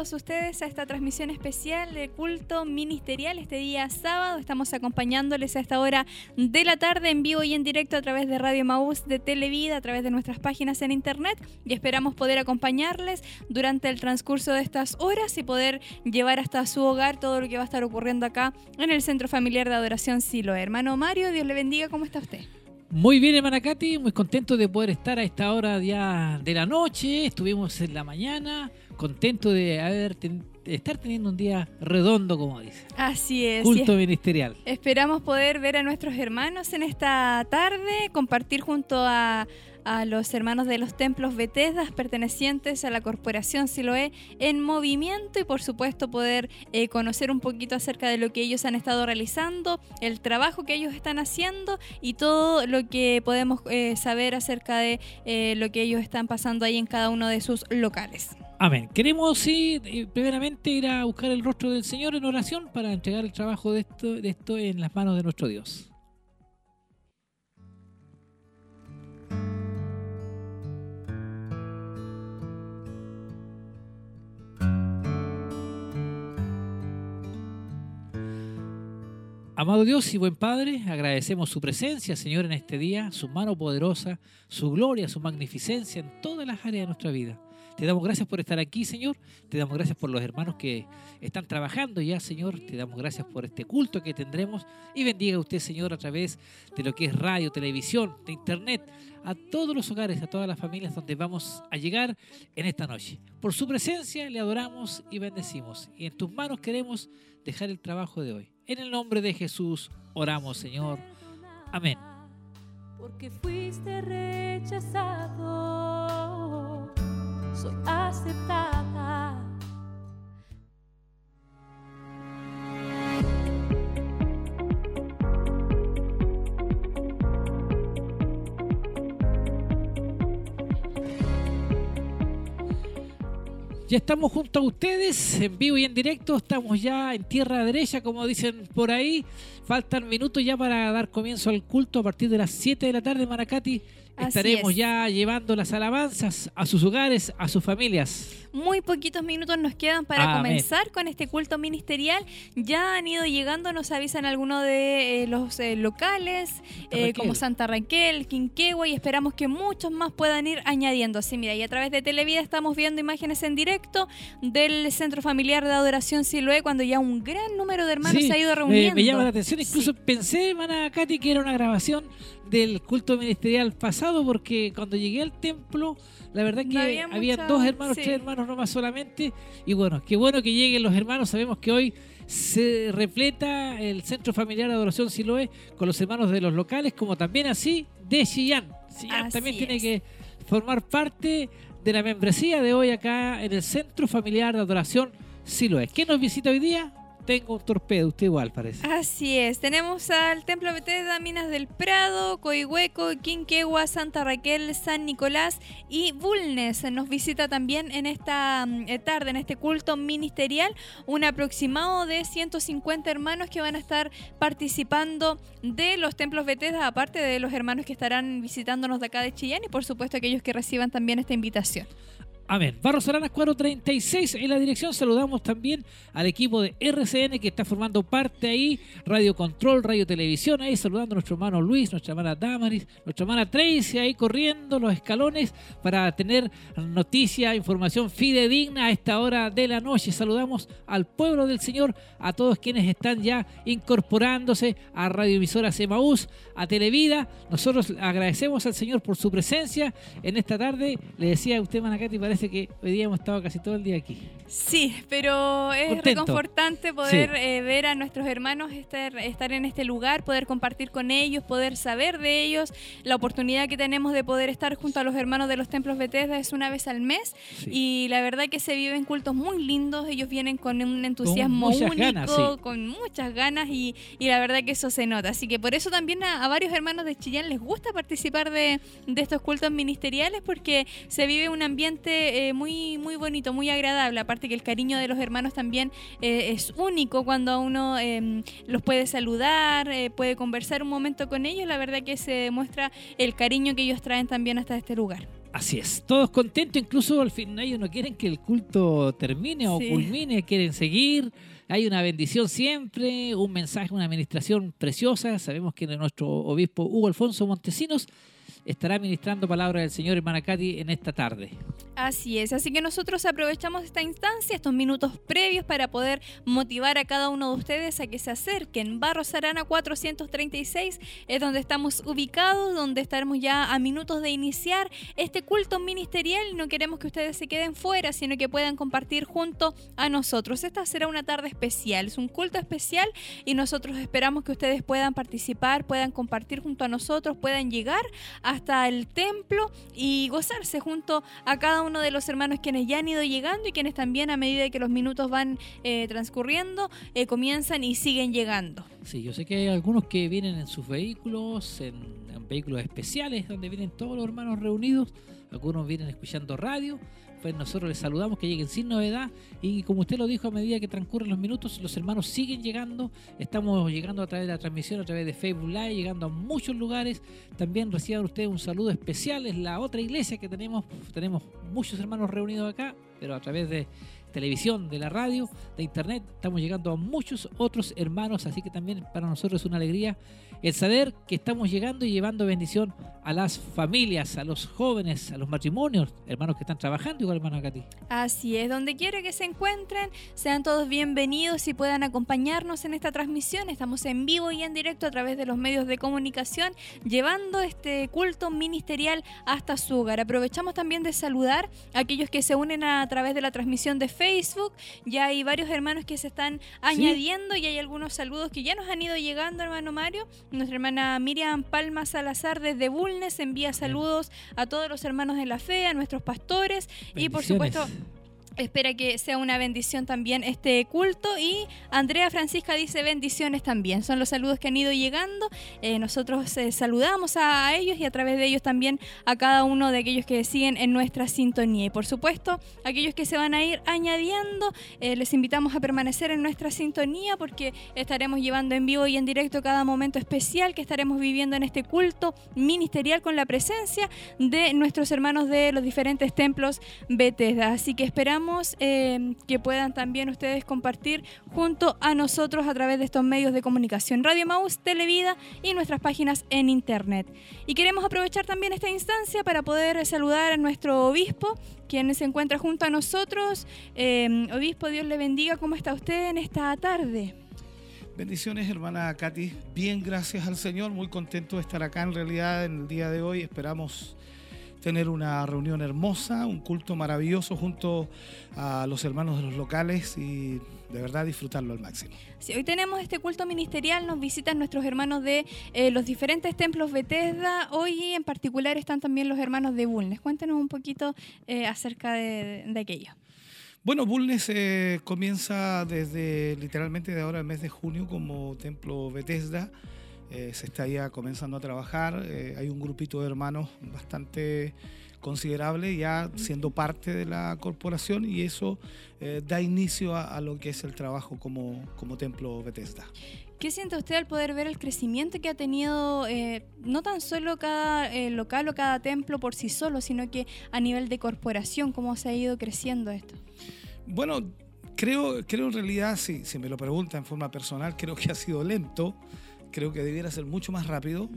Todos ustedes a esta transmisión especial de culto ministerial este día sábado. Estamos acompañándoles a esta hora de la tarde en vivo y en directo a través de Radio Maús de Televida, a través de nuestras páginas en internet y esperamos poder acompañarles durante el transcurso de estas horas y poder llevar hasta su hogar todo lo que va a estar ocurriendo acá en el Centro Familiar de Adoración Silo. Hermano Mario, Dios le bendiga, ¿cómo está usted? Muy bien, hermana Katy, muy contento de poder estar a esta hora ya de la noche. Estuvimos en la mañana, contento de haber estar teniendo un día redondo, como dice. Así es. Culto ministerial. Esperamos poder ver a nuestros hermanos en esta tarde, compartir junto a a los hermanos de los templos Betesdas pertenecientes a la corporación Siloé en movimiento y por supuesto poder eh, conocer un poquito acerca de lo que ellos han estado realizando, el trabajo que ellos están haciendo y todo lo que podemos eh, saber acerca de eh, lo que ellos están pasando ahí en cada uno de sus locales. Amén. Queremos sí, primeramente ir a buscar el rostro del Señor en oración para entregar el trabajo de esto, de esto en las manos de nuestro Dios. Amado Dios y buen Padre, agradecemos su presencia, Señor, en este día, su mano poderosa, su gloria, su magnificencia en todas las áreas de nuestra vida. Te damos gracias por estar aquí, Señor. Te damos gracias por los hermanos que están trabajando ya, Señor. Te damos gracias por este culto que tendremos. Y bendiga usted, Señor, a través de lo que es radio, televisión, de internet, a todos los hogares, a todas las familias donde vamos a llegar en esta noche. Por su presencia le adoramos y bendecimos. Y en tus manos queremos dejar el trabajo de hoy. En el nombre de Jesús oramos, Señor. Amén. Porque fuiste rechazado, soy aceptada Ya estamos junto a ustedes en vivo y en directo. Estamos ya en tierra derecha, como dicen por ahí. Faltan minutos ya para dar comienzo al culto a partir de las 7 de la tarde, Maracati. Estaremos ya llevando las alabanzas a sus hogares, a sus familias. Muy poquitos minutos nos quedan para comenzar con este culto ministerial. Ya han ido llegando, nos avisan algunos de eh, los eh, locales, eh, como Santa Raquel, Quinquegua, y esperamos que muchos más puedan ir añadiendo. Así, mira, y a través de Televida estamos viendo imágenes en directo del Centro Familiar de Adoración Siloé, cuando ya un gran número de hermanos se ha ido reuniendo. me llama la atención, incluso pensé, hermana Katy, que era una grabación del culto ministerial pasado, porque cuando llegué al templo, la verdad que había, dos hermanos, tres hermanos nomás solamente. Y bueno, qué bueno que lleguen los hermanos. Sabemos que hoy se repleta el Centro Familiar de Adoración Siloé con los hermanos de los locales, como también así de Chillán. Chillán también tiene que formar parte de la membresía de hoy acá en el Centro Familiar de Adoración Siloé. ¿Quién nos visita hoy día? Tengo torpedo, usted igual parece. Así es, tenemos al Templo Bethesda, Minas del Prado, Coihueco, Quinquegua, Santa Raquel, San Nicolás y Bulnes. Nos visita también en esta mm, eh, tarde, en este culto ministerial, un aproximado de 150 hermanos que van a estar participando de los templos Bethesda, aparte de los hermanos que estarán visitándonos de acá de Chillán y por supuesto aquellos que reciban también esta invitación. Amén. Barros Aranas 436 en la dirección. Saludamos también al equipo de RCN que está formando parte ahí. Radio Control, Radio Televisión. Ahí saludando a nuestro hermano Luis, nuestra hermana Damaris, nuestra hermana Tracy ahí corriendo los escalones para tener noticia, información fidedigna a esta hora de la noche. Saludamos al pueblo del Señor, a todos quienes están ya incorporándose a Radio Emisora Semaús, a Televida. Nosotros agradecemos al Señor por su presencia en esta tarde. Le decía a usted, Manacati, parece que hoy día hemos estado casi todo el día aquí. Sí, pero es reconfortante poder eh, ver a nuestros hermanos estar, estar en este lugar, poder compartir con ellos, poder saber de ellos. La oportunidad que tenemos de poder estar junto a los hermanos de los templos Bethesda es una vez al mes y la verdad que se viven cultos muy lindos. Ellos vienen con un entusiasmo único, con muchas ganas y, y, la verdad que eso se nota. Así que por eso también a, varios hermanos de Chillán les gusta participar de, de estos cultos ministeriales porque se vive un ambiente eh, muy, muy bonito, muy agradable. Aparte que el cariño de los hermanos también eh, es único cuando uno em, los puede saludar, eh, puede conversar un momento con ellos. La verdad que se demuestra el cariño que ellos traen también hasta este lugar. Así es, todos contentos, incluso al fin ellos no quieren que el culto termine o Sí. culmine, quieren seguir. Hay una bendición siempre, un mensaje, una administración preciosa. Sabemos que nuestro obispo Hugo Alfonso Montesinos estará ministrando palabra del Señor hermana Katy en esta tarde. Así es, así que nosotros aprovechamos esta instancia, estos minutos previos para poder motivar a cada uno de ustedes a que se acerquen. Barros Arana 436 es donde estamos ubicados, donde estaremos ya a minutos de iniciar este culto ministerial. No queremos que ustedes se queden fuera, sino que puedan compartir junto a nosotros. Esta será una tarde especial, es un culto especial y nosotros esperamos que ustedes puedan participar, puedan compartir junto a nosotros, puedan llegar hasta el templo y gozarse junto a cada uno de los hermanos quienes ya han ido llegando y quienes también a medida que los minutos van eh, transcurriendo eh, comienzan y siguen llegando. Sí, yo sé que hay algunos que vienen en sus vehículos, en, en vehículos especiales, donde vienen todos los hermanos reunidos. Algunos vienen escuchando radio. Pues nosotros les saludamos que lleguen sin novedad. Y como usted lo dijo, a medida que transcurren los minutos, los hermanos siguen llegando. Estamos llegando a través de la transmisión, a través de Facebook Live, llegando a muchos lugares. También reciban ustedes un saludo especial. Es la otra iglesia que tenemos. Tenemos muchos hermanos reunidos acá, pero a través de televisión, de la radio, de internet, estamos llegando a muchos otros hermanos, así que también para nosotros es una alegría el saber que estamos llegando y llevando bendición a las familias, a los jóvenes, a los matrimonios, hermanos que están trabajando, igual hermano Katy. Así es, donde quiera que se encuentren, sean todos bienvenidos y puedan acompañarnos en esta transmisión. Estamos en vivo y en directo a través de los medios de comunicación, llevando este culto ministerial hasta su hogar. Aprovechamos también de saludar a aquellos que se unen a, través de la transmisión de Facebook. Ya hay varios hermanos que se están añadiendo y hay algunos saludos que ya nos han ido llegando, hermano Mario. Nuestra hermana Miriam Palma Salazar desde Bulnes envía saludos a todos los hermanos de la fe, a nuestros pastores y por supuesto espera que sea una bendición también este culto y Andrea Francisca dice bendiciones también. Son los saludos que han ido llegando. Eh, nosotros eh, saludamos a, ellos y a través de ellos también a cada uno de aquellos que siguen en nuestra sintonía. Y por supuesto, aquellos que se van a ir añadiendo, eh, les invitamos a permanecer en nuestra sintonía porque estaremos llevando en vivo y en directo cada momento especial que estaremos viviendo en este culto ministerial con la presencia de nuestros hermanos de los diferentes templos Bethesda. Así que esperamos eh, que puedan también ustedes compartir junto a nosotros a través de estos medios de comunicación, Radio Maus, Televida y nuestras páginas en internet. Y queremos aprovechar también esta instancia para poder saludar a nuestro obispo, quien se encuentra junto a nosotros. Eh, obispo, Dios le bendiga. ¿Cómo está usted en esta tarde? Bendiciones, hermana Katy. Bien, gracias al Señor. Muy contento de estar acá en realidad en el día de hoy. Esperamos tener una reunión hermosa, un culto maravilloso junto a los hermanos de los locales y de verdad disfrutarlo al máximo. Sí, hoy tenemos este culto ministerial, nos visitan nuestros hermanos de eh, los diferentes templos Bethesda. Hoy en particular están también los hermanos de Bulnes. Cuéntenos un poquito eh, acerca de, de aquello. Bueno, Bulnes eh, comienza desde literalmente de ahora el mes de junio como templo Bethesda. Eh, se está ya comenzando a trabajar. Eh, hay un grupito de hermanos bastante considerable ya siendo parte de la corporación y eso eh, da inicio a, a lo que es el trabajo como, como templo Bethesda. ¿Qué siente usted al poder ver el crecimiento que ha tenido eh, no tan solo cada eh, local o cada templo por sí solo, sino que a nivel de corporación, cómo se ha ido creciendo esto? Bueno, creo, creo en realidad, si, si me lo pregunta en forma personal, creo que ha sido lento, creo que debiera ser mucho más rápido,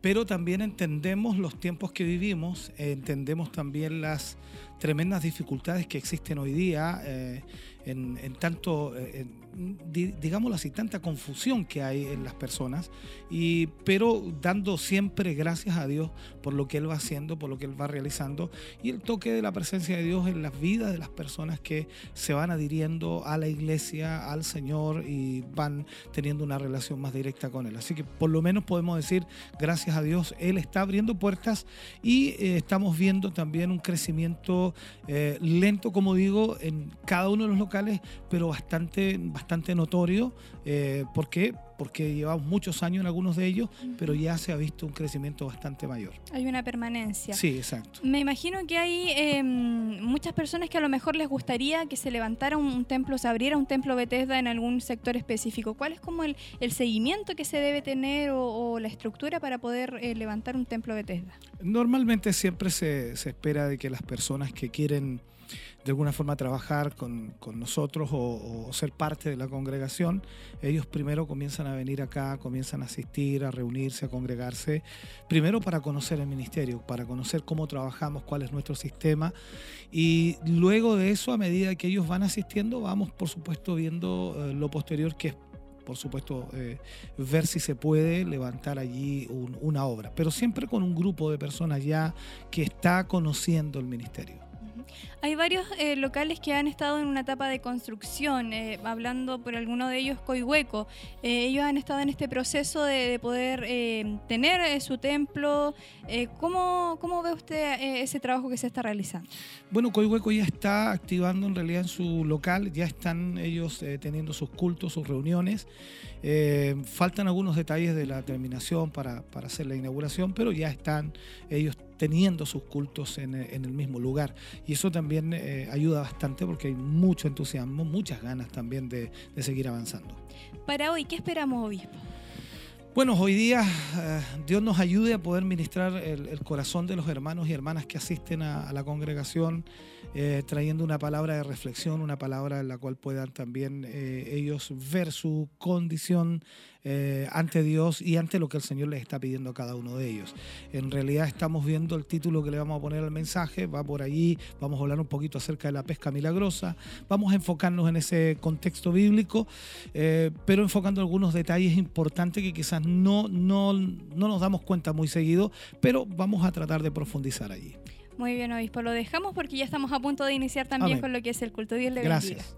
pero también entendemos los tiempos que vivimos, eh, entendemos también las tremendas dificultades que existen hoy día, eh, en, tanto, eh, digámoslo así, tanta confusión que hay en las personas, y, pero dando siempre gracias a Dios por lo que Él va haciendo, por lo que Él va realizando, y el toque de la presencia de Dios en las vidas de las personas que se van adhiriendo a la iglesia, al Señor, y van teniendo una relación más directa con Él. Así que por lo menos podemos decir, gracias a Dios, Él está abriendo puertas y eh, estamos viendo también un crecimiento eh, lento, como digo, en cada uno de los locales, pero bastante, bastante notorio, eh, porque porque llevamos muchos años en algunos de ellos, pero ya se ha visto un crecimiento bastante mayor. Hay una permanencia. Sí, exacto. Me imagino que hay em, muchas personas que a lo mejor les gustaría que se levantara un, templo, se abriera un templo Bethesda en algún sector específico. ¿Cuál es como el, seguimiento que se debe tener o, la estructura para poder eh, levantar un templo Bethesda? Normalmente siempre se, se espera de que las personas que quieren de alguna forma trabajar con, nosotros o, ser parte de la congregación, ellos primero comienzan a venir acá, comienzan a asistir, a reunirse, a congregarse, primero para conocer el ministerio, para conocer cómo trabajamos, cuál es nuestro sistema y luego de eso, a medida que ellos van asistiendo, vamos por supuesto viendo eh, lo posterior que es por supuesto, eh, ver si se puede levantar allí una obra, pero siempre con un grupo de personas ya que está conociendo el ministerio. Hay varios eh, locales que han estado en una etapa de construcción, eh, hablando por alguno de ellos Coihueco. Eh, ellos han estado en este proceso de, poder tener su templo. ¿cómo, ¿cómo, ve usted ese trabajo que se está realizando? Bueno, Coihueco ya está activando en realidad en su local, ya están ellos teniendo sus cultos, sus reuniones. faltan algunos detalles de la terminación para, para hacer la inauguración, pero ya están ellos teniendo sus cultos en, el mismo lugar. Y eso también eh, ayuda bastante porque hay mucho entusiasmo, muchas ganas también de, seguir avanzando. Para hoy, ¿qué esperamos, obispo? Bueno, hoy día eh, Dios nos ayude a poder ministrar el, corazón de los hermanos y hermanas que asisten a la congregación eh, trayendo una palabra de reflexión, una palabra en la cual puedan también eh, ellos ver su condición eh, ante Dios y ante lo que el Señor les está pidiendo a cada uno de ellos. En realidad estamos viendo el título que le vamos a poner al mensaje, va por allí, vamos a hablar un poquito acerca de la pesca milagrosa, vamos a enfocarnos en ese contexto bíblico, pero enfocando algunos detalles importantes que quizás no, no, no nos damos cuenta muy seguido, pero vamos a tratar de profundizar allí. Muy bien, obispo. Lo dejamos porque ya estamos a punto de iniciar también con lo que es el culto. Dios le bendiga. Gracias.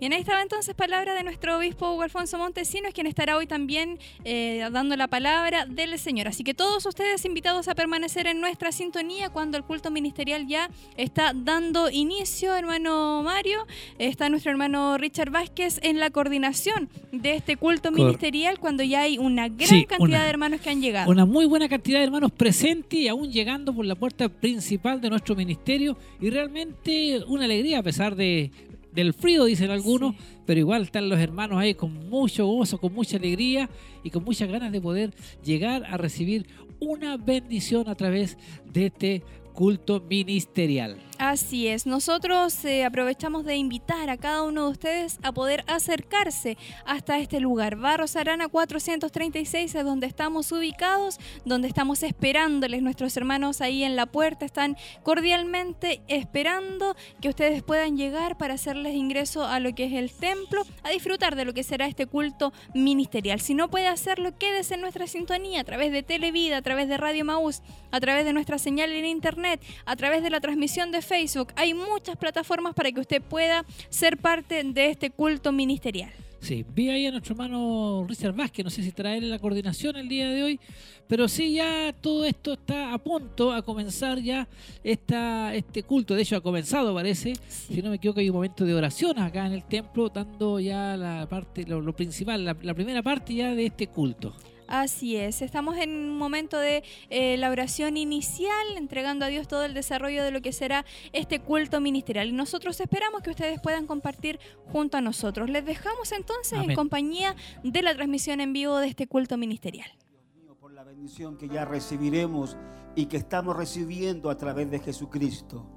Bien, ahí estaba entonces palabra de nuestro obispo Hugo Alfonso Montesinos, quien estará hoy también eh, dando la palabra del Señor. Así que todos ustedes invitados a permanecer en nuestra sintonía cuando el culto ministerial ya está dando inicio, hermano Mario. Está nuestro hermano Richard Vázquez en la coordinación de este culto ministerial cuando ya hay una gran cantidad de hermanos que han llegado. Una muy buena cantidad de hermanos presentes y aún llegando por la puerta principal de nuestro ministerio y realmente una alegría a pesar de del frío, dicen algunos, pero igual están los hermanos ahí con mucho gozo, con mucha alegría y con muchas ganas de poder llegar a recibir una bendición a través de este culto ministerial. Así es, nosotros eh, aprovechamos de invitar a cada uno de ustedes a poder acercarse hasta este lugar, Barros Arana 436, es donde estamos ubicados, donde estamos esperándoles, nuestros hermanos ahí en la puerta están cordialmente esperando que ustedes puedan llegar para hacerles ingreso a lo que es el templo, a disfrutar de lo que será este culto ministerial. Si no puede hacerlo, quédese en nuestra sintonía a través de Televida, a través de Radio Maús, a través de nuestra señal en internet, a través de la transmisión de Facebook. Hay muchas plataformas para que usted pueda ser parte de este culto ministerial. Sí, vi ahí a nuestro hermano Richard Vázquez, no sé si trae la coordinación el día de hoy, pero sí, ya todo esto está a punto a comenzar ya esta, este culto. De hecho, ha comenzado, parece. Si no me equivoco, hay un momento de oración acá en el templo, dando ya la parte, lo, principal, la primera parte ya de este culto. Así es, estamos en un momento de eh, la oración inicial, entregando a Dios todo el desarrollo de lo que será este culto ministerial. Y nosotros esperamos que ustedes puedan compartir junto a nosotros. Les dejamos entonces en compañía de la transmisión en vivo de este culto ministerial. Dios mío, por la bendición que ya recibiremos y que estamos recibiendo a través de Jesucristo.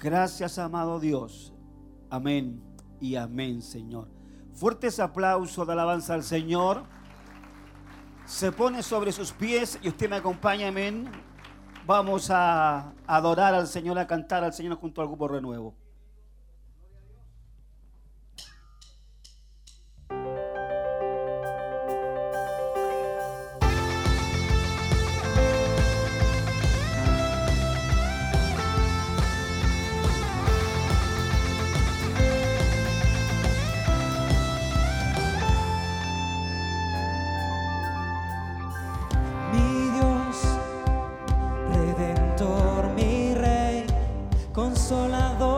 Gracias, amado Dios. Amén y amén, Señor. Fuertes aplausos de alabanza al Señor se pone sobre sus pies y usted me acompaña, amén. Vamos a adorar al Señor, a cantar al Señor junto al grupo Renuevo. Consolador.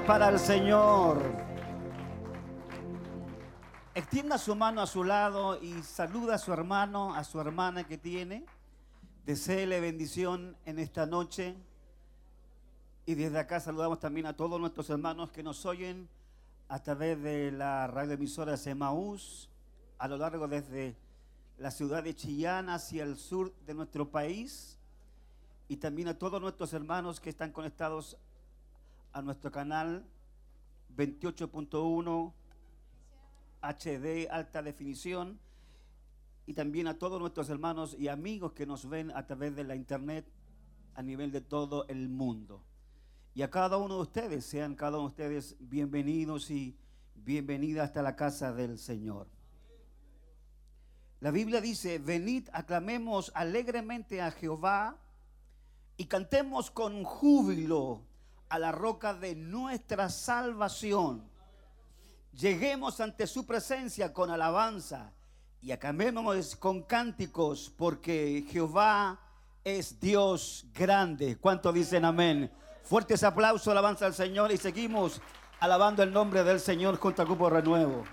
Para el Señor. Extienda su mano a su lado y saluda a su hermano, a su hermana que tiene. Deseele bendición en esta noche. Y desde acá saludamos también a todos nuestros hermanos que nos oyen a través de la radioemisora Semaús, a lo largo desde la ciudad de Chillán hacia el sur de nuestro país. Y también a todos nuestros hermanos que están conectados a nuestro canal 28.1 HD alta definición y también a todos nuestros hermanos y amigos que nos ven a través de la internet a nivel de todo el mundo. Y a cada uno de ustedes, sean cada uno de ustedes bienvenidos y bienvenidas hasta la casa del Señor. La Biblia dice, venid, aclamemos alegremente a Jehová y cantemos con júbilo a la roca de nuestra salvación. Lleguemos ante su presencia con alabanza y acabemos con cánticos porque Jehová es Dios grande. ¿Cuánto dicen amén? Fuertes aplausos, alabanza al Señor y seguimos alabando el nombre del Señor junto al grupo Renuevo.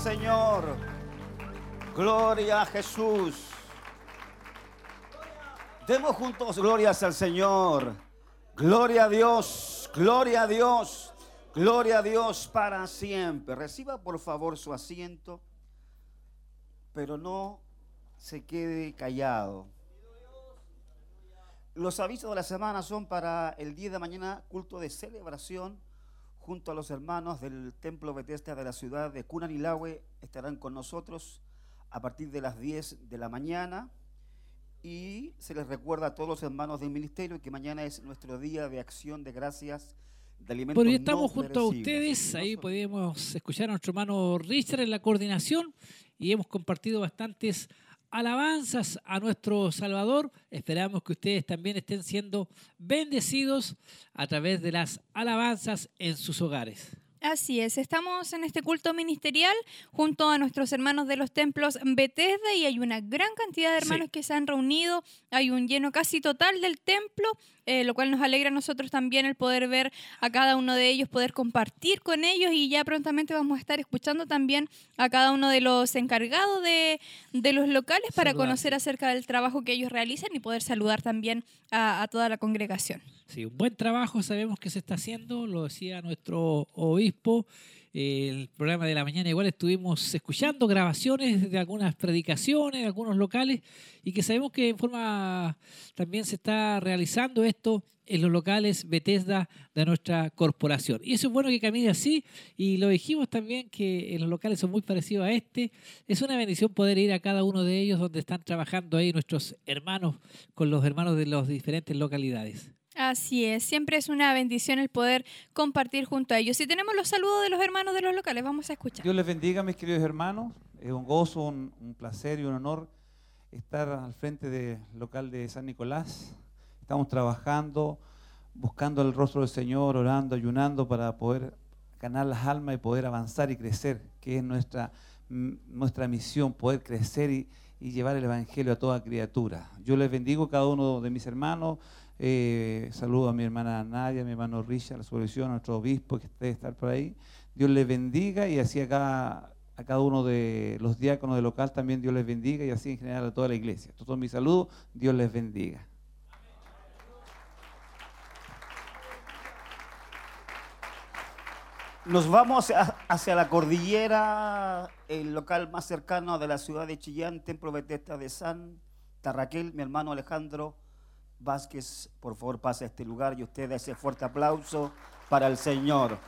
Señor. Gloria a Jesús. Demos juntos glorias al Señor. Gloria a Dios, gloria a Dios, gloria a Dios para siempre. Reciba por favor su asiento, pero no se quede callado. Los avisos de la semana son para el día de mañana, culto de celebración junto a los hermanos del Templo Betesda de la ciudad de Cunanilahue. Estarán con nosotros a partir de las 10 de la mañana. Y se les recuerda a todos los hermanos del ministerio que mañana es nuestro día de acción de gracias de alimentos y estamos no junto a ustedes. Ahí podemos escuchar a nuestro hermano Richard en la coordinación y hemos compartido bastantes alabanzas a nuestro Salvador. Esperamos que ustedes también estén siendo bendecidos a través de las alabanzas en sus hogares. Así es, estamos en este culto ministerial junto a nuestros hermanos de los templos Bethesda y hay una gran cantidad de hermanos Sí. que se han reunido, hay un lleno casi total del templo, eh, lo cual nos alegra a nosotros también el poder ver a cada uno de ellos, poder compartir con ellos y ya prontamente vamos a estar escuchando también a cada uno de los encargados de, de los locales para Saludar, conocer acerca del trabajo que ellos realizan y poder saludar también a- a toda la congregación. Sí, un buen trabajo sabemos que se está haciendo, lo decía nuestro obispo. El programa de la mañana igual estuvimos escuchando grabaciones de algunas predicaciones, de algunos locales, y que sabemos que en forma también se está realizando esto en los locales Bethesda de nuestra corporación. Y eso es bueno que camine así, y lo dijimos también que en los locales son muy parecidos a este. Es una bendición poder ir a cada uno de ellos donde están trabajando ahí nuestros hermanos con los hermanos de las diferentes localidades. Así es, siempre es una bendición el poder compartir junto a ellos. Y tenemos los saludos de los hermanos de los locales, vamos a escuchar. Dios les bendiga, mis queridos hermanos. Es un gozo, un, placer y un honor estar al frente del local de San Nicolás. Estamos trabajando, buscando el rostro del Señor, orando, ayunando para poder ganar las almas y poder avanzar y crecer, que es nuestra, nuestra misión, poder crecer y, y llevar el Evangelio a toda criatura. Yo les bendigo a cada uno de mis hermanos. Eh, saludo a mi hermana Nadia, mi hermano Richard, a la supervisión, a nuestro obispo que debe estar por ahí. Dios les bendiga y así acá a cada uno de los diáconos del local también Dios les bendiga y así en general a toda la iglesia. Todo mi saludo, Dios les bendiga. Nos vamos a- hacia la cordillera, el local más cercano de la ciudad de Chillán, Templo Betesda de Santa Raquel. Mi hermano Alejandro Vázquez, por favor pase a este lugar y usted ese fuerte aplauso para el Señor.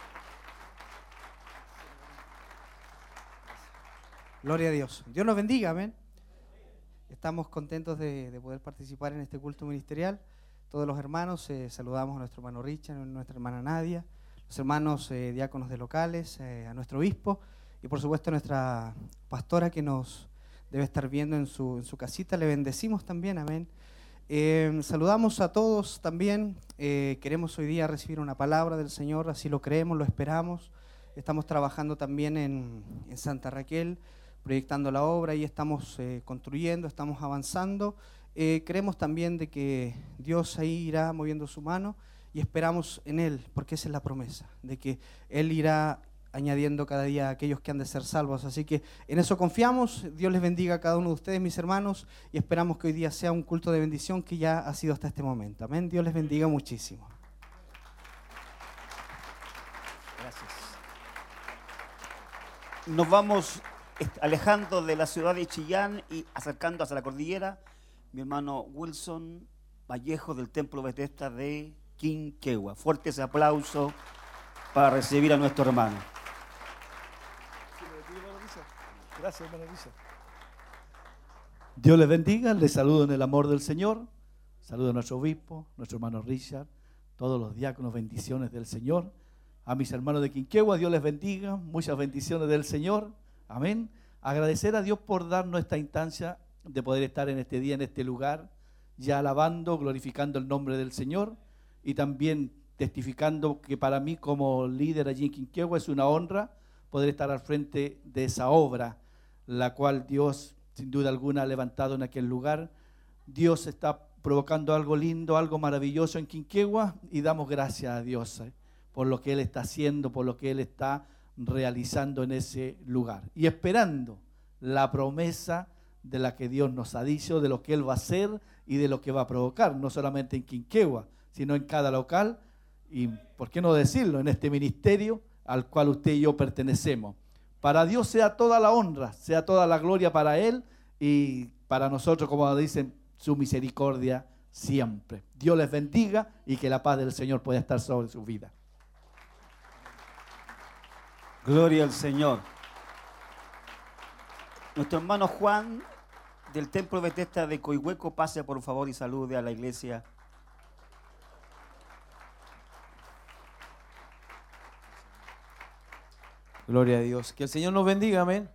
Gloria a Dios. Dios nos bendiga, amén. Estamos contentos de, de poder participar en este culto ministerial. Todos los hermanos, eh, saludamos a nuestro hermano Richard, a nuestra hermana Nadia, los hermanos eh, diáconos de locales, eh, a nuestro obispo y por supuesto a nuestra pastora que nos debe estar viendo en su, en su casita. Le bendecimos también, amén. Eh, saludamos a todos también. Eh, queremos hoy día recibir una palabra del Señor, así lo creemos, lo esperamos. Estamos trabajando también en, en Santa Raquel, proyectando la obra y estamos eh, construyendo, estamos avanzando. Eh, creemos también de que Dios ahí irá moviendo su mano y esperamos en Él, porque esa es la promesa, de que Él irá añadiendo cada día a aquellos que han de ser salvos. Así que en eso confiamos. Dios les bendiga a cada uno de ustedes, mis hermanos, y esperamos que hoy día sea un culto de bendición que ya ha sido hasta este momento. Amén. Dios les bendiga muchísimo. Gracias. Nos vamos alejando de la ciudad de Chillán y acercando hacia la cordillera. Mi hermano Wilson Vallejo del Templo Betesda de Quinquegua. Fuerte ese aplauso para recibir a nuestro hermano. Gracias, hermano Richard. Dios les bendiga, les saludo en el amor del Señor. Saludo a nuestro obispo, nuestro hermano Richard, todos los diáconos, bendiciones del Señor. A mis hermanos de Quinquegua, Dios les bendiga, muchas bendiciones del Señor. Amén. Agradecer a Dios por darnos esta instancia de poder estar en este día, en este lugar, ya alabando, glorificando el nombre del Señor y también testificando que para mí como líder allí en Quinquegua es una honra poder estar al frente de esa obra, la cual Dios sin duda alguna ha levantado en aquel lugar. Dios está provocando algo lindo, algo maravilloso en Quinquegua y damos gracias a Dios eh, por lo que Él está haciendo, por lo que Él está realizando en ese lugar y esperando la promesa de la que Dios nos ha dicho, de lo que Él va a hacer y de lo que va a provocar, no solamente en Quinquegua, sino en cada local y, ¿por qué no decirlo?, en este ministerio al cual usted y yo pertenecemos. Para Dios sea toda la honra, sea toda la gloria para Él y para nosotros, como dicen, su misericordia siempre. Dios les bendiga y que la paz del Señor pueda estar sobre su vida. Gloria al Señor. Nuestro hermano Juan del Templo Betesta de Coihueco pase por favor y salude a la iglesia. Gloria a Dios. Que el Señor nos bendiga, amén.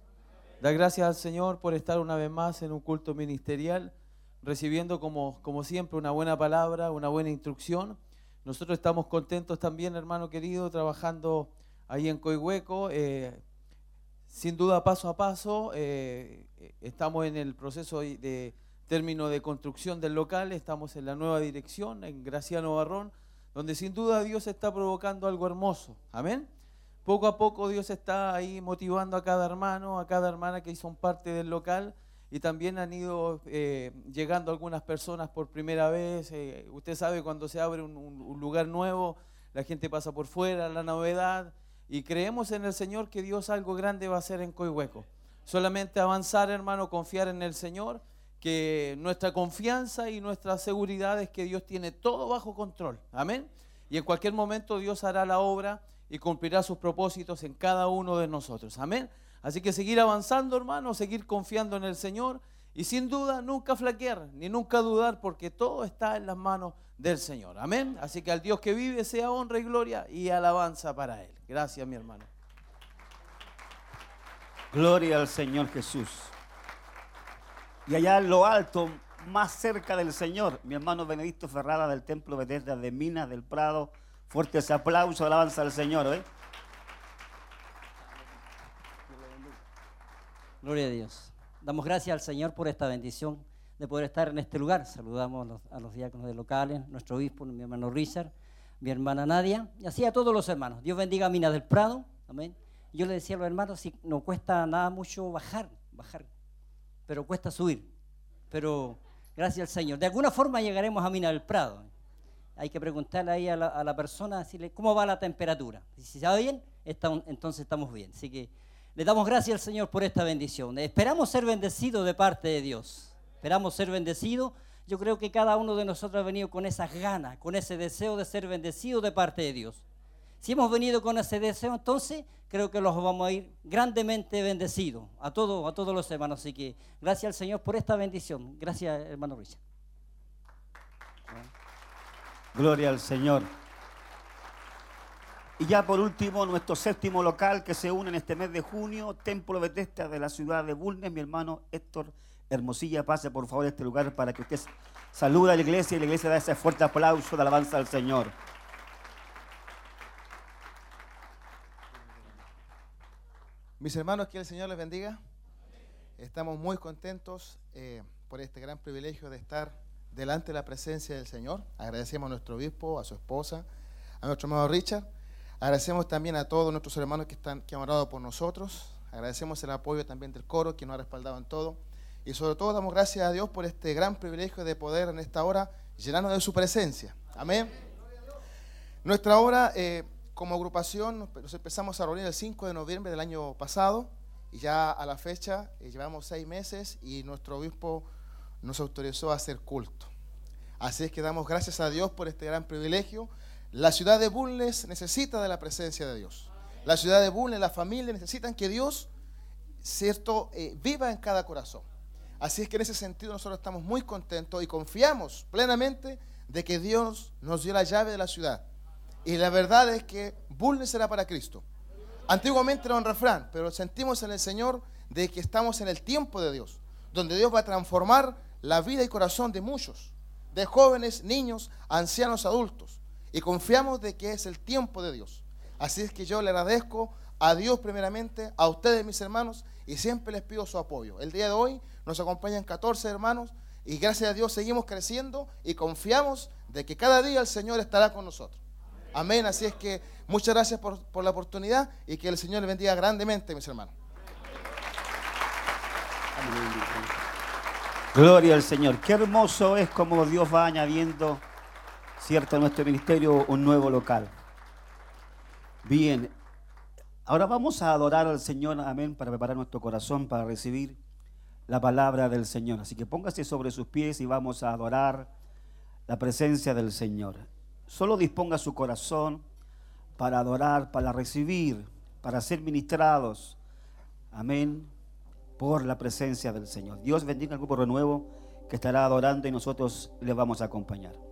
Da gracias al Señor por estar una vez más en un culto ministerial, recibiendo como, como siempre una buena palabra, una buena instrucción. Nosotros estamos contentos también, hermano querido, trabajando ahí en Coihueco. Eh, sin duda, paso a paso, eh, estamos en el proceso de término de construcción del local, estamos en la nueva dirección, en Graciano Barrón, donde sin duda Dios está provocando algo hermoso. Amén. Poco a poco Dios está ahí motivando a cada hermano, a cada hermana que son parte del local y también han ido eh, llegando algunas personas por primera vez. Eh, usted sabe cuando se abre un, lugar nuevo, la gente pasa por fuera, la novedad, y creemos en el Señor que Dios algo grande va a hacer en Coihueco. Solamente avanzar, hermano, confiar en el Señor, que nuestra confianza y nuestra seguridad es que Dios tiene todo bajo control. Amén. Y en cualquier momento Dios hará la obra y cumplirá sus propósitos en cada uno de nosotros. Amén. Así que seguir avanzando, hermano, seguir confiando en el Señor y sin duda nunca flaquear ni nunca dudar porque todo está en las manos del Señor. Amén. Así que al Dios que vive sea honra y gloria y alabanza para Él. Gracias, mi hermano. Gloria al Señor Jesús. Y allá en lo alto, más cerca del Señor, mi hermano Benedicto Ferrada del Templo Bethesda de Minas del Prado Fuerte ese aplauso, alabanza al Señor. ¿eh? Gloria a Dios. Damos gracias al Señor por esta bendición de poder estar en este lugar. Saludamos a los, diáconos de locales, nuestro obispo, mi hermano Richard, mi hermana Nadia, y así a todos los hermanos. Dios bendiga a Minas del Prado. Amén. Yo le decía a los hermanos, si no cuesta nada mucho bajar, bajar, pero cuesta subir. Pero gracias al Señor. De alguna forma llegaremos a Minas del Prado hay que preguntarle ahí a la, persona, decirle, ¿cómo va la temperatura? Si se va bien, entonces estamos bien. Así que le damos gracias al Señor por esta bendición. Esperamos ser bendecidos de parte de Dios. Esperamos ser bendecidos. Yo creo que cada uno de nosotros ha venido con esas ganas, con ese deseo de ser bendecido de parte de Dios. Si hemos venido con ese deseo, entonces creo que los vamos a ir grandemente bendecidos a todos, a todos los hermanos. Así que gracias al Señor por esta bendición. Gracias, hermano Richard. Gloria al Señor. Y ya por último, nuestro séptimo local que se une en este mes de junio, Templo Betesta de la ciudad de Bulnes, mi hermano Héctor Hermosilla, pase por favor a este lugar para que usted salude a la iglesia y la iglesia da ese fuerte aplauso de alabanza al Señor. Mis hermanos, que el Señor les bendiga. Estamos muy contentos eh, por este gran privilegio de estar delante de la presencia del Señor. Agradecemos a nuestro obispo, a su esposa, a nuestro hermano Richard. Agradecemos también a todos nuestros hermanos que, están, que han orado por nosotros. Agradecemos el apoyo también del coro, que nos ha respaldado en todo. Y sobre todo damos gracias a Dios por este gran privilegio de poder en esta hora llenarnos de su presencia. Amén. Nuestra hora eh, como agrupación nos empezamos a reunir el 5 de noviembre del año pasado y ya a la fecha eh, llevamos seis meses y nuestro obispo nos autorizó a hacer culto. Así es que damos gracias a Dios por este gran privilegio. La ciudad de Bulnes necesita de la presencia de Dios. La ciudad de Bulnes, la familia necesitan que Dios, cierto, eh, viva en cada corazón. Así es que en ese sentido nosotros estamos muy contentos y confiamos plenamente de que Dios nos dio la llave de la ciudad. Y la verdad es que Bulnes será para Cristo. Antiguamente era un refrán, pero sentimos en el Señor de que estamos en el tiempo de Dios, donde Dios va a transformar la vida y corazón de muchos, de jóvenes, niños, ancianos, adultos. Y confiamos de que es el tiempo de Dios. Así es que yo le agradezco a Dios primeramente, a ustedes mis hermanos, y siempre les pido su apoyo. El día de hoy nos acompañan 14 hermanos y gracias a Dios seguimos creciendo y confiamos de que cada día el Señor estará con nosotros. Amén. Así es que muchas gracias por, por la oportunidad y que el Señor le bendiga grandemente, mis hermanos. Gloria al Señor. Qué hermoso es como Dios va añadiendo, cierto, a nuestro ministerio un nuevo local. Bien, ahora vamos a adorar al Señor, amén, para preparar nuestro corazón para recibir la palabra del Señor. Así que póngase sobre sus pies y vamos a adorar la presencia del Señor. Solo disponga su corazón para adorar, para recibir, para ser ministrados. Amén por la presencia del Señor. Dios bendiga al grupo renuevo que estará adorando y nosotros le vamos a acompañar.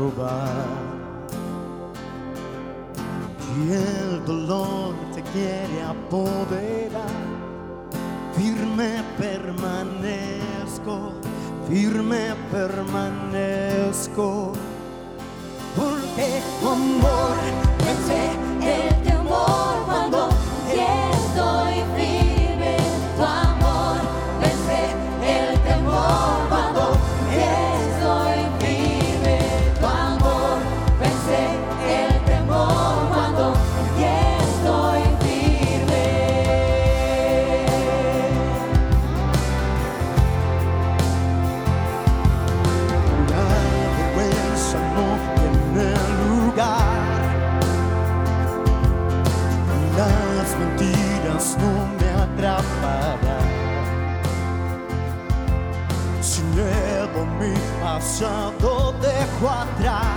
Robar. Y el dolor te quiere apoderar, firme permanezco, firme permanezco, porque tu amor pasado dejo atrás.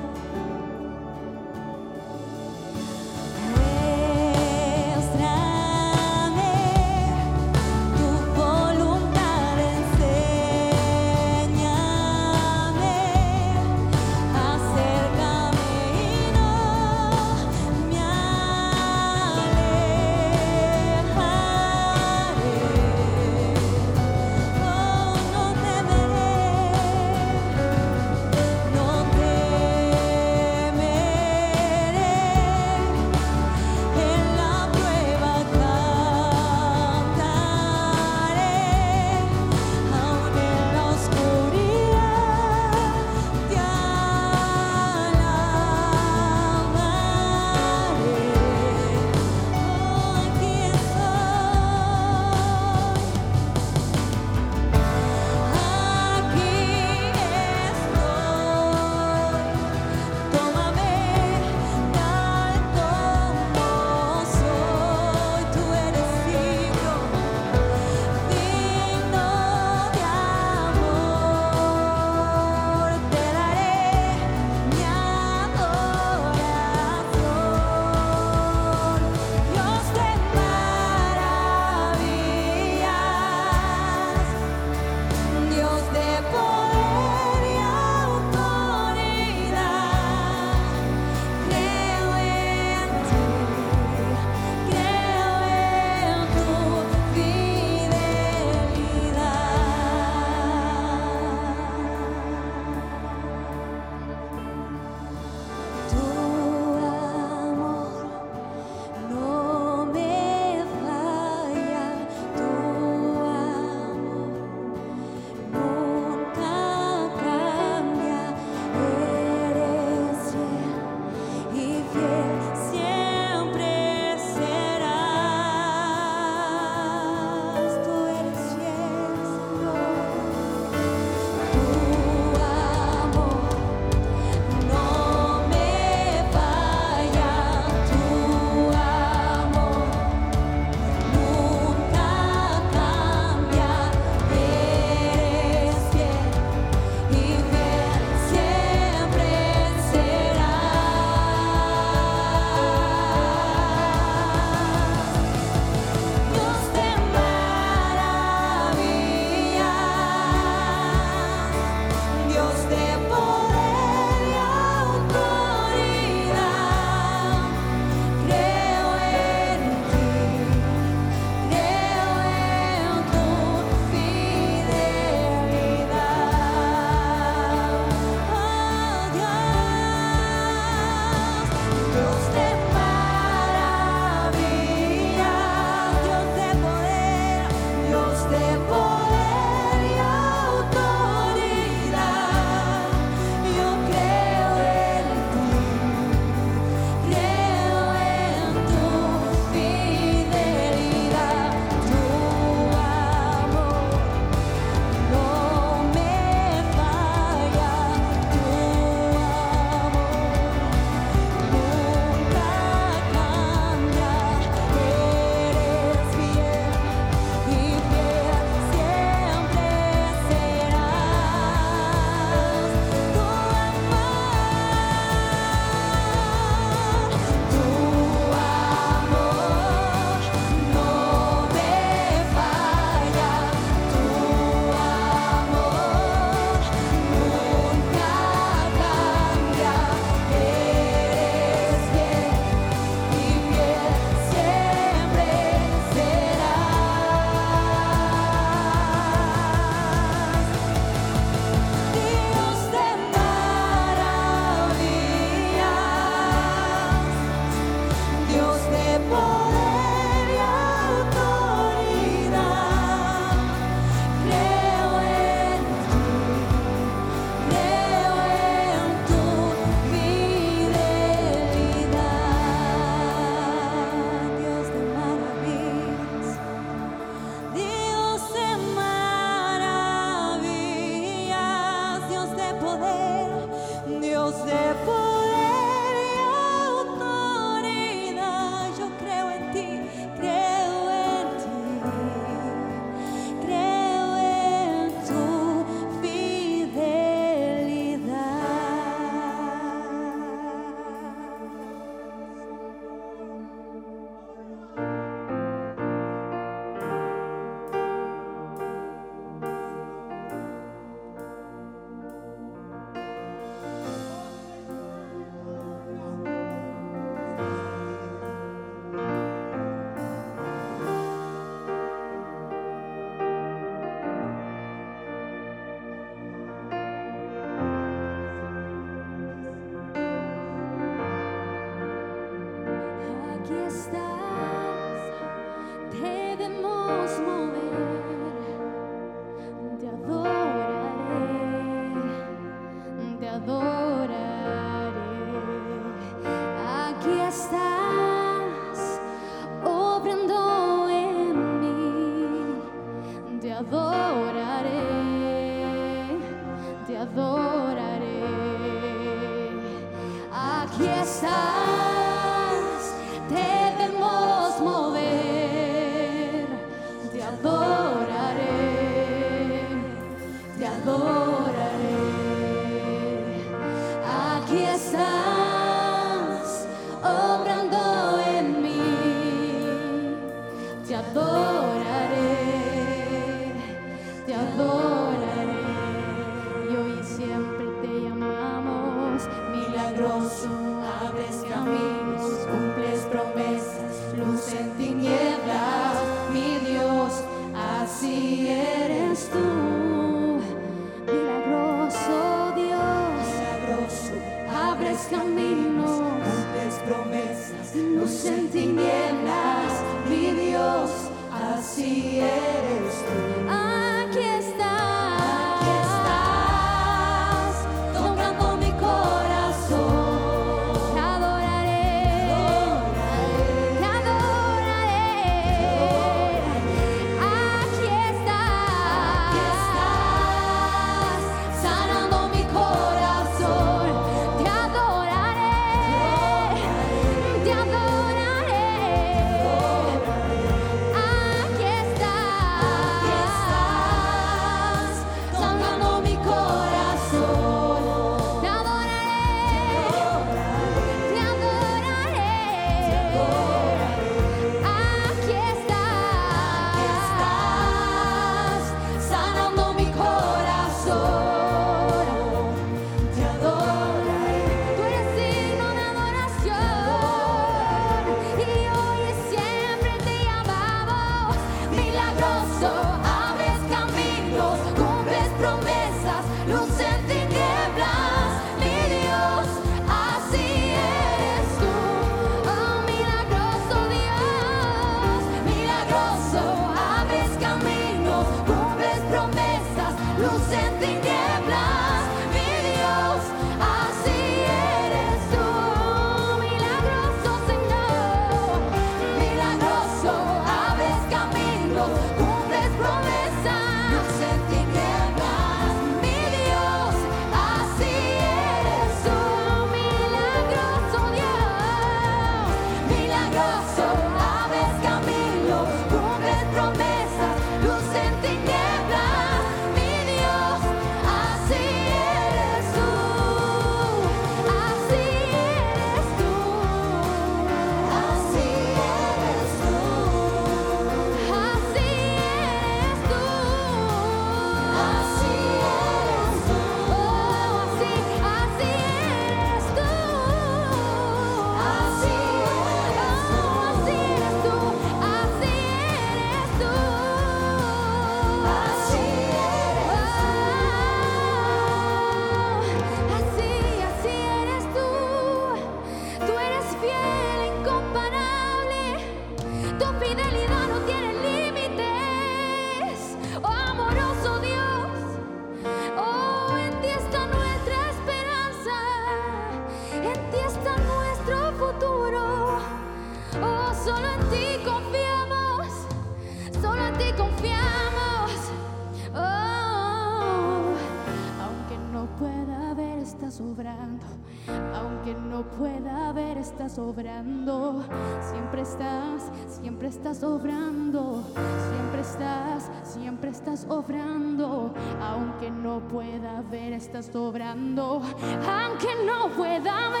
estás obrando, siempre estás, siempre estás obrando, aunque no pueda ver, estás obrando, aunque no pueda ver.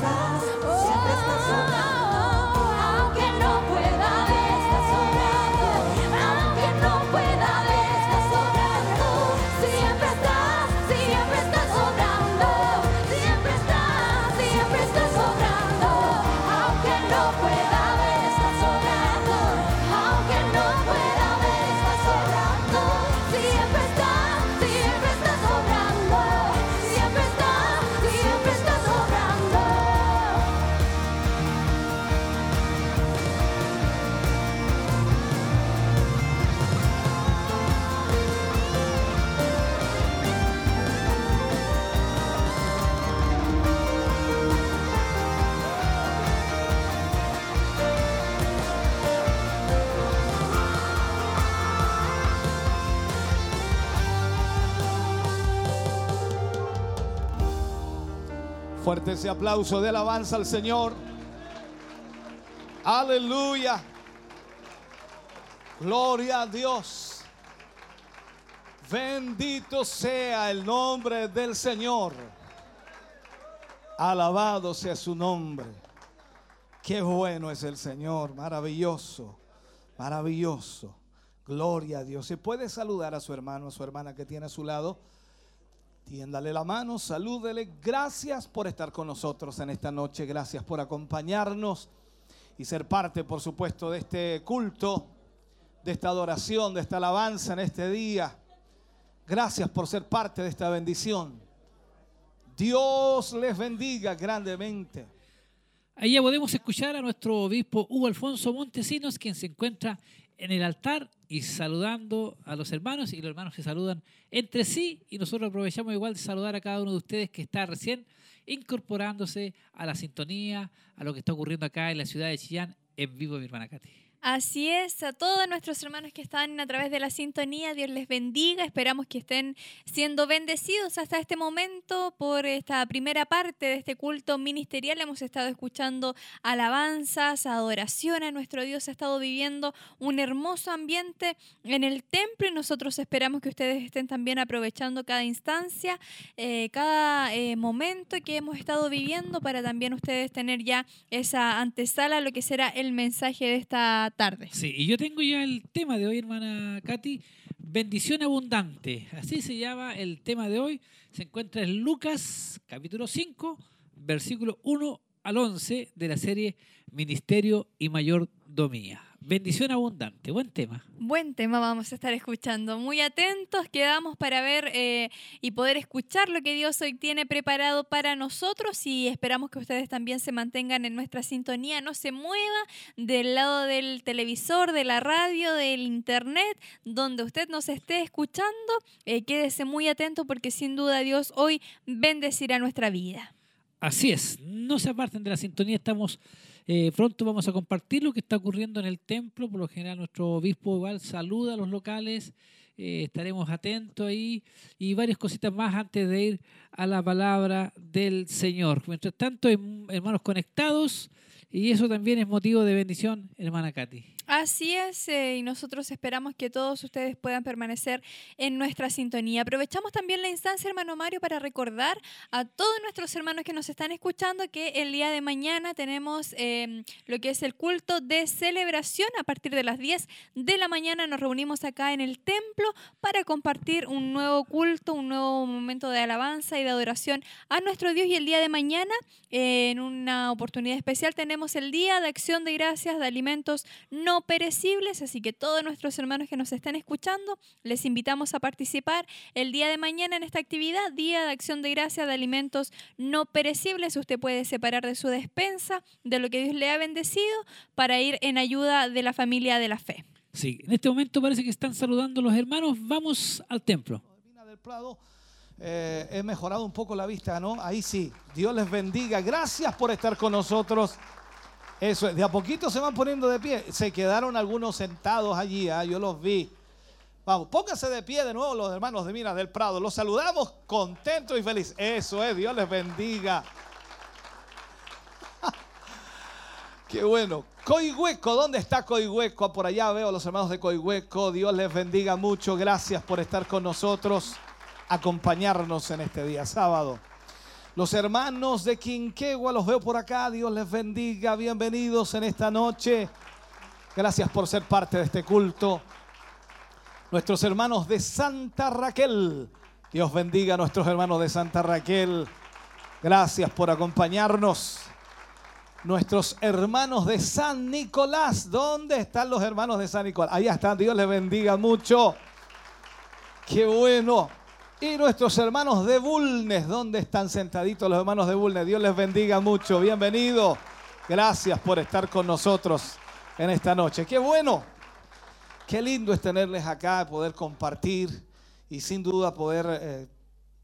さ Fuerte ese aplauso de alabanza al Señor. Aleluya. Gloria a Dios. Bendito sea el nombre del Señor. Alabado sea su nombre. Qué bueno es el Señor. Maravilloso. Maravilloso. Gloria a Dios. Se puede saludar a su hermano, a su hermana que tiene a su lado. Tiéndale la mano, salúdele. Gracias por estar con nosotros en esta noche. Gracias por acompañarnos y ser parte, por supuesto, de este culto, de esta adoración, de esta alabanza en este día. Gracias por ser parte de esta bendición. Dios les bendiga grandemente. Ya podemos escuchar a nuestro obispo Hugo Alfonso Montesinos, quien se encuentra en el altar y saludando a los hermanos y los hermanos se saludan entre sí y nosotros aprovechamos igual de saludar a cada uno de ustedes que está recién incorporándose a la sintonía, a lo que está ocurriendo acá en la ciudad de Chillán en vivo, mi hermana Katy. Así es, a todos nuestros hermanos que están a través de la sintonía, Dios les bendiga. Esperamos que estén siendo bendecidos hasta este momento por esta primera parte de este culto ministerial. Hemos estado escuchando alabanzas, adoración a nuestro Dios. Ha estado viviendo un hermoso ambiente en el templo y nosotros esperamos que ustedes estén también aprovechando cada instancia, eh, cada eh, momento que hemos estado viviendo para también ustedes tener ya esa antesala lo que será el mensaje de esta tarde. Sí, y yo tengo ya el tema de hoy, hermana Katy, bendición abundante. Así se llama el tema de hoy. Se encuentra en Lucas capítulo 5, versículo 1 al 11 de la serie Ministerio y Mayordomía. Bendición abundante, buen tema. Buen tema vamos a estar escuchando. Muy atentos quedamos para ver eh, y poder escuchar lo que Dios hoy tiene preparado para nosotros y esperamos que ustedes también se mantengan en nuestra sintonía, no se mueva del lado del televisor, de la radio, del internet, donde usted nos esté escuchando. Eh, quédese muy atento porque sin duda Dios hoy bendecirá nuestra vida. Así es, no se aparten de la sintonía, estamos eh, pronto vamos a compartir lo que está ocurriendo en el templo, por lo general nuestro obispo igual saluda a los locales, eh, estaremos atentos ahí y varias cositas más antes de ir a la palabra del Señor. Mientras tanto, hermanos conectados y eso también es motivo de bendición, hermana Katy. Así es, eh, y nosotros esperamos que todos ustedes puedan permanecer en nuestra sintonía. Aprovechamos también la instancia, hermano Mario, para recordar a todos nuestros hermanos que nos están escuchando que el día de mañana tenemos eh, lo que es el culto de celebración. A partir de las 10 de la mañana nos reunimos acá en el templo para compartir un nuevo culto, un nuevo momento de alabanza y de adoración a nuestro Dios. Y el día de mañana, eh, en una oportunidad especial, tenemos el Día de Acción de Gracias de Alimentos No Perecibles. Así que todos nuestros hermanos que nos están escuchando, les invitamos a participar el día de mañana en esta actividad, Día de Acción de Gracias de Alimentos No Perecibles. Usted puede separar de su despensa, de lo que Dios le ha bendecido, para ir en ayuda de la familia de la fe. Sí, en este momento parece que están saludando los hermanos. Vamos al templo. del Prado. Eh, he mejorado un poco la vista, ¿no? Ahí sí. Dios les bendiga. Gracias por estar con nosotros. Eso es. De a poquito se van poniendo de pie. Se quedaron algunos sentados allí, ¿ah? yo los vi. Vamos, pónganse de pie de nuevo los hermanos de Minas del Prado. Los saludamos contentos y felices. Eso es, Dios les bendiga. Qué bueno. Coihueco, ¿dónde está Coihueco? Por allá veo a los hermanos de Coihueco. Dios les bendiga mucho. Gracias por estar con nosotros, acompañarnos en este día sábado. Los hermanos de Quinquegua los veo por acá. Dios les bendiga. Bienvenidos en esta noche. Gracias por ser parte de este culto. Nuestros hermanos de Santa Raquel. Dios bendiga a nuestros hermanos de Santa Raquel. Gracias por acompañarnos nuestros hermanos de San Nicolás. ¿Dónde están los hermanos de San Nicolás? Allá están, Dios les bendiga mucho. Qué bueno. Y nuestros hermanos de Bulnes, ¿dónde están sentaditos los hermanos de Bulnes? Dios les bendiga mucho. Bienvenido. Gracias por estar con nosotros en esta noche. Qué bueno. Qué lindo es tenerles acá, poder compartir y sin duda poder eh,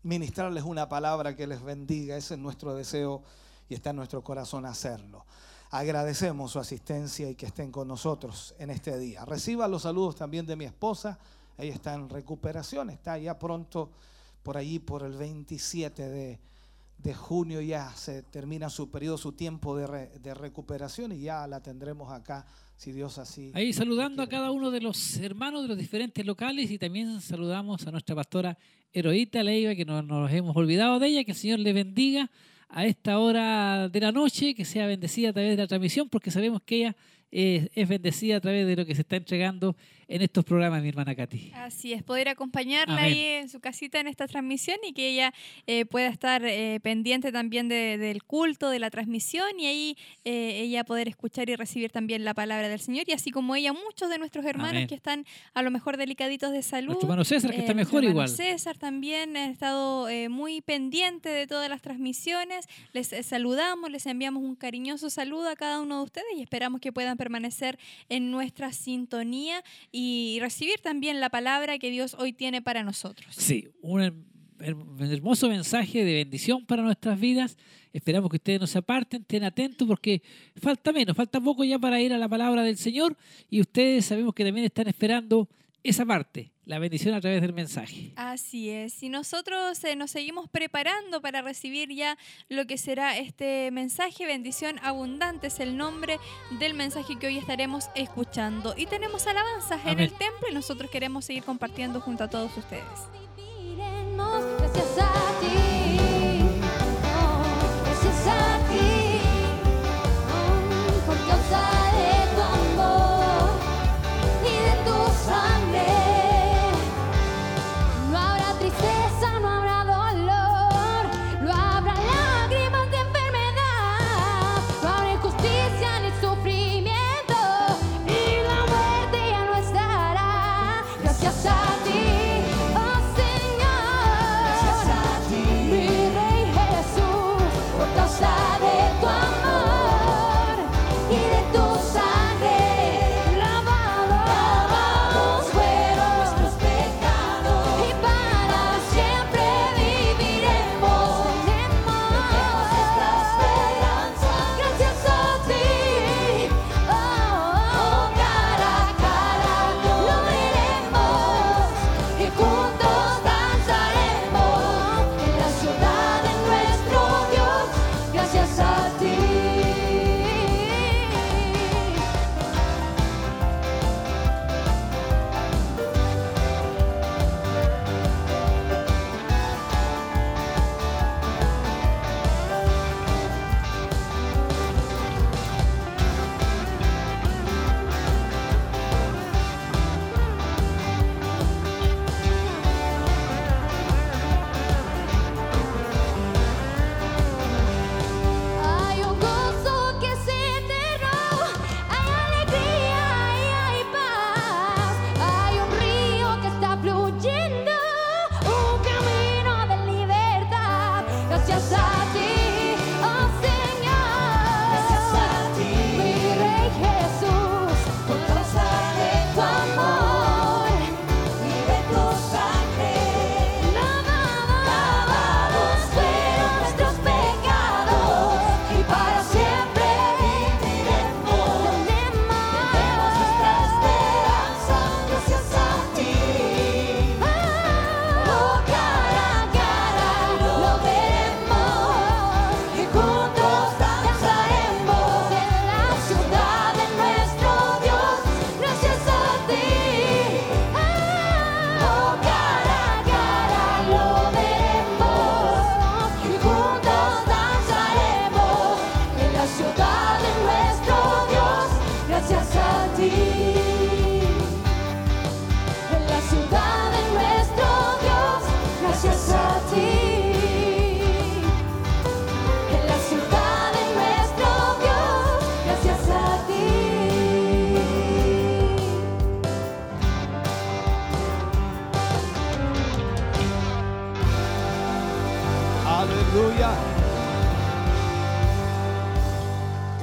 ministrarles una palabra que les bendiga. Ese es nuestro deseo y está en nuestro corazón hacerlo. Agradecemos su asistencia y que estén con nosotros en este día. Reciba los saludos también de mi esposa. Ella está en recuperación, está ya pronto por allí, por el 27 de, de junio, ya se termina su periodo, su tiempo de, re- de recuperación y ya la tendremos acá, si Dios así. Ahí saludando a cada uno de los hermanos de los diferentes locales y también saludamos a nuestra pastora Heroíta Leiva, que no nos hemos olvidado de ella, que el Señor le bendiga a esta hora de la noche, que sea bendecida a través de la transmisión, porque sabemos que ella es bendecida a través de lo que se está entregando en estos programas, mi hermana Katy. Así es, poder acompañarla Amén. ahí en su casita en esta transmisión y que ella eh, pueda estar eh, pendiente también de- del culto, de la transmisión y ahí eh, ella poder escuchar y recibir también la palabra del Señor y así como ella, muchos de nuestros hermanos Amén. que están a lo mejor delicaditos de salud. Nuestro hermano César, que está mejor hermano igual. César también ha estado muy pendiente de todas las transmisiones. Les saludamos, les enviamos un cariñoso saludo a cada uno de ustedes y esperamos que puedan permanecer en nuestra sintonía y recibir también la palabra que Dios hoy tiene para nosotros. Sí, un her- her- hermoso mensaje de bendición para nuestras vidas. Esperamos que ustedes no se aparten, estén atentos porque falta menos, falta poco ya para ir a la palabra del Señor y ustedes sabemos que también están esperando esa parte, la bendición a través del mensaje. Así es. Y nosotros eh, nos seguimos preparando para recibir ya lo que será este mensaje. Bendición abundante es el nombre del mensaje que hoy estaremos escuchando. Y tenemos alabanzas en el templo y nosotros queremos seguir compartiendo junto a todos ustedes.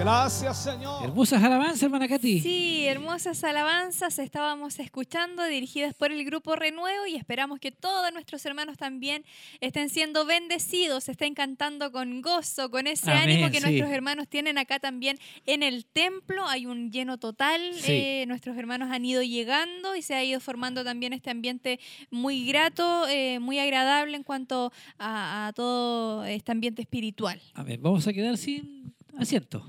Gracias, Señor. Hermosas alabanzas, hermana Katy. Sí, hermosas alabanzas estábamos escuchando dirigidas por el grupo Renuevo y esperamos que todos nuestros hermanos también estén siendo bendecidos, estén cantando con gozo, con ese Amén, ánimo que sí. nuestros hermanos tienen acá también en el templo. Hay un lleno total, Sí. eh, nuestros hermanos han ido llegando y se ha ido formando también este ambiente muy grato, eh, muy agradable en cuanto a, a todo este ambiente espiritual. A ver, vamos a quedar sin asiento.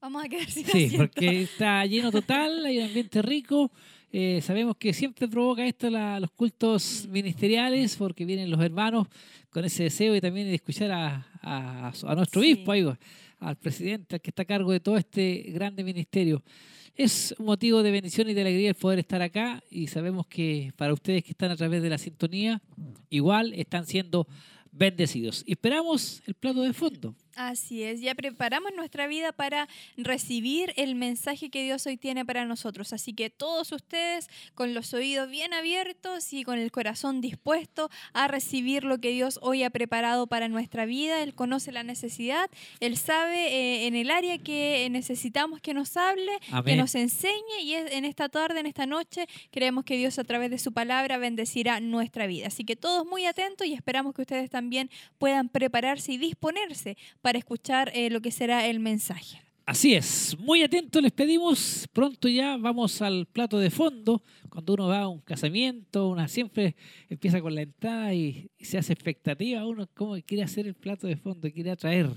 Vamos a quedar sin Sí, asiento. porque está lleno total, hay un ambiente rico, Eh, sabemos que siempre provoca esto la- los cultos ministeriales porque vienen los hermanos con ese deseo y también de escuchar a, a- a nuestro Sí. obispo, ahí, al presidente, al que está a cargo de todo este grande ministerio. Es un motivo de bendición y de alegría el poder estar acá y sabemos que para ustedes que están a través de la sintonía, igual están siendo bendecidos. Y esperamos el plato de fondo. Así es, ya preparamos nuestra vida para recibir el mensaje que Dios hoy tiene para nosotros. Así que todos ustedes con los oídos bien abiertos y con el corazón dispuesto a recibir lo que Dios hoy ha preparado para nuestra vida. Él conoce la necesidad, Él sabe eh, en el área que necesitamos que nos hable, que nos enseñe y es- en esta tarde, en esta noche, creemos que Dios a través de su palabra bendecirá nuestra vida. Así que todos muy atentos y esperamos que ustedes también puedan prepararse y disponerse para escuchar eh, lo que será el mensaje. Así es, muy atentos les pedimos. Pronto ya vamos al plato de fondo. Cuando uno va a un casamiento, una siempre empieza con la entrada y, y se hace expectativa. Uno cómo quiere hacer el plato de fondo, quiere atraer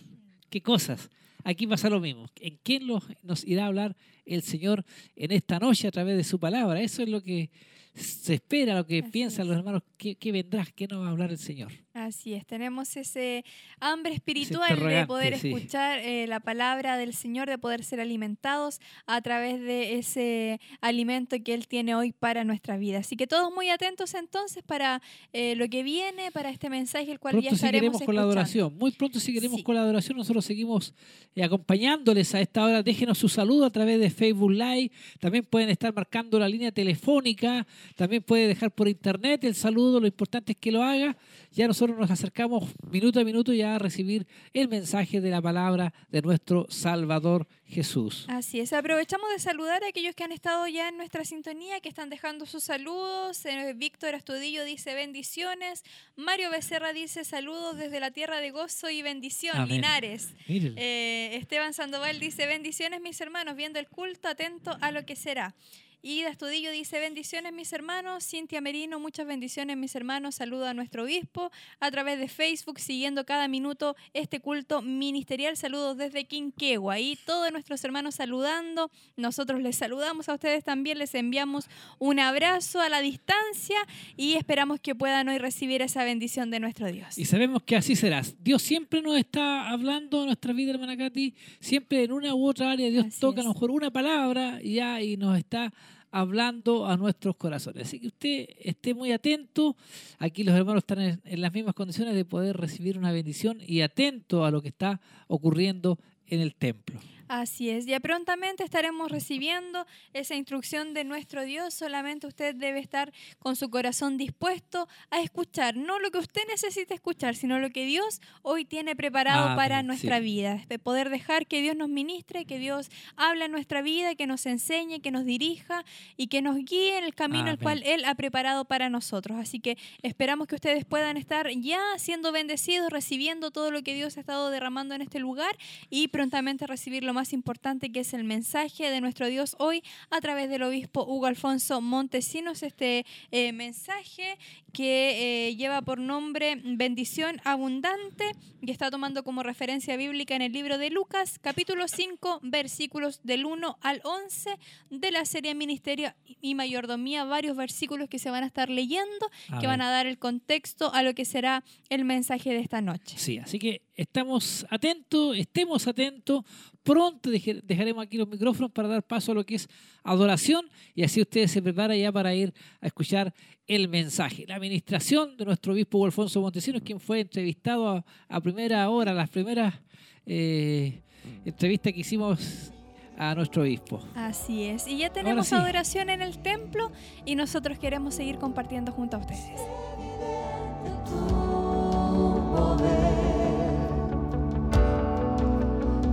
qué cosas. Aquí pasa lo mismo. ¿En quién los- nos irá a hablar el Señor en esta noche a través de su palabra? Eso es lo que se espera, lo que piensan los hermanos. ¿Qué, qué vendrá? ¿Qué nos va a hablar el Señor? Así es, tenemos ese hambre espiritual de poder sí. escuchar eh, la palabra del Señor, de poder ser alimentados a través de ese alimento que Él tiene hoy para nuestra vida. Así que todos muy atentos entonces para eh, lo que viene, para este mensaje, el cual ya Pronto estaremos seguiremos con la adoración. Muy pronto seguiremos con la adoración. Nosotros seguimos eh, acompañándoles a esta hora. Déjenos su saludo a través de Facebook Live. También pueden estar marcando la línea telefónica. También puede dejar por internet el saludo. Lo importante es que lo haga. Ya nosotros nos acercamos minuto a minuto ya a recibir el mensaje de la palabra de nuestro Salvador Jesús. Así es, aprovechamos de saludar a aquellos que han estado ya en nuestra sintonía, que están dejando sus saludos. Eh, Víctor Astudillo dice bendiciones. Mario Becerra dice saludos desde la tierra de gozo y bendición, Amén. Linares. Eh, Esteban Sandoval dice bendiciones mis hermanos, viendo el culto, atento a lo que será. Ida Astudillo dice bendiciones mis hermanos. Cintia Merino, muchas bendiciones mis hermanos. Saluda a nuestro obispo a través de Facebook, siguiendo cada minuto este culto ministerial. Saludos desde Quinquegua. Y todos nuestros hermanos saludando. Nosotros les saludamos a ustedes también. Les enviamos un abrazo a la distancia y esperamos que puedan hoy recibir esa bendición de nuestro Dios. Y sabemos que así será. Dios siempre nos está hablando en nuestra vida, hermana Katy. Siempre en una u otra área Dios toca a lo mejor una palabra y ya y nos está hablando a nuestros corazones. Así que usted esté muy atento. Aquí los hermanos están en, en las mismas condiciones de poder recibir una bendición y atento a lo que está ocurriendo en el templo. Así es, ya prontamente estaremos recibiendo esa instrucción de nuestro Dios, solamente usted debe estar con su corazón dispuesto a escuchar, no lo que usted necesita escuchar, sino lo que Dios hoy tiene preparado Amén, para sí. nuestra vida, de poder dejar que Dios nos ministre, que Dios hable en nuestra vida, que nos enseñe, que nos dirija y que nos guíe en el camino el cual Él ha preparado para nosotros. Así que esperamos que ustedes puedan estar ya siendo bendecidos, recibiendo todo lo que Dios ha estado derramando en este lugar y prontamente recibir lo más importante que es el mensaje de nuestro Dios hoy a través del obispo Hugo Alfonso Montesinos. Este eh, mensaje que eh, lleva por nombre Bendición Abundante y está tomando como referencia bíblica en el libro de Lucas, capítulo 5, versículos del 1 al 11 de la serie Ministerio y Mayordomía, varios versículos que se van a estar leyendo, que van a dar el contexto a lo que será el mensaje de esta noche. Sí, así que estamos atentos, estemos atentos. Pronto dejaremos aquí los micrófonos para dar paso a lo que es adoración y así ustedes se preparan ya para ir a escuchar el mensaje. La administración de nuestro obispo Alfonso Montesinos, quien fue entrevistado a, a primera hora, las primeras eh, entrevistas que hicimos a nuestro obispo. Así es. Y ya tenemos sí. adoración en el templo y nosotros queremos seguir compartiendo junto a ustedes.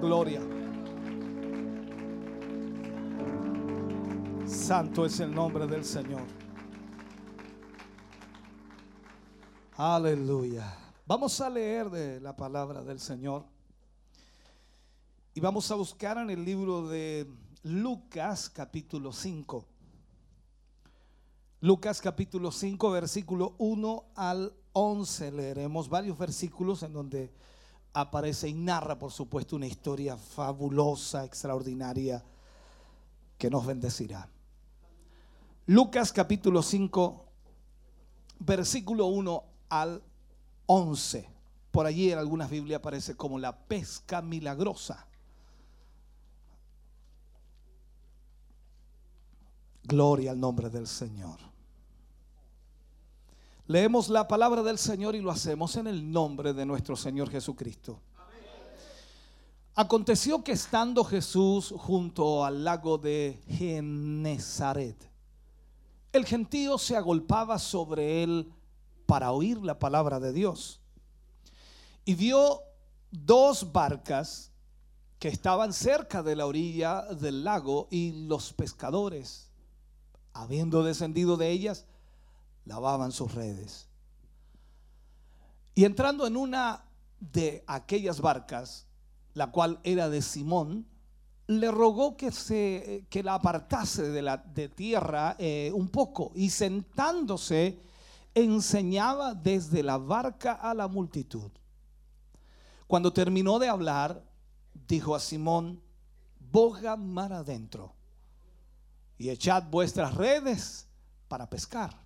Gloria. Santo es el nombre del Señor. Aleluya. Vamos a leer de la palabra del Señor. Y vamos a buscar en el libro de Lucas capítulo 5. Lucas capítulo 5, versículo 1 al 11. Leeremos varios versículos en donde aparece y narra, por supuesto, una historia fabulosa, extraordinaria, que nos bendecirá. Lucas capítulo 5, versículo 1 al 11. Por allí en algunas Biblias aparece como la pesca milagrosa. Gloria al nombre del Señor. Leemos la palabra del Señor y lo hacemos en el nombre de nuestro Señor Jesucristo. Aconteció que estando Jesús junto al lago de Genezaret, el gentío se agolpaba sobre él para oír la palabra de Dios. Y vio dos barcas que estaban cerca de la orilla del lago y los pescadores, habiendo descendido de ellas, lavaban sus redes. Y entrando en una de aquellas barcas, la cual era de Simón, le rogó que, se, que la apartase de la de tierra eh, un poco y sentándose enseñaba desde la barca a la multitud. Cuando terminó de hablar, dijo a Simón, boga mar adentro y echad vuestras redes para pescar.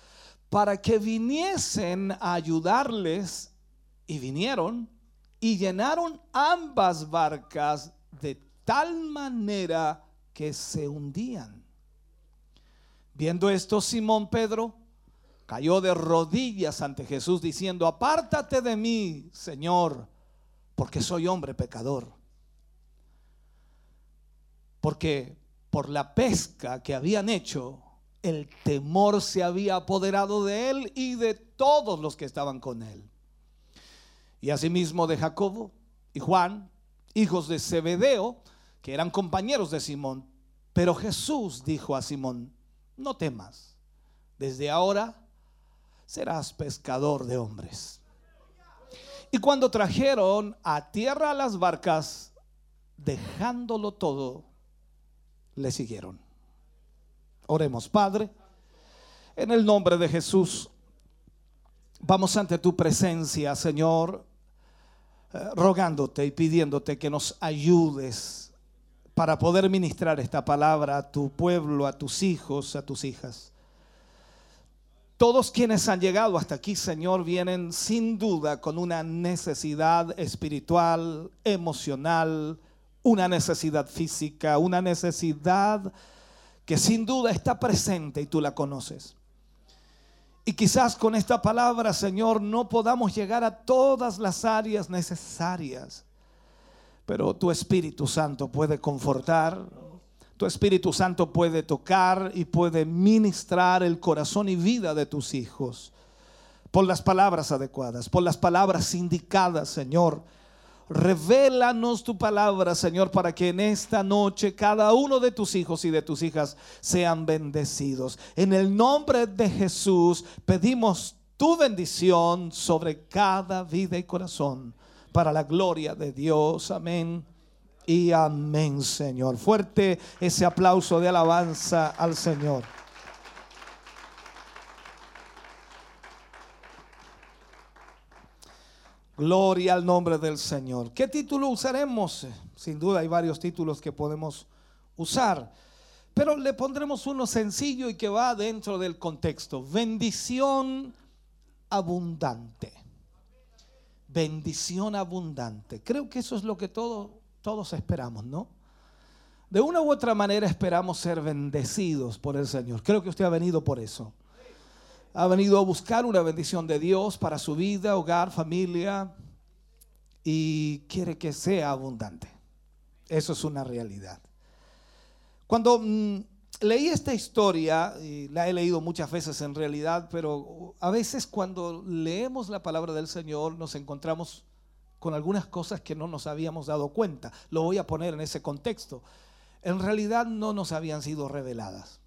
para que viniesen a ayudarles y vinieron y llenaron ambas barcas de tal manera que se hundían. Viendo esto, Simón Pedro cayó de rodillas ante Jesús diciendo, apártate de mí, Señor, porque soy hombre pecador. Porque por la pesca que habían hecho, el temor se había apoderado de él y de todos los que estaban con él. Y asimismo de Jacobo y Juan, hijos de Zebedeo, que eran compañeros de Simón. Pero Jesús dijo a Simón, no temas, desde ahora serás pescador de hombres. Y cuando trajeron a tierra las barcas, dejándolo todo, le siguieron. Oremos, Padre, en el nombre de Jesús, vamos ante tu presencia, Señor, eh, rogándote y pidiéndote que nos ayudes para poder ministrar esta palabra a tu pueblo, a tus hijos, a tus hijas. Todos quienes han llegado hasta aquí, Señor, vienen sin duda con una necesidad espiritual, emocional, una necesidad física, una necesidad que sin duda está presente y tú la conoces. Y quizás con esta palabra, Señor, no podamos llegar a todas las áreas necesarias, pero tu Espíritu Santo puede confortar, tu Espíritu Santo puede tocar y puede ministrar el corazón y vida de tus hijos por las palabras adecuadas, por las palabras indicadas, Señor. Revélanos tu palabra, Señor, para que en esta noche cada uno de tus hijos y de tus hijas sean bendecidos. En el nombre de Jesús pedimos tu bendición sobre cada vida y corazón para la gloria de Dios. Amén. Y amén, Señor. Fuerte ese aplauso de alabanza al Señor. Gloria al nombre del Señor. ¿Qué título usaremos? Sin duda hay varios títulos que podemos usar, pero le pondremos uno sencillo y que va dentro del contexto. Bendición abundante. Bendición abundante. Creo que eso es lo que todo, todos esperamos, ¿no? De una u otra manera esperamos ser bendecidos por el Señor. Creo que usted ha venido por eso ha venido a buscar una bendición de Dios para su vida, hogar, familia y quiere que sea abundante. Eso es una realidad. Cuando mm, leí esta historia, y la he leído muchas veces en realidad, pero a veces cuando leemos la palabra del Señor nos encontramos con algunas cosas que no nos habíamos dado cuenta. Lo voy a poner en ese contexto. En realidad no nos habían sido reveladas.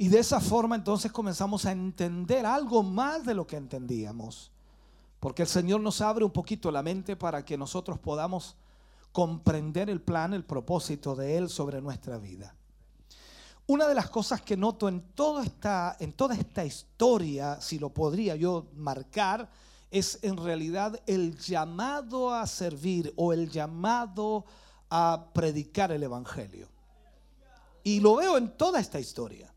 Y de esa forma entonces comenzamos a entender algo más de lo que entendíamos. Porque el Señor nos abre un poquito la mente para que nosotros podamos comprender el plan, el propósito de Él sobre nuestra vida. Una de las cosas que noto en, toda esta historia, si lo podría yo marcar, es en realidad el llamado a servir o el llamado a predicar el Evangelio. Y lo veo en toda esta historia.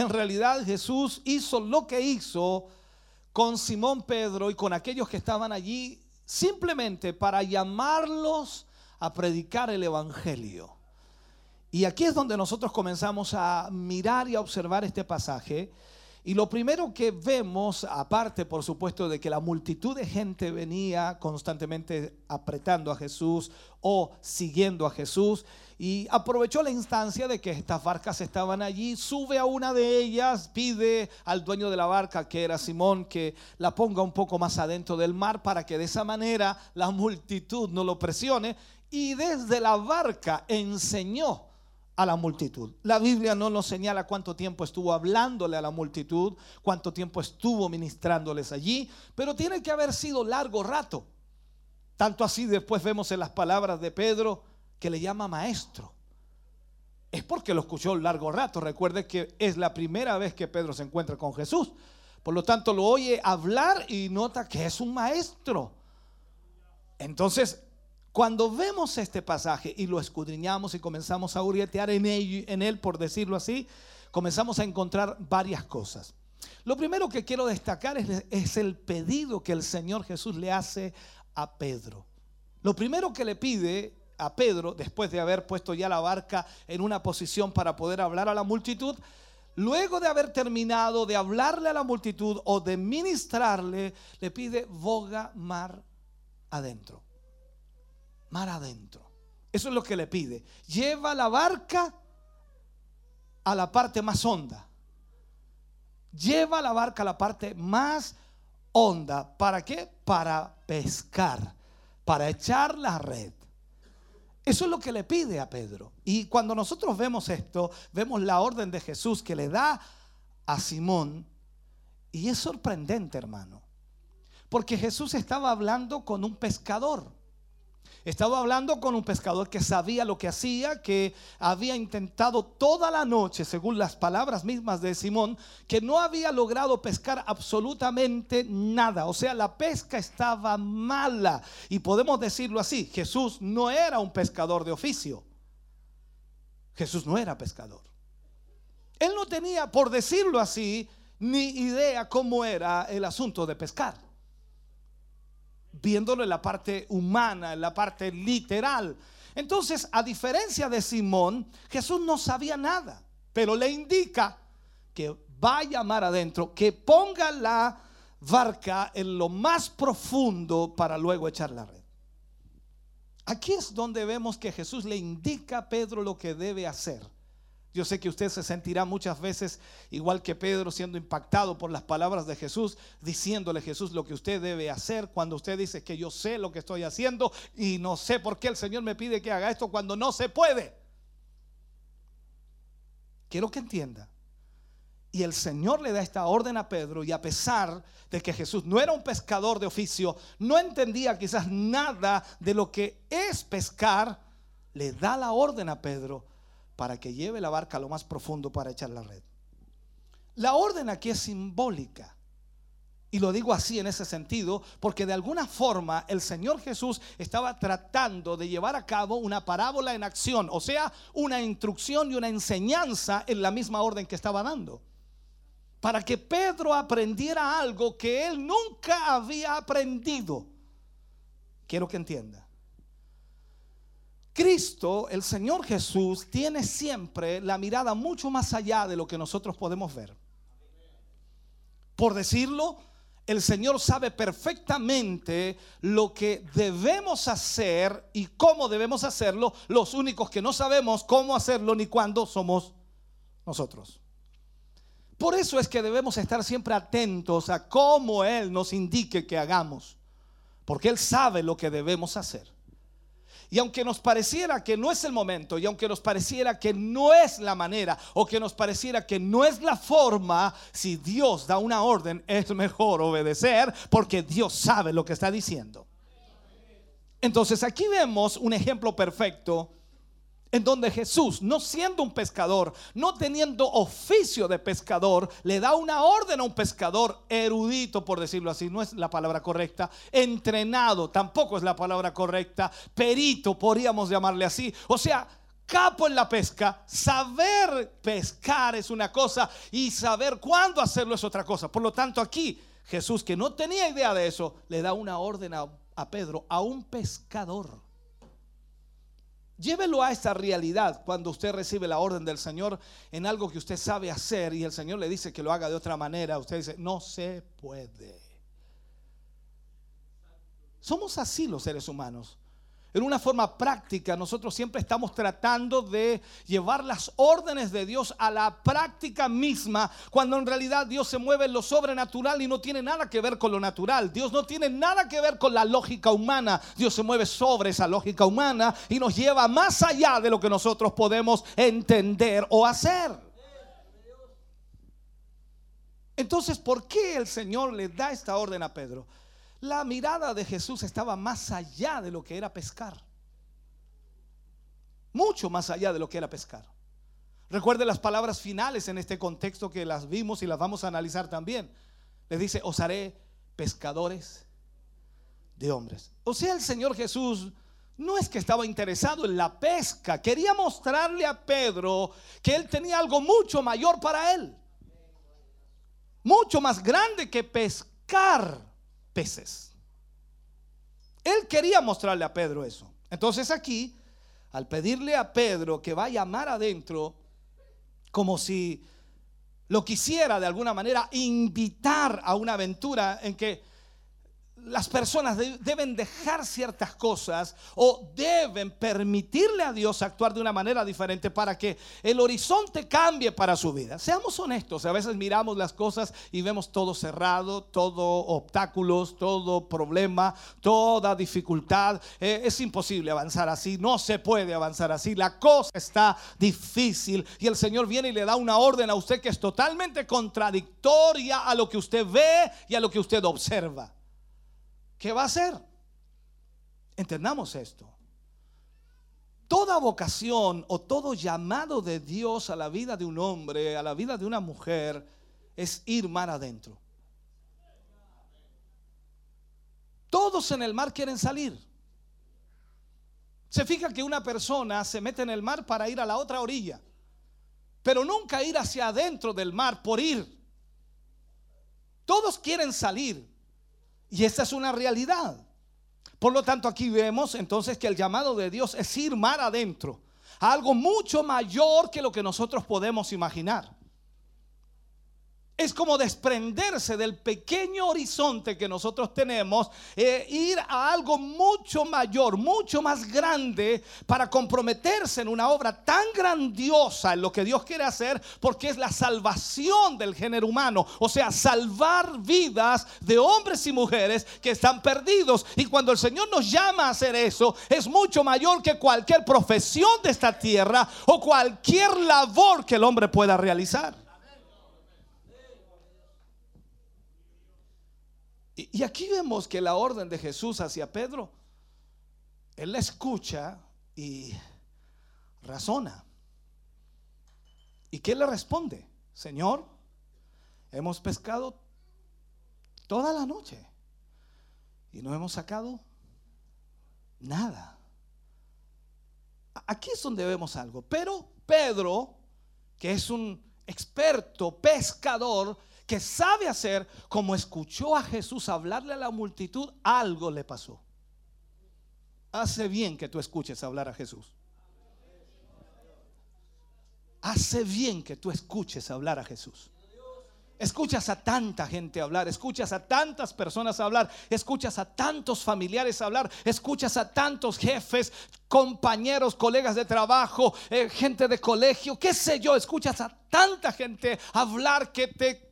En realidad Jesús hizo lo que hizo con Simón Pedro y con aquellos que estaban allí simplemente para llamarlos a predicar el Evangelio. Y aquí es donde nosotros comenzamos a mirar y a observar este pasaje. Y lo primero que vemos, aparte por supuesto de que la multitud de gente venía constantemente apretando a Jesús o siguiendo a Jesús, y aprovechó la instancia de que estas barcas estaban allí, sube a una de ellas, pide al dueño de la barca, que era Simón, que la ponga un poco más adentro del mar para que de esa manera la multitud no lo presione, y desde la barca enseñó a la multitud. La Biblia no nos señala cuánto tiempo estuvo hablándole a la multitud, cuánto tiempo estuvo ministrándoles allí, pero tiene que haber sido largo rato. Tanto así después vemos en las palabras de Pedro que le llama maestro. Es porque lo escuchó largo rato. Recuerde que es la primera vez que Pedro se encuentra con Jesús. Por lo tanto, lo oye hablar y nota que es un maestro. Entonces, cuando vemos este pasaje y lo escudriñamos y comenzamos a él, en él, por decirlo así, comenzamos a encontrar varias cosas. Lo primero que quiero destacar es, es el pedido que el Señor Jesús le hace a Pedro. Lo primero que le pide a Pedro, después de haber puesto ya la barca en una posición para poder hablar a la multitud, luego de haber terminado de hablarle a la multitud o de ministrarle, le pide boga mar adentro. Mar adentro. Eso es lo que le pide. Lleva la barca a la parte más honda. Lleva la barca a la parte más honda. ¿Para qué? Para pescar, para echar la red. Eso es lo que le pide a Pedro. Y cuando nosotros vemos esto, vemos la orden de Jesús que le da a Simón. Y es sorprendente, hermano. Porque Jesús estaba hablando con un pescador. Estaba hablando con un pescador que sabía lo que hacía, que había intentado toda la noche, según las palabras mismas de Simón, que no había logrado pescar absolutamente nada. O sea, la pesca estaba mala. Y podemos decirlo así, Jesús no era un pescador de oficio. Jesús no era pescador. Él no tenía, por decirlo así, ni idea cómo era el asunto de pescar viéndolo en la parte humana, en la parte literal. Entonces, a diferencia de Simón, Jesús no sabía nada, pero le indica que vaya mar adentro, que ponga la barca en lo más profundo para luego echar la red. Aquí es donde vemos que Jesús le indica a Pedro lo que debe hacer. Yo sé que usted se sentirá muchas veces igual que Pedro siendo impactado por las palabras de Jesús, diciéndole Jesús lo que usted debe hacer cuando usted dice que yo sé lo que estoy haciendo y no sé por qué el Señor me pide que haga esto cuando no se puede. Quiero que entienda. Y el Señor le da esta orden a Pedro y a pesar de que Jesús no era un pescador de oficio, no entendía quizás nada de lo que es pescar, le da la orden a Pedro para que lleve la barca a lo más profundo para echar la red. La orden aquí es simbólica. Y lo digo así en ese sentido, porque de alguna forma el Señor Jesús estaba tratando de llevar a cabo una parábola en acción, o sea, una instrucción y una enseñanza en la misma orden que estaba dando. Para que Pedro aprendiera algo que él nunca había aprendido. Quiero que entienda. Cristo, el Señor Jesús, tiene siempre la mirada mucho más allá de lo que nosotros podemos ver. Por decirlo, el Señor sabe perfectamente lo que debemos hacer y cómo debemos hacerlo. Los únicos que no sabemos cómo hacerlo ni cuándo somos nosotros. Por eso es que debemos estar siempre atentos a cómo Él nos indique que hagamos. Porque Él sabe lo que debemos hacer. Y aunque nos pareciera que no es el momento, y aunque nos pareciera que no es la manera, o que nos pareciera que no es la forma, si Dios da una orden, es mejor obedecer porque Dios sabe lo que está diciendo. Entonces aquí vemos un ejemplo perfecto en donde Jesús, no siendo un pescador, no teniendo oficio de pescador, le da una orden a un pescador erudito, por decirlo así, no es la palabra correcta, entrenado, tampoco es la palabra correcta, perito, podríamos llamarle así. O sea, capo en la pesca, saber pescar es una cosa y saber cuándo hacerlo es otra cosa. Por lo tanto, aquí Jesús, que no tenía idea de eso, le da una orden a, a Pedro, a un pescador Llévelo a esta realidad cuando usted recibe la orden del Señor en algo que usted sabe hacer y el Señor le dice que lo haga de otra manera. Usted dice, no se puede. Somos así los seres humanos. En una forma práctica, nosotros siempre estamos tratando de llevar las órdenes de Dios a la práctica misma, cuando en realidad Dios se mueve en lo sobrenatural y no tiene nada que ver con lo natural. Dios no tiene nada que ver con la lógica humana. Dios se mueve sobre esa lógica humana y nos lleva más allá de lo que nosotros podemos entender o hacer. Entonces, ¿por qué el Señor le da esta orden a Pedro? La mirada de Jesús estaba más allá de lo que era pescar. Mucho más allá de lo que era pescar. Recuerde las palabras finales en este contexto que las vimos y las vamos a analizar también. Le dice, os haré pescadores de hombres. O sea, el Señor Jesús no es que estaba interesado en la pesca, quería mostrarle a Pedro que él tenía algo mucho mayor para él. Mucho más grande que pescar peces. Él quería mostrarle a Pedro eso. Entonces aquí, al pedirle a Pedro que vaya mar adentro, como si lo quisiera de alguna manera invitar a una aventura en que las personas de- deben dejar ciertas cosas o deben permitirle a Dios actuar de una manera diferente para que el horizonte cambie para su vida. Seamos honestos, a veces miramos las cosas y vemos todo cerrado, todo obstáculos, todo problema, toda dificultad. Eh, es imposible avanzar así, no se puede avanzar así, la cosa está difícil y el Señor viene y le da una orden a usted que es totalmente contradictoria a lo que usted ve y a lo que usted observa. ¿Qué va a hacer? Entendamos esto. Toda vocación o todo llamado de Dios a la vida de un hombre, a la vida de una mujer, es ir mar adentro. Todos en el mar quieren salir. Se fija que una persona se mete en el mar para ir a la otra orilla, pero nunca ir hacia adentro del mar por ir. Todos quieren salir, y esta es una realidad. Por lo tanto, aquí vemos entonces que el llamado de Dios es ir mar adentro, a algo mucho mayor que lo que nosotros podemos imaginar. Es como desprenderse del pequeño horizonte que nosotros tenemos, e ir a algo mucho mayor, mucho más grande, para comprometerse en una obra tan grandiosa en lo que Dios quiere hacer, porque es la salvación del género humano, o sea, salvar vidas de hombres y mujeres que están perdidos. Y cuando el Señor nos llama a hacer eso, es mucho mayor que cualquier profesión de esta tierra o cualquier labor que el hombre pueda realizar. Y, aquí vemos que la orden de Jesús hacia Pedro, él la escucha y razona. ¿Y qué le responde? Señor, hemos pescado toda la noche y no hemos sacado nada. Aquí es donde vemos algo. Pero Pedro, que es un experto pescador, que sabe hacer, como escuchó a Jesús hablarle a la multitud, algo le pasó. Hace bien que tú escuches hablar a Jesús. Hace bien que tú escuches hablar a Jesús. Escuchas a tanta gente hablar, escuchas a tantas personas hablar, escuchas a tantos familiares hablar, escuchas a tantos jefes, compañeros, colegas de trabajo, eh, gente de colegio, qué sé yo, escuchas a tanta gente hablar que te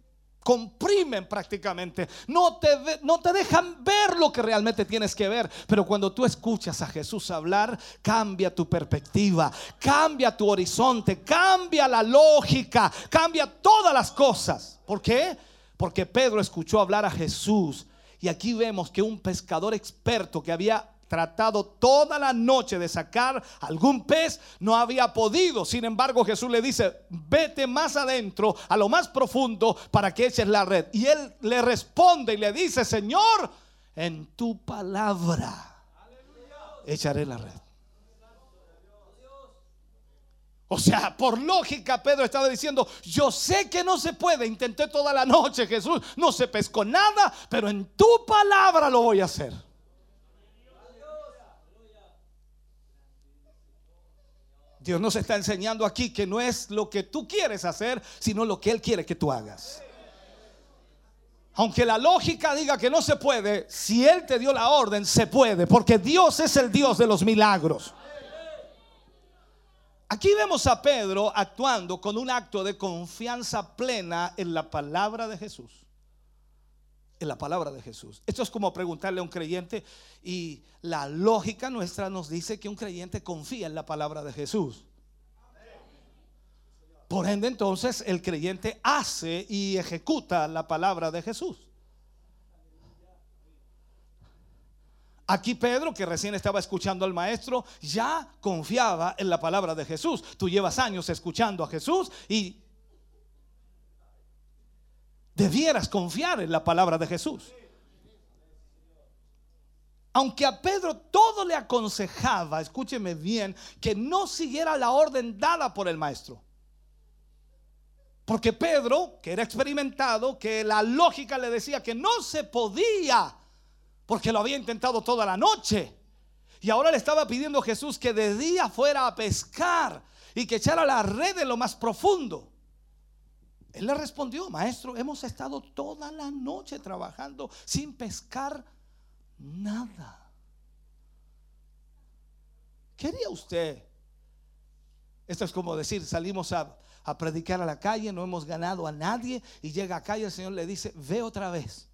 comprimen prácticamente, no te, no te dejan ver lo que realmente tienes que ver, pero cuando tú escuchas a Jesús hablar, cambia tu perspectiva, cambia tu horizonte, cambia la lógica, cambia todas las cosas. ¿Por qué? Porque Pedro escuchó hablar a Jesús y aquí vemos que un pescador experto que había tratado toda la noche de sacar algún pez, no había podido. Sin embargo, Jesús le dice, vete más adentro, a lo más profundo, para que eches la red. Y él le responde y le dice, Señor, en tu palabra echaré la red. O sea, por lógica, Pedro estaba diciendo, yo sé que no se puede, intenté toda la noche, Jesús, no se pescó nada, pero en tu palabra lo voy a hacer. Dios nos está enseñando aquí que no es lo que tú quieres hacer, sino lo que Él quiere que tú hagas. Aunque la lógica diga que no se puede, si Él te dio la orden, se puede, porque Dios es el Dios de los milagros. Aquí vemos a Pedro actuando con un acto de confianza plena en la palabra de Jesús. En la palabra de Jesús. Esto es como preguntarle a un creyente y la lógica nuestra nos dice que un creyente confía en la palabra de Jesús. Por ende, entonces, el creyente hace y ejecuta la palabra de Jesús. Aquí Pedro, que recién estaba escuchando al maestro, ya confiaba en la palabra de Jesús. Tú llevas años escuchando a Jesús y debieras confiar en la palabra de Jesús. Aunque a Pedro todo le aconsejaba, escúcheme bien, que no siguiera la orden dada por el maestro. Porque Pedro, que era experimentado, que la lógica le decía que no se podía, porque lo había intentado toda la noche. Y ahora le estaba pidiendo a Jesús que de día fuera a pescar y que echara la red en lo más profundo. Él le respondió, maestro, hemos estado toda la noche trabajando sin pescar nada. ¿Qué haría usted? Esto es como decir, salimos a, a predicar a la calle, no hemos ganado a nadie y llega acá y el Señor le dice, ve otra vez.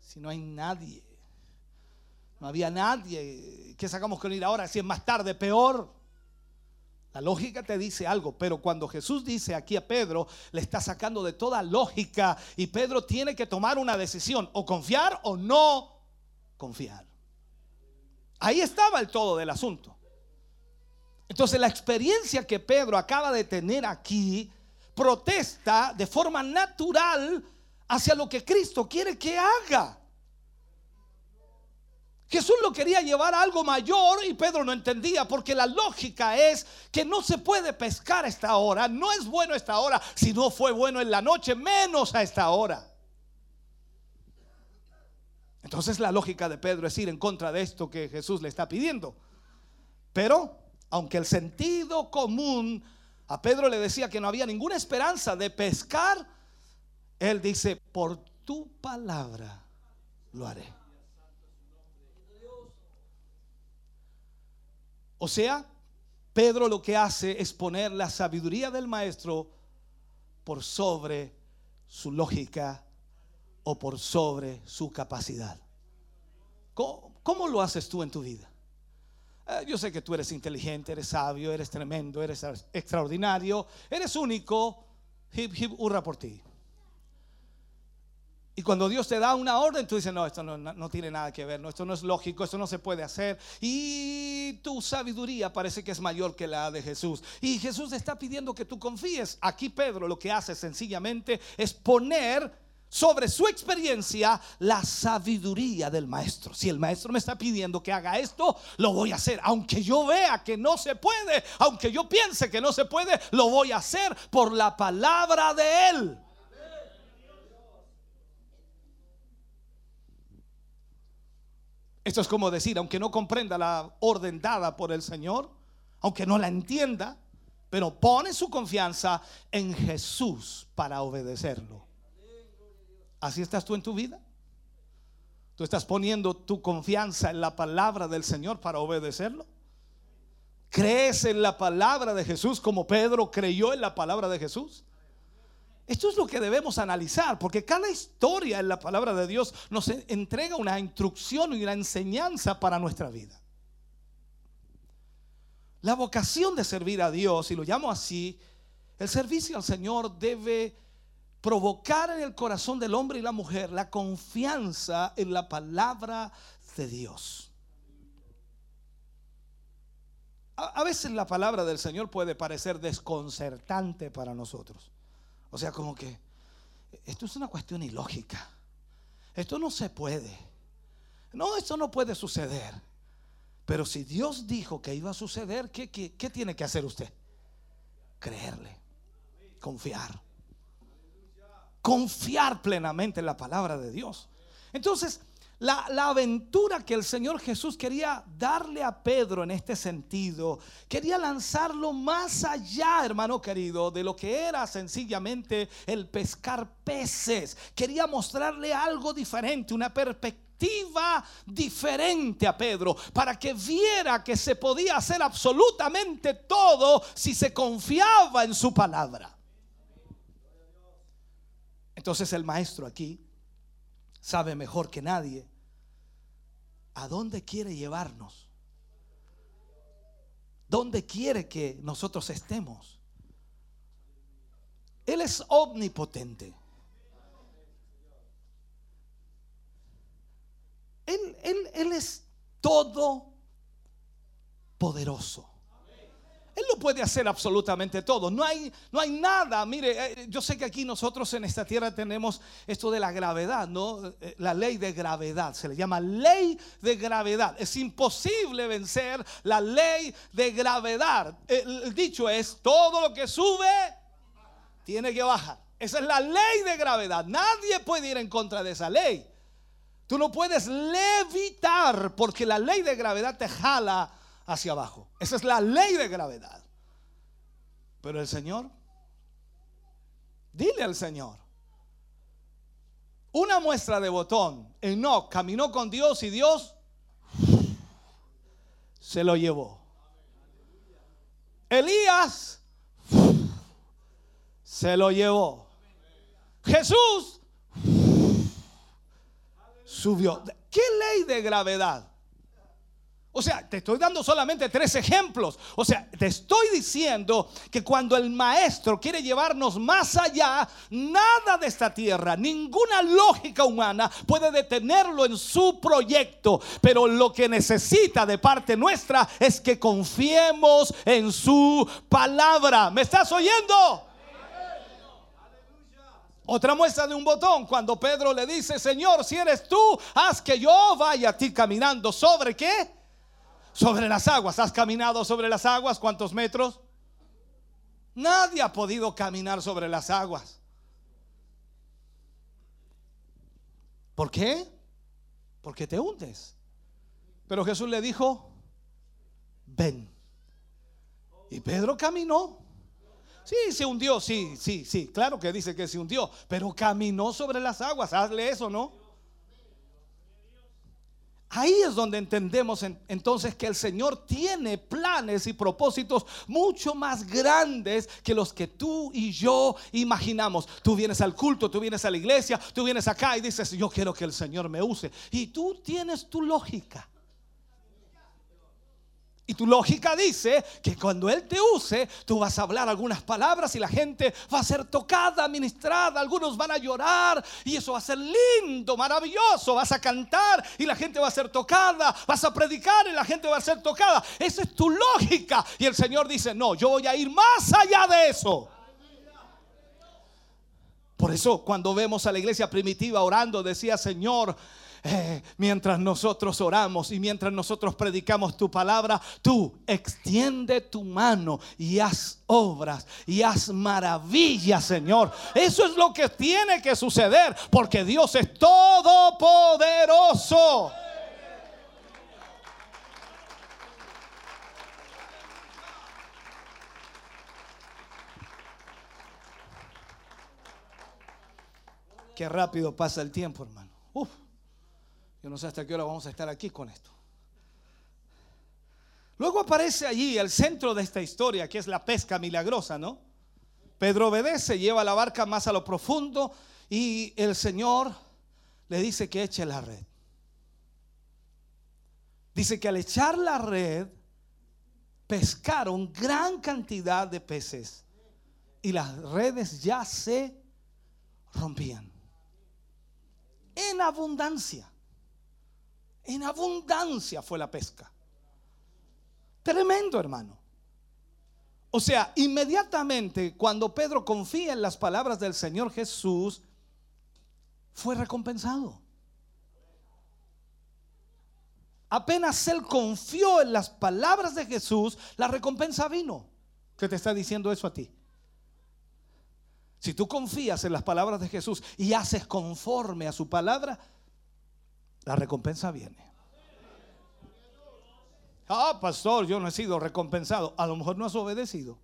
Si no hay nadie, no había nadie, ¿qué sacamos con ir ahora? Si es más tarde, peor. La lógica te dice algo, pero cuando Jesús dice aquí a Pedro, le está sacando de toda lógica y Pedro tiene que tomar una decisión, o confiar o no confiar. Ahí estaba el todo del asunto. Entonces la experiencia que Pedro acaba de tener aquí protesta de forma natural hacia lo que Cristo quiere que haga. Jesús lo quería llevar a algo mayor y Pedro no entendía porque la lógica es que no se puede pescar a esta hora, no es bueno esta hora, si no fue bueno en la noche, menos a esta hora. Entonces la lógica de Pedro es ir en contra de esto que Jesús le está pidiendo. Pero, aunque el sentido común a Pedro le decía que no había ninguna esperanza de pescar, él dice, por tu palabra lo haré. O sea, Pedro lo que hace es poner la sabiduría del maestro por sobre su lógica o por sobre su capacidad. ¿Cómo, lo haces tú en tu vida? Eh, yo sé que tú eres inteligente, eres sabio, eres tremendo, eres extraordinario, eres único. Hip, hip, hurra por ti. Y cuando Dios te da una orden, tú dices, no, esto no, tiene nada que ver, no, esto no es lógico, esto no se puede hacer. Y tu sabiduría parece que es mayor que la de Jesús. Y Jesús está pidiendo que tú confíes. Aquí Pedro lo que hace sencillamente es poner sobre su experiencia la sabiduría del maestro. Si el maestro me está pidiendo que haga esto, lo voy a hacer. Aunque yo vea que no se puede, aunque yo piense que no se puede, lo voy a hacer por la palabra de él. Esto es como decir, aunque no comprenda la orden dada por el Señor, aunque no la entienda, pero pone su confianza en Jesús para obedecerlo. ¿Así estás tú en tu vida? ¿Tú estás poniendo tu confianza en la palabra del Señor para obedecerlo? ¿Crees en la palabra de Jesús como Pedro creyó en la palabra de Jesús? Esto es lo que debemos analizar, porque cada historia en la palabra de Dios nos entrega una instrucción y una enseñanza para nuestra vida. La vocación de servir a Dios, y lo llamo así, el servicio al Señor debe provocar en el corazón del hombre y la mujer la confianza en la palabra de Dios. A, a veces la palabra del Señor puede parecer desconcertante para nosotros. O sea, como que esto es una cuestión ilógica. Esto no se puede. No, esto no puede suceder. Pero si Dios dijo que iba a suceder, ¿qué, qué, qué tiene que hacer usted? Creerle, confiar. Confiar plenamente en la palabra de Dios. Entonces, la, aventura que el Señor Jesús quería darle a Pedro en este sentido, quería lanzarlo más allá, hermano querido, de lo que era sencillamente el pescar peces. Quería mostrarle algo diferente, una perspectiva diferente a Pedro, para que viera que se podía hacer absolutamente todo si se confiaba en su palabra. Entonces el maestro aquí sabe mejor que nadie a dónde quiere llevarnos. ¿Dónde quiere que nosotros estemos? Él es omnipotente. Él, él, él es todo poderoso. Él lo puede hacer absolutamente todo. No hay, no hay nada. Mire, eh, yo sé que aquí nosotros en esta tierra tenemos esto de la gravedad, ¿no? Eh, La ley de gravedad. Se le llama ley de gravedad. Es imposible vencer la ley de gravedad. El, el dicho es, todo lo que sube tiene que bajar. Esa es la ley de gravedad. Nadie puede ir en contra de esa ley. Tú no puedes levitar porque la ley de gravedad te jala hacia abajo. Esa es la ley de gravedad. Pero el Señor, dile al Señor. Una muestra de botón. Enoch caminó con Dios y Dios se lo llevó. Elías se lo llevó. Jesús subió. ¿Qué ley de gravedad? O sea, te estoy dando solamente tres ejemplos. O sea, te estoy diciendo que cuando el maestro quiere llevarnos más allá, nada de esta tierra, ninguna lógica humana puede detenerlo en su proyecto. Pero lo que necesita de parte nuestra es que confiemos en su palabra. ¿Me estás oyendo? Otra muestra de un botón, cuando Pedro le dice, Señor, si eres tú, haz que yo vaya a ti caminando sobre qué? Sobre las aguas. ¿Has caminado sobre las aguas? ¿Cuántos metros? Nadie ha podido caminar sobre las aguas. ¿Por qué? Porque te hundes. Pero Jesús le dijo, ven. Y Pedro caminó. Sí, se hundió, sí, sí, sí, claro que dice que se hundió, pero caminó sobre las aguas, hazle eso, ¿no? Ahí es donde entendemos en- entonces que el Señor tiene planes y propósitos mucho más grandes que los que tú y yo imaginamos. Tú vienes al culto, tú vienes a la iglesia, tú vienes acá y dices, yo quiero que el Señor me use. Y tú tienes tu lógica. Y tu lógica dice que cuando Él te use, tú vas a hablar algunas palabras y la gente va a ser tocada, ministrada, algunos van a llorar y eso va a ser lindo, maravilloso. Vas a cantar y la gente va a ser tocada, vas a predicar y la gente va a ser tocada. Esa es tu lógica. Y el Señor dice, no, yo voy a ir más allá de eso. Por eso cuando vemos a la iglesia primitiva orando, decía, Señor, eh, mientras nosotros oramos y mientras nosotros predicamos tu palabra, tú extiende tu mano y haz obras y haz maravillas, Señor. Eso es lo que tiene que suceder porque Dios es todopoderoso. Qué rápido pasa el tiempo, hermano. Uf, yo no sé hasta qué hora vamos a estar aquí con esto. Luego aparece allí el centro de esta historia, que es la pesca milagrosa, ¿no? Pedro obedece, lleva la barca más a lo profundo y el Señor le dice que eche la red. Dice que al echar la red, pescaron gran cantidad de peces y las redes ya se rompían. En abundancia. En abundancia fue la pesca. Tremendo, hermano. O sea, inmediatamente cuando Pedro confía en las palabras del Señor Jesús, fue recompensado. Apenas él confió en las palabras de Jesús, la recompensa vino. ¿Qué te está diciendo eso a ti? Si tú confías en las palabras de Jesús y haces conforme a su palabra, la recompensa viene. Ah, pastor, yo no he sido recompensado. A lo mejor no has obedecido.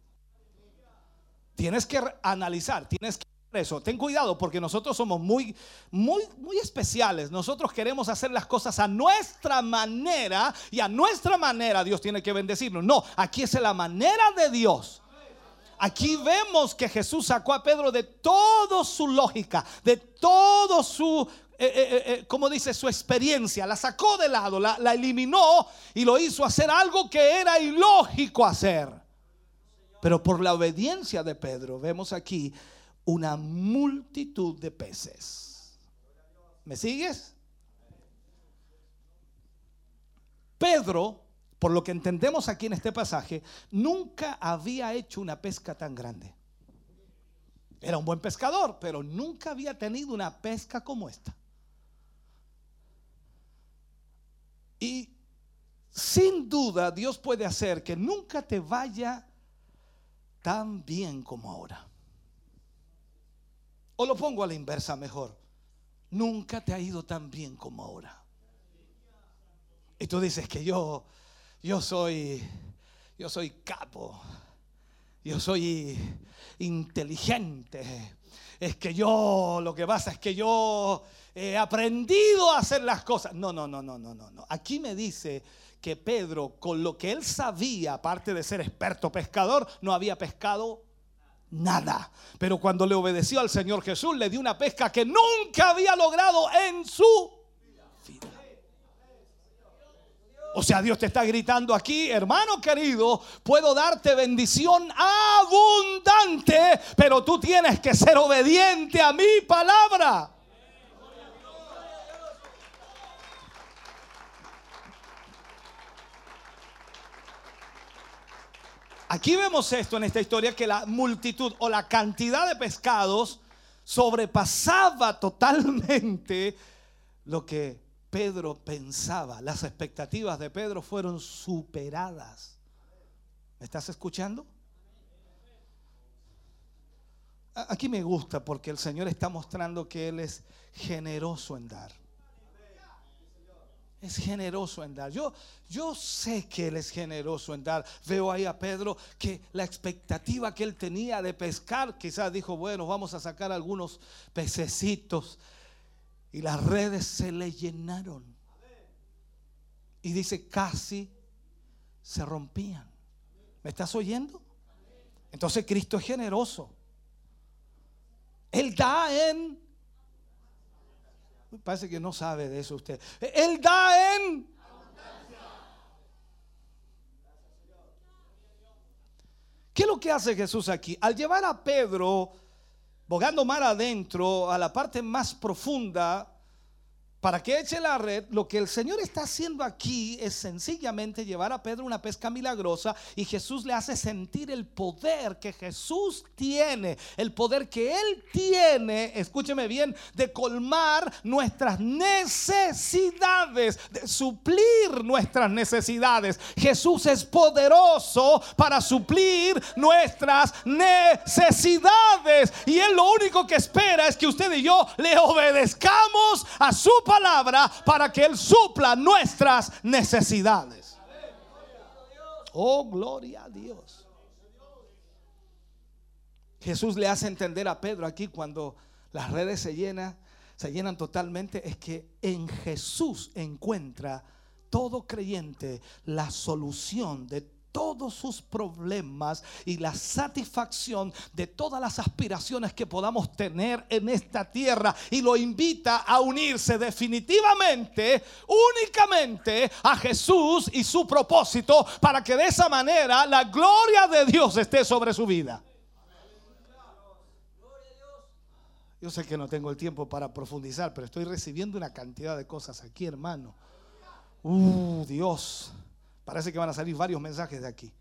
Tienes que analizar, tienes que ver eso. Ten cuidado porque nosotros somos muy, muy, muy especiales. Nosotros queremos hacer las cosas a nuestra manera y a nuestra manera Dios tiene que bendecirnos. No, aquí es la manera de Dios. Aquí vemos que Jesús sacó a Pedro de toda su lógica, de todo su, eh, eh, eh, como dice, su experiencia. La sacó de lado, la, la eliminó y lo hizo hacer algo que era ilógico hacer. Pero por la obediencia de Pedro vemos aquí una multitud de peces. ¿Me sigues? Pedro, por lo que entendemos aquí en este pasaje, nunca había hecho una pesca tan grande. Era un buen pescador, pero nunca había tenido una pesca como esta. Y sin duda Dios puede hacer que nunca te vaya tan bien como ahora. O lo pongo a la inversa mejor. Nunca te ha ido tan bien como ahora. Y tú dices que yo, yo soy, yo soy capo. Yo soy inteligente. Es que yo, lo que pasa es que yo he aprendido a hacer las cosas. No, no, no, no, no, no, no. Aquí me dice que Pedro, con lo que él sabía, aparte de ser experto pescador, no había pescado nada. Pero cuando le obedeció al Señor Jesús, le dio una pesca que nunca había logrado en su vida. O sea, Dios te está gritando aquí, hermano querido, puedo darte bendición abundante, pero tú tienes que ser obediente a mi palabra. Aquí vemos esto en esta historia, que la multitud o la cantidad de pescados sobrepasaba totalmente lo que Pedro pensaba. Las expectativas de Pedro fueron superadas. ¿Me estás escuchando? Aquí me gusta porque el Señor está mostrando que Él es generoso en dar. Es generoso en dar. Yo, yo sé que Él es generoso en dar. Veo ahí a Pedro que la expectativa que él tenía de pescar, quizás dijo, bueno, vamos a sacar algunos pececitos. Y las redes se le llenaron. Y dice, casi se rompían. ¿Me estás oyendo? Entonces Cristo es generoso. Él da en... Parece que no sabe de eso usted. Él da en... ¿Qué es lo que hace Jesús aquí? Al llevar a Pedro, bogando mar adentro, a la parte más profunda, para que eche la red, lo que el Señor está haciendo aquí es sencillamente llevar a Pedro una pesca milagrosa y Jesús le hace sentir el poder que Jesús tiene, el poder que Él tiene, escúcheme bien, de colmar nuestras necesidades, de suplir nuestras necesidades. Jesús es poderoso para suplir nuestras necesidades y Él lo único que espera es que usted y yo le obedezcamos a su palabra para que Él supla nuestras necesidades. Oh, gloria a Dios. Jesús le hace entender a Pedro aquí cuando las redes se llenan, se llenan totalmente, es que en Jesús encuentra todo creyente la solución de todos sus problemas y la satisfacción de todas las aspiraciones que podamos tener en esta tierra y lo invita a unirse definitivamente, únicamente a Jesús y su propósito para que de esa manera la gloria de Dios esté sobre su vida. Yo sé que no tengo el tiempo para profundizar, pero estoy recibiendo una cantidad de cosas aquí, hermano. Uh, Dios. Parece que van a salir varios mensajes de aquí.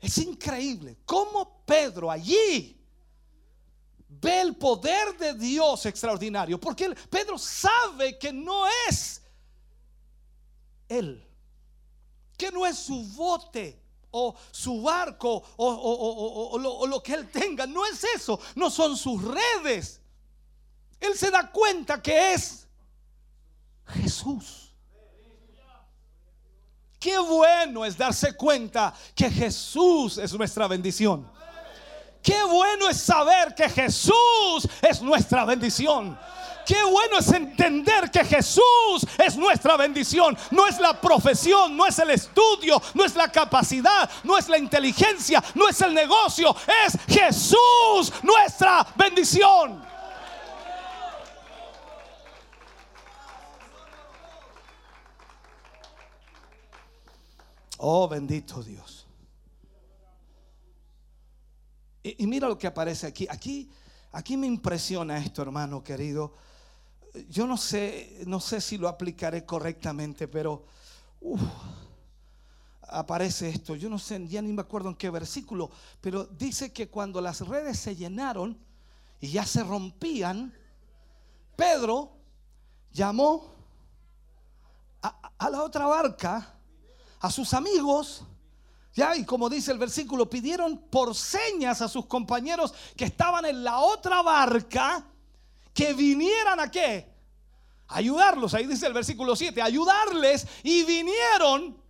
Es increíble cómo Pedro allí ve el poder de Dios extraordinario. Porque Pedro sabe que no es él, que no es su bote o su barco o lo que él tenga. No es eso, no son sus redes. Él se da cuenta que es Jesús. Qué bueno es darse cuenta que Jesús es nuestra bendición. Qué bueno es saber que Jesús es nuestra bendición. Qué bueno es entender que Jesús es nuestra bendición. No es la profesión, no es el estudio, no es la capacidad, no es la inteligencia, no es el negocio. Es Jesús nuestra bendición. Oh, bendito Dios. Y, mira lo que aparece aquí. Aquí, aquí me impresiona esto, hermano querido. Yo no sé, no sé si lo aplicaré correctamente, pero aparece esto. Yo no sé, ya ni me acuerdo en qué versículo, pero dice que cuando las redes se llenaron y ya se rompían, Pedro llamó a la otra barca a sus amigos. Ya, y como dice el versículo, pidieron por señas a sus compañeros que estaban en la otra barca que vinieran a qué? Ayudarlos. Ahí dice el versículo 7, ayudarles y vinieron.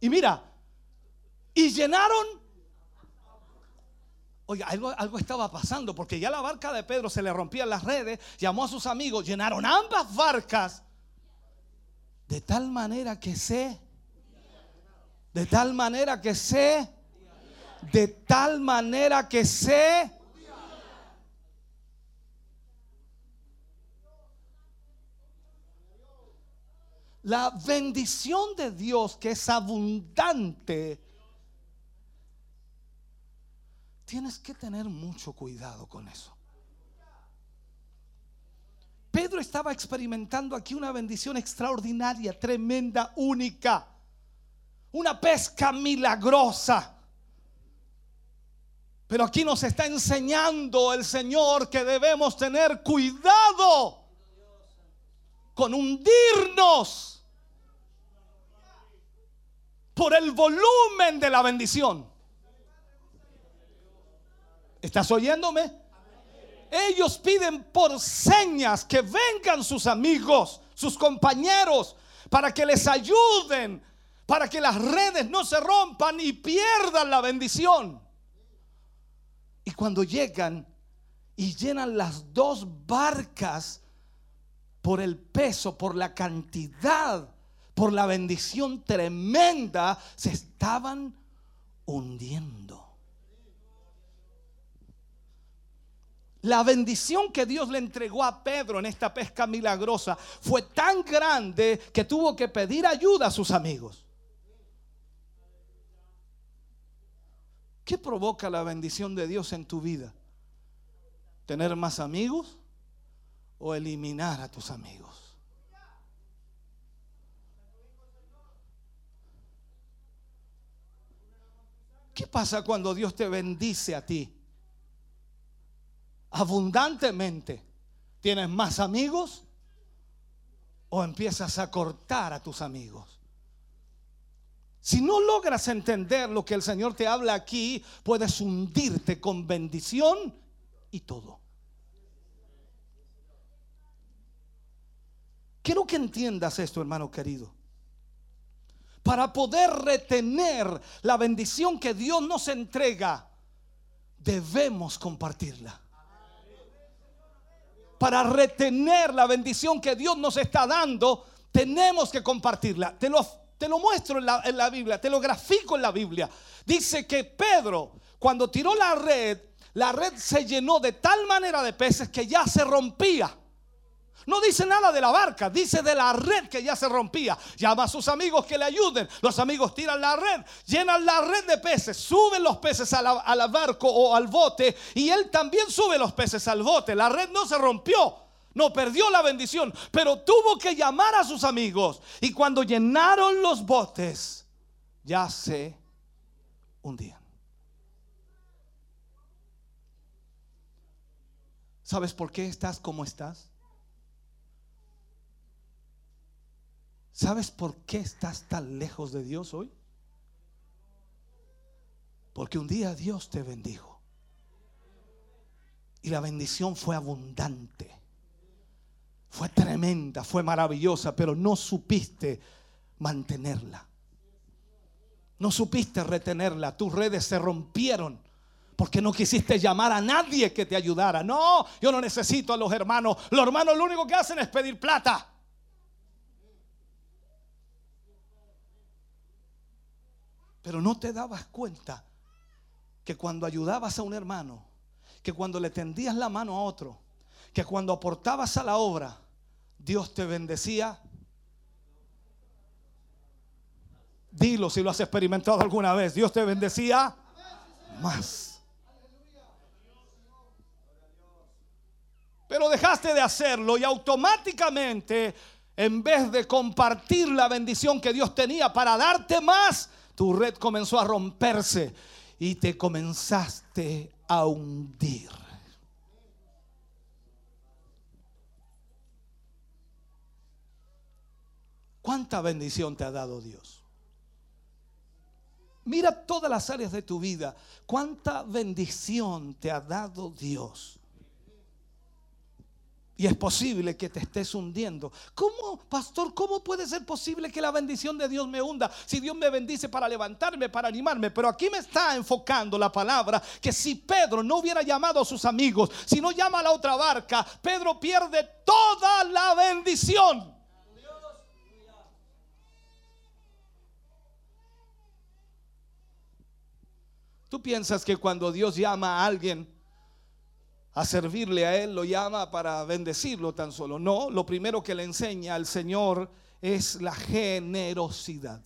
Y mira, y llenaron. Oiga, algo, algo estaba pasando porque ya la barca de Pedro se le rompían las redes, llamó a sus amigos, llenaron ambas barcas de tal manera que se de tal manera que sé. De tal manera que sé. La bendición de Dios que es abundante. Tienes que tener mucho cuidado con eso. Pedro estaba experimentando aquí una bendición extraordinaria, tremenda, única una pesca milagrosa. Pero aquí nos está enseñando el Señor que debemos tener cuidado con hundirnos por el volumen de la bendición. ¿Estás oyéndome? Ellos piden por señas que vengan sus amigos, sus compañeros, para que les ayuden para que las redes no se rompan y pierdan la bendición. Y cuando llegan y llenan las dos barcas por el peso, por la cantidad, por la bendición tremenda, se estaban hundiendo. La bendición que Dios le entregó a Pedro en esta pesca milagrosa fue tan grande que tuvo que pedir ayuda a sus amigos. ¿Qué provoca la bendición de Dios en tu vida? ¿Tener más amigos o eliminar a tus amigos? ¿Qué pasa cuando Dios te bendice a ti? Abundantemente. ¿Tienes más amigos o empiezas a cortar a tus amigos? Si no logras entender lo que el Señor te habla aquí, puedes hundirte con bendición y todo. Quiero que entiendas esto, hermano querido. Para poder retener la bendición que Dios nos entrega, debemos compartirla. Para retener la bendición que Dios nos está dando, tenemos que compartirla. Te lo te lo muestro en la, Biblia, te lo grafico en la Biblia. Dice que Pedro, cuando tiró la red, la red se llenó de tal manera de peces que ya se rompía. No dice nada de la barca, dice de la red que ya se rompía. Llama a sus amigos que le ayuden. Los amigos tiran la red, llenan la red de peces, suben los peces al barco o al bote y él también sube los peces al bote. La red no se rompió, no perdió la bendición, pero tuvo que llamar a sus amigos. Y cuando llenaron los botes, ya se hundían. ¿Sabes por qué estás como estás? ¿Sabes por qué estás tan lejos de Dios hoy? Porque un día Dios te bendijo. Y la bendición fue abundante fue tremenda, fue maravillosa, pero no supiste mantenerla. No supiste retenerla. Tus redes se rompieron porque no quisiste llamar a nadie que te ayudara. No, yo no necesito a los hermanos. Los hermanos lo único que hacen es pedir plata. Pero no te dabas cuenta que cuando ayudabas a un hermano, que cuando le tendías la mano a otro, que cuando aportabas a la obra, Dios te bendecía. Dilo si lo has experimentado alguna vez. Dios te bendecía más. Pero dejaste de hacerlo y automáticamente, en vez de compartir la bendición que Dios tenía para darte más, tu red comenzó a romperse y te comenzaste a hundir. ¿Cuánta bendición te ha dado Dios? Mira todas las áreas de tu vida. ¿Cuánta bendición te ha dado Dios? Y es posible que te estés hundiendo. ¿Cómo, pastor, cómo puede ser posible que la bendición de Dios me hunda? Si Dios me bendice para levantarme, para animarme. Pero aquí me está enfocando la palabra que si Pedro no hubiera llamado a sus amigos, si no llama a la otra barca, Pedro pierde toda la bendición. Tú piensas que cuando Dios llama a alguien a servirle a Él, lo llama para bendecirlo tan solo. No, lo primero que le enseña al Señor es la generosidad.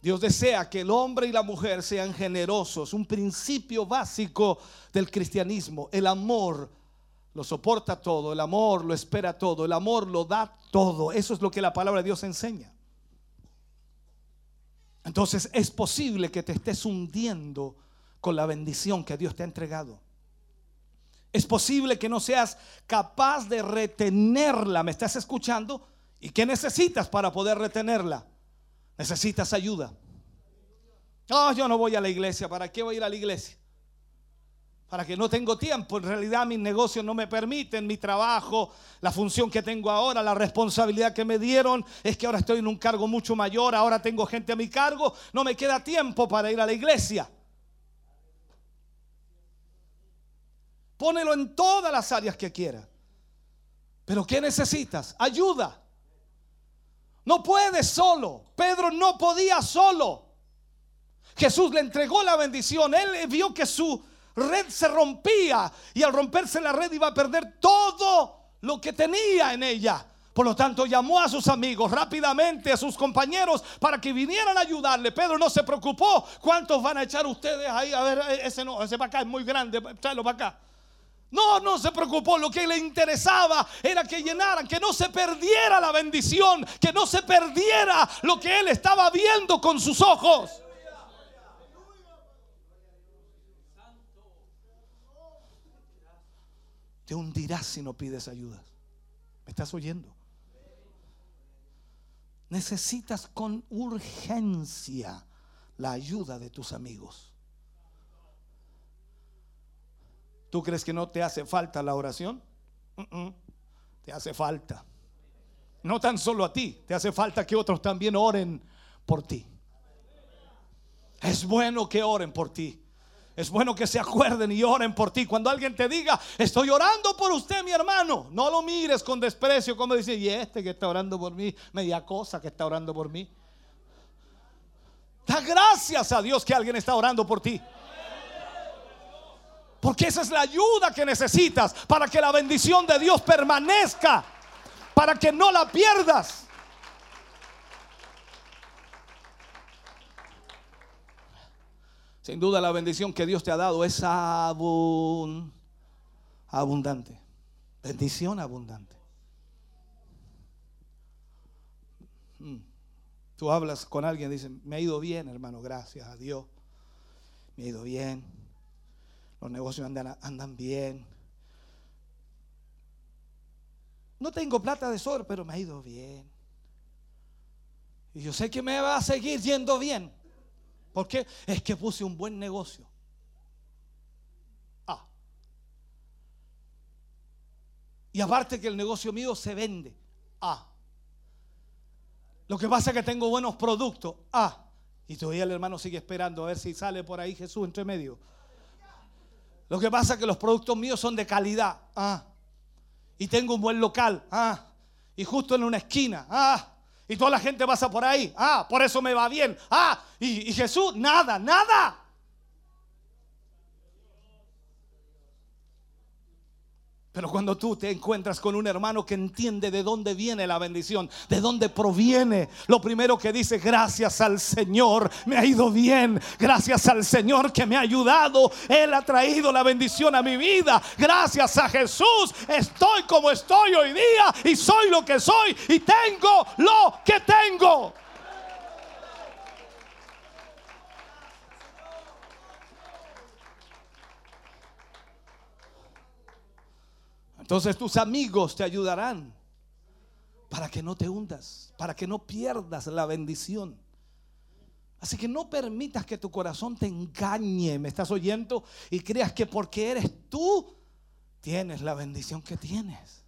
Dios desea que el hombre y la mujer sean generosos, un principio básico del cristianismo. El amor lo soporta todo, el amor lo espera todo, el amor lo da todo. Eso es lo que la palabra de Dios enseña. Entonces es posible que te estés hundiendo con la bendición que Dios te ha entregado. Es posible que no seas capaz de retenerla. ¿Me estás escuchando? ¿Y qué necesitas para poder retenerla? Necesitas ayuda. No, yo no voy a la iglesia. ¿Para qué voy a ir a la iglesia? Para que no tengo tiempo. En realidad mis negocios no me permiten, mi trabajo, la función que tengo ahora, la responsabilidad que me dieron es que ahora estoy en un cargo mucho mayor, ahora tengo gente a mi cargo, no me queda tiempo para ir a la iglesia. Pónelo en todas las áreas que quiera. Pero ¿qué necesitas? Ayuda. No puedes solo. Pedro no podía solo. Jesús le entregó la bendición. Él vio que su red se rompía y al romperse la red iba a perder todo lo que tenía en ella. Por lo tanto, llamó a sus amigos rápidamente, a sus compañeros, para que vinieran a ayudarle. Pedro no se preocupó. ¿Cuántos van a echar ustedes ahí? A ver, ese no, ese para acá es muy grande, tráelo para acá. No, no se preocupó. Lo que le interesaba era que llenaran, que no se perdiera la bendición, que no se perdiera lo que él estaba viendo con sus ojos. Te hundirás si no pides ayuda. ¿Me estás oyendo? Necesitas con urgencia la ayuda de tus amigos. ¿Tú crees que no te hace falta la oración? Te hace falta. No tan solo a ti, te hace falta que otros también oren por ti. Es bueno que oren por ti. Es bueno que se acuerden y oren por ti. Cuando alguien te diga, estoy orando por usted, mi hermano, no lo mires con desprecio como dice, y este que está orando por mí, media cosa que está orando por mí. Da gracias a Dios que alguien está orando por ti. Porque esa es la ayuda que necesitas para que la bendición de Dios permanezca, para que no la pierdas. Sin duda la bendición que Dios te ha dado es abun- abundante. Bendición abundante. Mm. Tú hablas con alguien y dices, me ha ido bien, hermano, gracias a Dios. Me ha ido bien. Los negocios andan, andan bien. No tengo plata de sobra, pero me ha ido bien. Y yo sé que me va a seguir yendo bien. ¿Por qué? Es que puse un buen negocio. Ah. Y aparte que el negocio mío se vende. Ah. Lo que pasa es que tengo buenos productos. Ah. Y todavía el hermano sigue esperando a ver si sale por ahí Jesús entre medio. Lo que pasa es que los productos míos son de calidad. Ah. Y tengo un buen local. Ah. Y justo en una esquina. Ah. Y toda la gente pasa por ahí. Ah. Por eso me va bien. Ah. Y, y Jesús, nada, nada. Pero cuando tú te encuentras con un hermano que entiende de dónde viene la bendición, de dónde proviene, lo primero que dice, gracias al Señor, me ha ido bien, gracias al Señor que me ha ayudado, Él ha traído la bendición a mi vida, gracias a Jesús, estoy como estoy hoy día y soy lo que soy y tengo lo que tengo. Entonces tus amigos te ayudarán para que no te hundas, para que no pierdas la bendición. Así que no permitas que tu corazón te engañe, me estás oyendo, y creas que porque eres tú, tienes la bendición que tienes.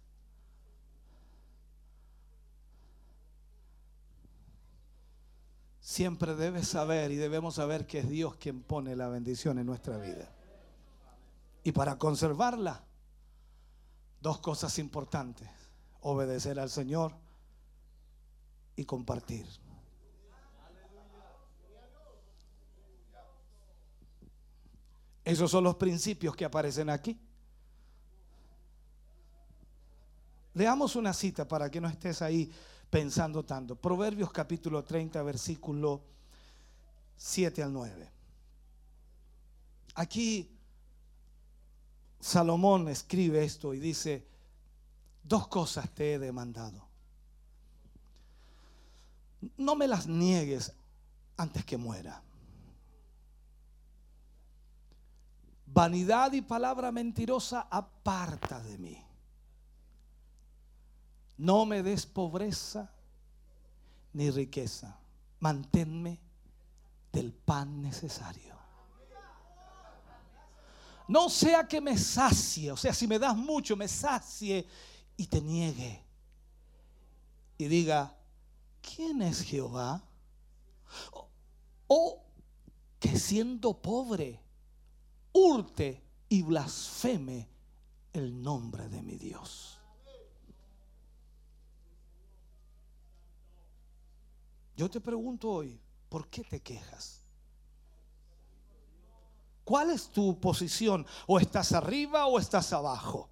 Siempre debes saber y debemos saber que es Dios quien pone la bendición en nuestra vida. Y para conservarla, dos cosas importantes. Obedecer al Señor y compartir. Esos son los principios que aparecen aquí. Leamos una cita para que no estés ahí pensando tanto. Proverbios capítulo 30, versículo 7 al 9. Aquí Salomón escribe esto y dice, dos cosas te he demandado. No me las niegues antes que muera. Vanidad y palabra mentirosa aparta de mí. No me des pobreza ni riqueza. Manténme del pan necesario. No sea que me sacie, o sea, si me das mucho, me sacie y te niegue. Y diga, ¿quién es Jehová? O, que siendo pobre, hurte y blasfeme el nombre de mi Dios. Yo te pregunto hoy, ¿por qué te quejas? ¿Cuál es tu posición? ¿O estás arriba o estás abajo?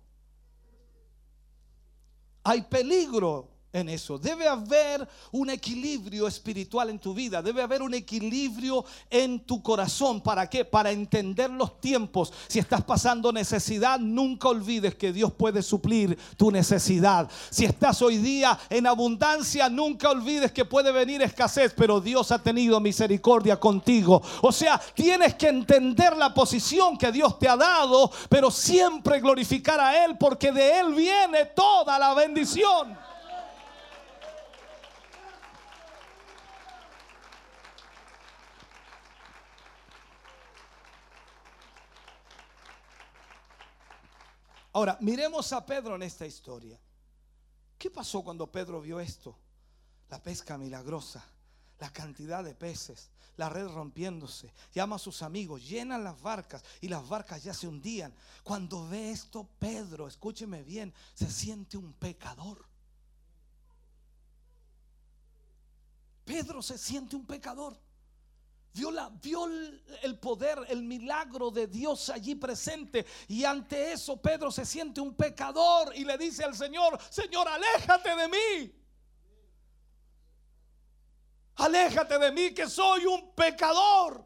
Hay peligro en eso. Debe haber un equilibrio espiritual en tu vida. Debe haber un equilibrio en tu corazón. ¿Para qué? Para entender los tiempos. Si estás pasando necesidad, nunca olvides que Dios puede suplir tu necesidad. Si estás hoy día en abundancia, nunca olvides que puede venir escasez, pero Dios ha tenido misericordia contigo. O sea, tienes que entender la posición que Dios te ha dado, pero siempre glorificar a Él porque de Él viene toda la bendición. Ahora, miremos a Pedro en esta historia. ¿Qué pasó cuando Pedro vio esto? La pesca milagrosa, la cantidad de peces, la red rompiéndose. Llama a sus amigos, llenan las barcas y las barcas ya se hundían. Cuando ve esto, Pedro, escúcheme bien, se siente un pecador. Pedro se siente un pecador. Vio, la, vio el, poder, el milagro de Dios allí presente. Y ante eso Pedro se siente un pecador y le dice al Señor, Señor, aléjate de mí. Aléjate de mí que soy un pecador.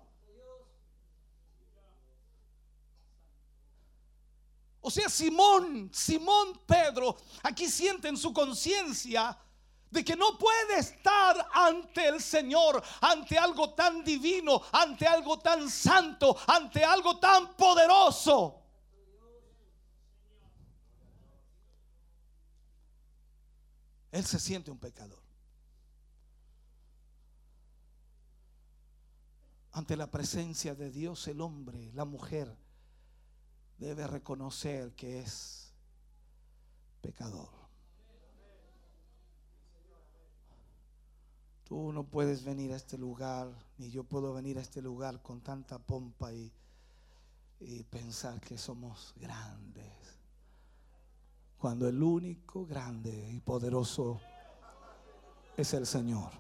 O sea, Simón, Simón Pedro, aquí siente en su conciencia de que no puede estar ante el Señor, ante algo tan divino, ante algo tan santo, ante algo tan poderoso. Él se siente un pecador. Ante la presencia de Dios, el hombre, la mujer, debe reconocer que es pecador. Tú no puedes venir a este lugar, ni yo puedo venir a este lugar con tanta pompa y, pensar que somos grandes. Cuando el único grande y poderoso es el Señor.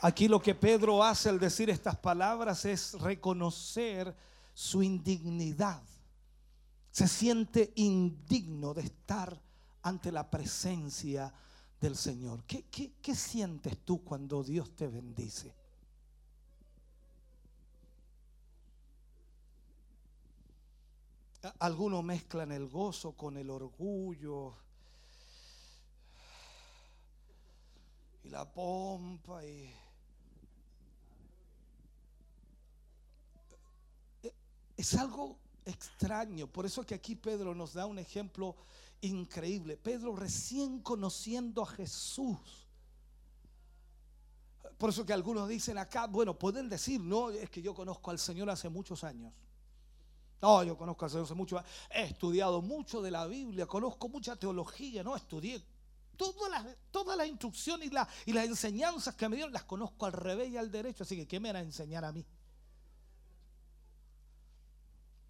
Aquí lo que Pedro hace al decir estas palabras es reconocer su indignidad. Se siente indigno de estar ante la presencia del Señor. ¿Qué, qué, qué sientes tú cuando Dios te bendice? Algunos mezclan el gozo con el orgullo y la pompa y es algo extraño. Por eso que aquí Pedro nos da un ejemplo increíble. Pedro recién conociendo a Jesús. Por eso que algunos dicen acá, bueno, pueden decir, no, es que yo conozco al Señor hace muchos años. No, yo conozco al Señor hace mucho. He estudiado mucho de la Biblia, conozco mucha teología, no estudié. Todas las, todas instrucciones y, la- y las enseñanzas que me dieron las conozco al revés y al derecho, así que ¿qué me van a enseñar a mí?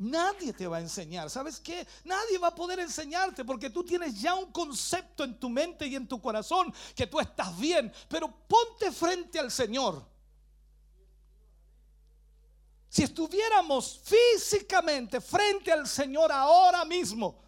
Nadie te va a enseñar. ¿Sabes qué? Nadie va a poder enseñarte porque tú tienes ya un concepto en tu mente y en tu corazón que tú estás bien. Pero ponte frente al Señor. Si estuviéramos físicamente frente al Señor ahora mismo,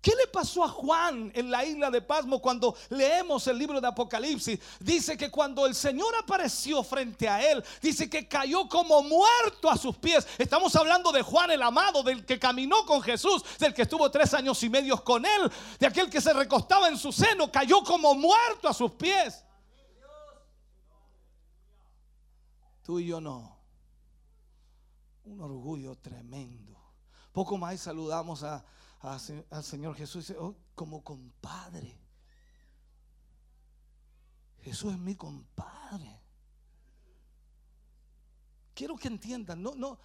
¿Qué le pasó a Juan en la isla de Pasmo cuando leemos el libro de Apocalipsis? Dice que cuando el Señor apareció frente a él, dice que cayó como muerto a sus pies. Estamos hablando de Juan el amado, del que caminó con Jesús, del que estuvo tres años y medio con él, de aquel que se recostaba en su seno, cayó como muerto a sus pies. Tú y yo no. Un orgullo tremendo. Poco más saludamos a, al Señor Jesús "Oh, como compadre. Jesús es mi compadre. Quiero que entiendan, no, no.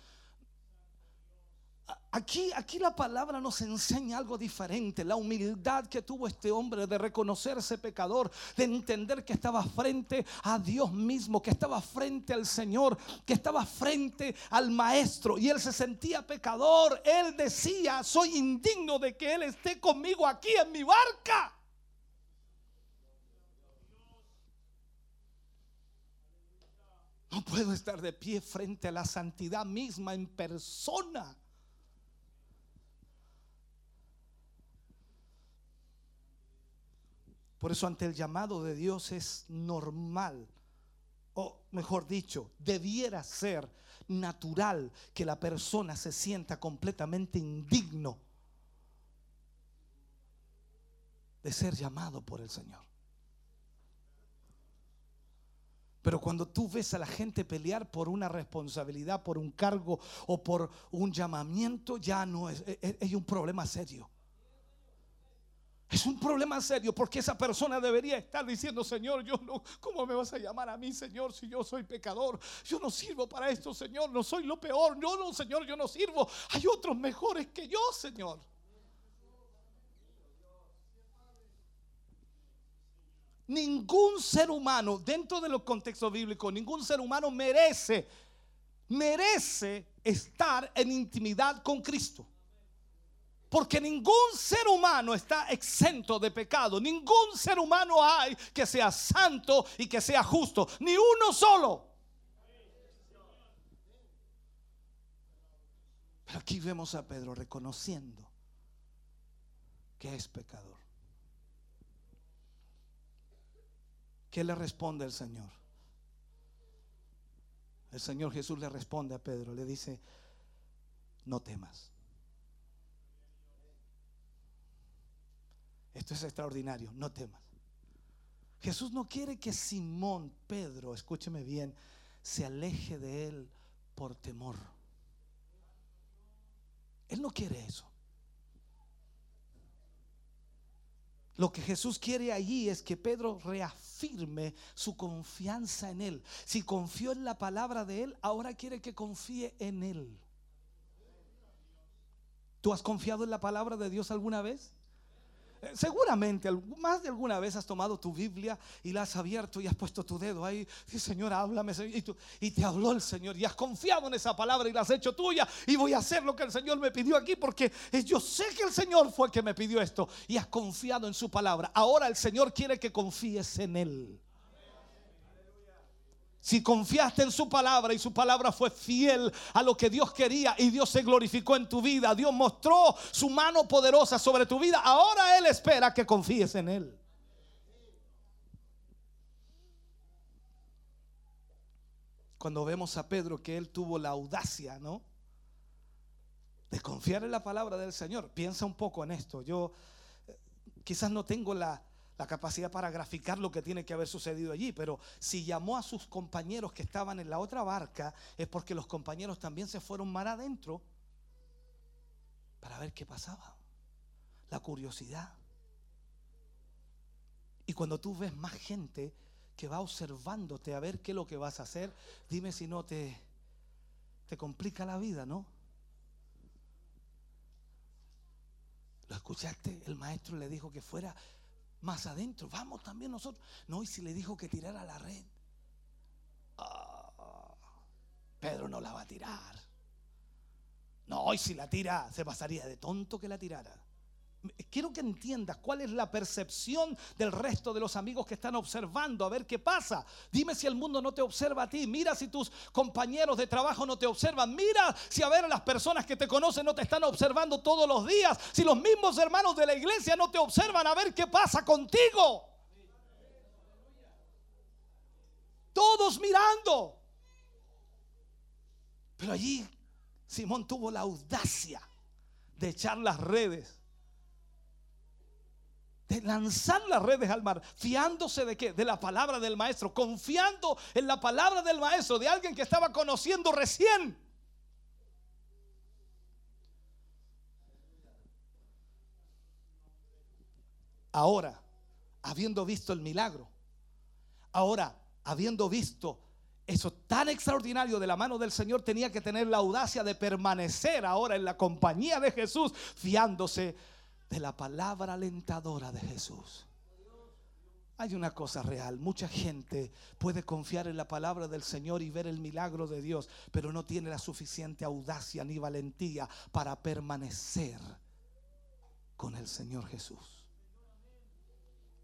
Aquí, aquí la palabra nos enseña algo diferente, la humildad que tuvo este hombre de reconocerse pecador, de entender que estaba frente a Dios mismo, que estaba frente al Señor, que estaba frente al Maestro y él se sentía pecador. Él decía, soy indigno de que Él esté conmigo aquí en mi barca. No puedo estar de pie frente a la santidad misma en persona. Por eso ante el llamado de Dios es normal, o mejor dicho, debiera ser natural que la persona se sienta completamente indigno de ser llamado por el Señor. Pero cuando tú ves a la gente pelear por una responsabilidad, por un cargo o por un llamamiento, ya no es, es, es un problema serio. Es un problema serio porque esa persona debería estar diciendo, Señor, yo no, ¿cómo me vas a llamar a mí, Señor, si yo soy pecador? Yo no sirvo para esto, Señor, no soy lo peor. No, no, Señor, yo no sirvo. Hay otros mejores que yo, Señor. Ningún ser humano, dentro de los contextos bíblicos, ningún ser humano merece, merece estar en intimidad con Cristo. Porque ningún ser humano está exento de pecado. Ningún ser humano hay que sea santo y que sea justo. Ni uno solo. Pero aquí vemos a Pedro reconociendo que es pecador. ¿Qué le responde el Señor? El Señor Jesús le responde a Pedro, le dice, no temas. Esto es extraordinario, no temas. Jesús no quiere que Simón, Pedro, escúcheme bien, se aleje de él por temor. Él no quiere eso. Lo que Jesús quiere allí es que Pedro reafirme su confianza en Él. Si confió en la palabra de Él, ahora quiere que confíe en Él. ¿Tú has confiado en la palabra de Dios alguna vez? Seguramente, más de alguna vez has tomado tu Biblia y la has abierto y has puesto tu dedo ahí. Sí, Señor, háblame. Señor", Y, y te habló el Señor y has confiado en esa palabra y la has hecho tuya. Y voy a hacer lo que el Señor me pidió aquí porque yo sé que el Señor fue el que me pidió esto. Y has confiado en su palabra. Ahora el Señor quiere que confíes en Él. Si confiaste en su palabra y su palabra fue fiel a lo que Dios quería y Dios se glorificó en tu vida, Dios mostró su mano poderosa sobre tu vida, ahora Él espera que confíes en Él. Cuando vemos a Pedro que él tuvo la audacia, ¿no? De confiar en la palabra del Señor. Piensa un poco en esto. Yo eh, quizás no tengo la, la capacidad para graficar lo que tiene que haber sucedido allí, pero si llamó a sus compañeros que estaban en la otra barca, es porque los compañeros también se fueron mar adentro para ver qué pasaba. La curiosidad. Y cuando tú ves más gente que va observándote a ver qué es lo que vas a hacer, dime si no te, te complica la vida, ¿no? ¿Lo escuchaste? El maestro le dijo que fuera más adentro. Vamos también nosotros. No, y si le dijo que tirara la red. Ah, Pedro no la va a tirar. No, y si la tira, se pasaría de tonto que la tirara. Quiero que entiendas cuál es la percepción del resto de los amigos que están observando, a ver qué pasa. Dime si el mundo no te observa a ti. Mira si tus compañeros de trabajo no te observan. Mira si a ver las personas que te conocen no te están observando todos los días. Si los mismos hermanos de la iglesia no te observan, a ver qué pasa contigo. Todos mirando. Pero allí Simón tuvo la audacia de echar las redes de lanzar las redes al mar, fiándose de qué? De la palabra del maestro, confiando en la palabra del maestro, de alguien que estaba conociendo recién. Ahora, habiendo visto el milagro, ahora, habiendo visto eso tan extraordinario de la mano del Señor, tenía que tener la audacia de permanecer ahora en la compañía de Jesús, fiándose de la palabra alentadora de Jesús. Hay una cosa real, mucha gente puede confiar en la palabra del Señor y ver el milagro de Dios, pero no tiene la suficiente audacia ni valentía para permanecer con el Señor Jesús.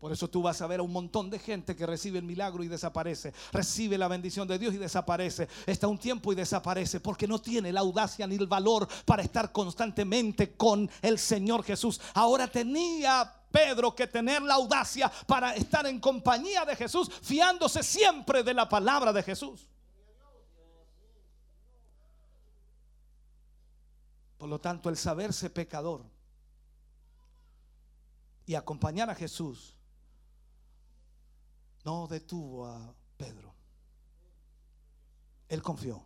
Por eso tú vas a ver a un montón de gente que recibe el milagro y desaparece. Recibe la bendición de Dios y desaparece. Está un tiempo y desaparece porque no tiene la audacia ni el valor para estar constantemente con el Señor Jesús. Ahora tenía Pedro que tener la audacia para estar en compañía de Jesús, fiándose siempre de la palabra de Jesús. Por lo tanto, el saberse pecador y acompañar a Jesús no detuvo a Pedro. Él confió.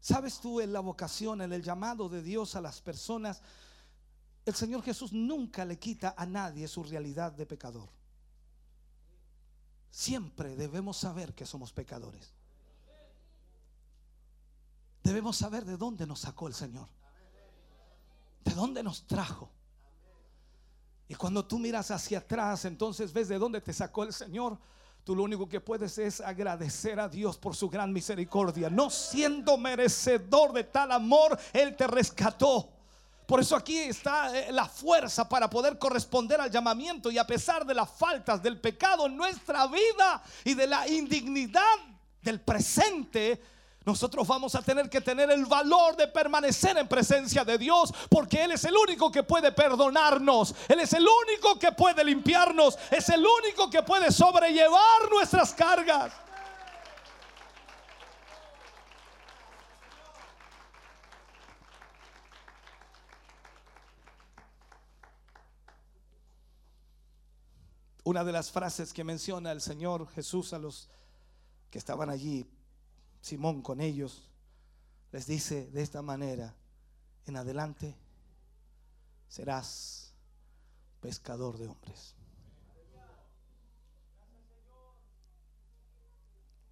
¿Sabes tú en la vocación, en el llamado de Dios a las personas? El Señor Jesús nunca le quita a nadie su realidad de pecador. Siempre debemos saber que somos pecadores. Debemos saber de dónde nos sacó el Señor. De dónde nos trajo. Y cuando tú miras hacia atrás, entonces ves de dónde te sacó el Señor. Tú lo único que puedes es agradecer a Dios por su gran misericordia. No siendo merecedor de tal amor, Él te rescató. Por eso aquí está eh, la fuerza para poder corresponder al llamamiento y a pesar de las faltas del pecado en nuestra vida y de la indignidad del presente, nosotros vamos a tener que tener el valor de permanecer en presencia de Dios porque Él es el único que puede perdonarnos, Él es el único que puede limpiarnos, es el único que puede sobrellevar nuestras cargas. Una de las frases que menciona el Señor Jesús a los que estaban allí, Simón con ellos, les dice de esta manera, en adelante, serás pescador de hombres.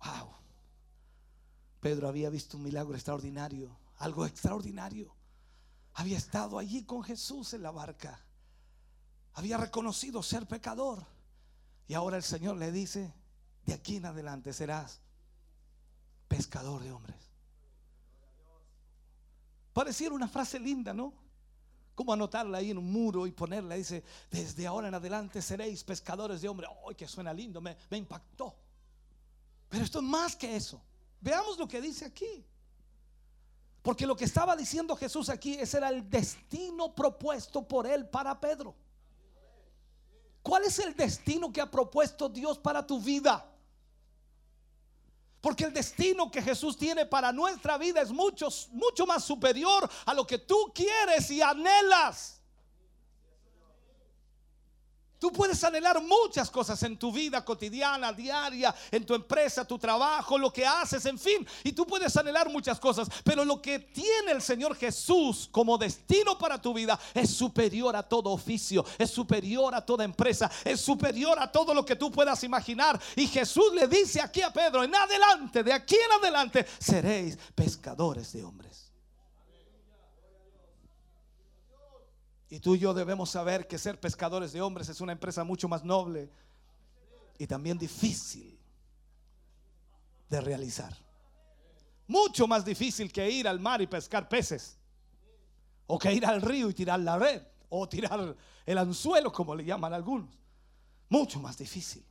Wow. Pedro había visto un milagro extraordinario, algo extraordinario. Había estado allí con Jesús en la barca. Había reconocido ser pecador. Y ahora el Señor le dice, de aquí en adelante serás pescador de hombres. Pareciera una frase linda, ¿no? Como anotarla ahí en un muro y ponerla. Dice, desde ahora en adelante seréis pescadores de hombres. ¡Ay, que suena lindo! Me, me impactó. Pero esto es más que eso. Veamos lo que dice aquí. Porque lo que estaba diciendo Jesús aquí, ese era el destino propuesto por él para Pedro. ¿Cuál es el destino que ha propuesto Dios para tu vida? Porque el destino que Jesús tiene para nuestra vida es mucho, mucho más superior a lo que tú quieres y anhelas. Tú puedes anhelar muchas cosas en tu vida cotidiana, diaria, en tu empresa, tu trabajo, lo que haces, en fin. Y tú puedes anhelar muchas cosas. Pero lo que tiene el Señor Jesús como destino para tu vida es superior a todo oficio, es superior a toda empresa, es superior a todo lo que tú puedas imaginar. Y Jesús le dice aquí a Pedro, en adelante, de aquí en adelante, seréis pescadores de hombres. Y tú y yo debemos saber que ser pescadores de hombres es una empresa mucho más noble y también difícil de realizar. Mucho más difícil que ir al mar y pescar peces. O que ir al río y tirar la red. O tirar el anzuelo, como le llaman algunos. Mucho más difícil.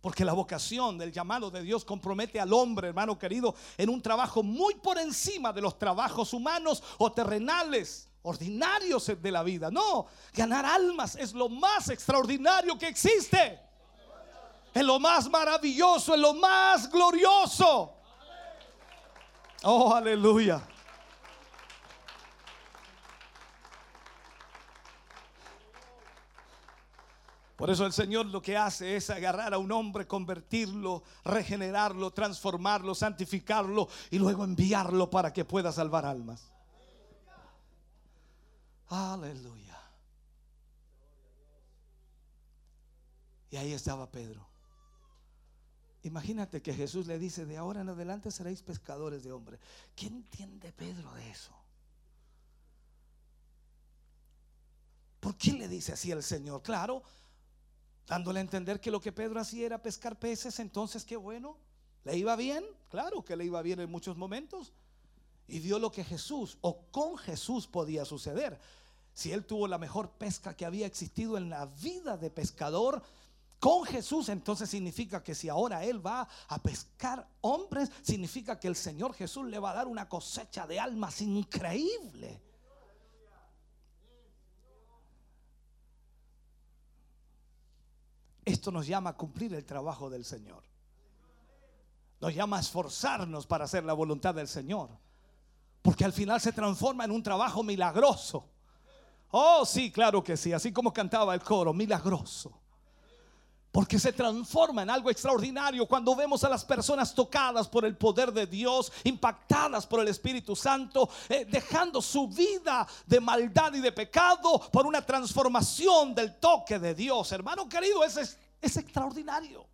Porque la vocación del llamado de Dios compromete al hombre, hermano querido, en un trabajo muy por encima de los trabajos humanos o terrenales ordinarios de la vida. No, ganar almas es lo más extraordinario que existe. Es lo más maravilloso, es lo más glorioso. Oh, aleluya. Por eso el Señor lo que hace es agarrar a un hombre, convertirlo, regenerarlo, transformarlo, santificarlo y luego enviarlo para que pueda salvar almas. Aleluya. Y ahí estaba Pedro. Imagínate que Jesús le dice, de ahora en adelante seréis pescadores de hombres. ¿Qué entiende Pedro de eso? ¿Por qué le dice así el Señor? Claro, dándole a entender que lo que Pedro hacía era pescar peces, entonces qué bueno. ¿Le iba bien? Claro que le iba bien en muchos momentos. Y vio lo que Jesús o con Jesús podía suceder. Si él tuvo la mejor pesca que había existido en la vida de pescador, con Jesús, entonces significa que si ahora Él va a pescar hombres, significa que el Señor Jesús le va a dar una cosecha de almas increíble. Esto nos llama a cumplir el trabajo del Señor. Nos llama a esforzarnos para hacer la voluntad del Señor. Porque al final se transforma en un trabajo milagroso. Oh, sí, claro que sí. Así como cantaba el coro, milagroso. Porque se transforma en algo extraordinario cuando vemos a las personas tocadas por el poder de Dios, impactadas por el Espíritu Santo, eh, dejando su vida de maldad y de pecado por una transformación del toque de Dios. Hermano querido, es, es, es extraordinario.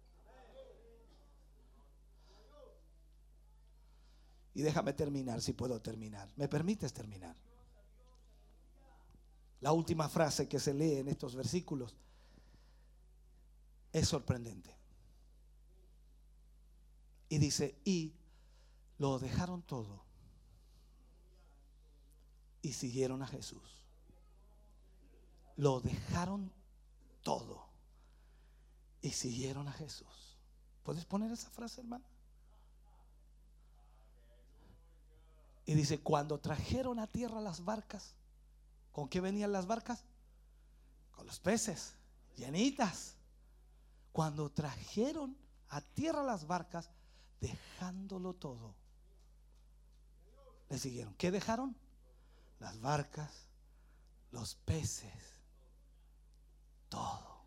Y déjame terminar, si puedo terminar. ¿Me permites terminar? La última frase que se lee en estos versículos es sorprendente. Y dice, y lo dejaron todo y siguieron a Jesús. Lo dejaron todo y siguieron a Jesús. ¿Puedes poner esa frase, hermano? Y dice, cuando trajeron a tierra las barcas, ¿con qué venían las barcas? Con los peces, llenitas. Cuando trajeron a tierra las barcas, dejándolo todo, le siguieron. ¿Qué dejaron? Las barcas, los peces, todo.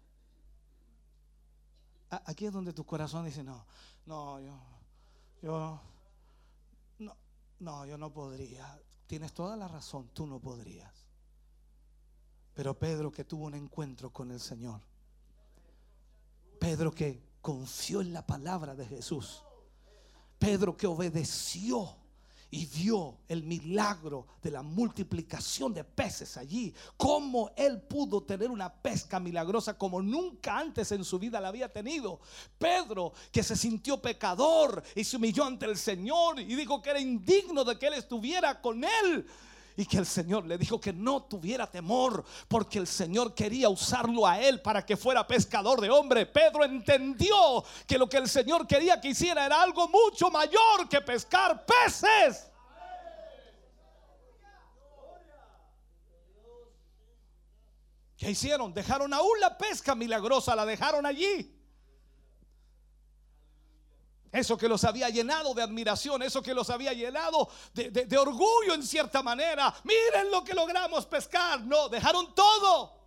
Aquí es donde tu corazón dice, no, no, yo, yo, no, no, yo no podría. Tienes toda la razón, tú no podrías. Pero Pedro que tuvo un encuentro con el Señor. Pedro que confió en la palabra de Jesús. Pedro que obedeció y vio el milagro de la multiplicación de peces allí. Cómo él pudo tener una pesca milagrosa como nunca antes en su vida la había tenido. Pedro que se sintió pecador y se humilló ante el Señor y dijo que era indigno de que él estuviera con él. Y que el Señor le dijo que no tuviera temor, porque el Señor quería usarlo a él para que fuera pescador de hombre. Pedro entendió que lo que el Señor quería que hiciera era algo mucho mayor que pescar peces. ¿Qué hicieron? Dejaron aún la pesca milagrosa, la dejaron allí. Eso que los había llenado de admiración, eso que los había llenado de, de- orgullo en cierta manera. Miren lo que logramos pescar. No, dejaron todo.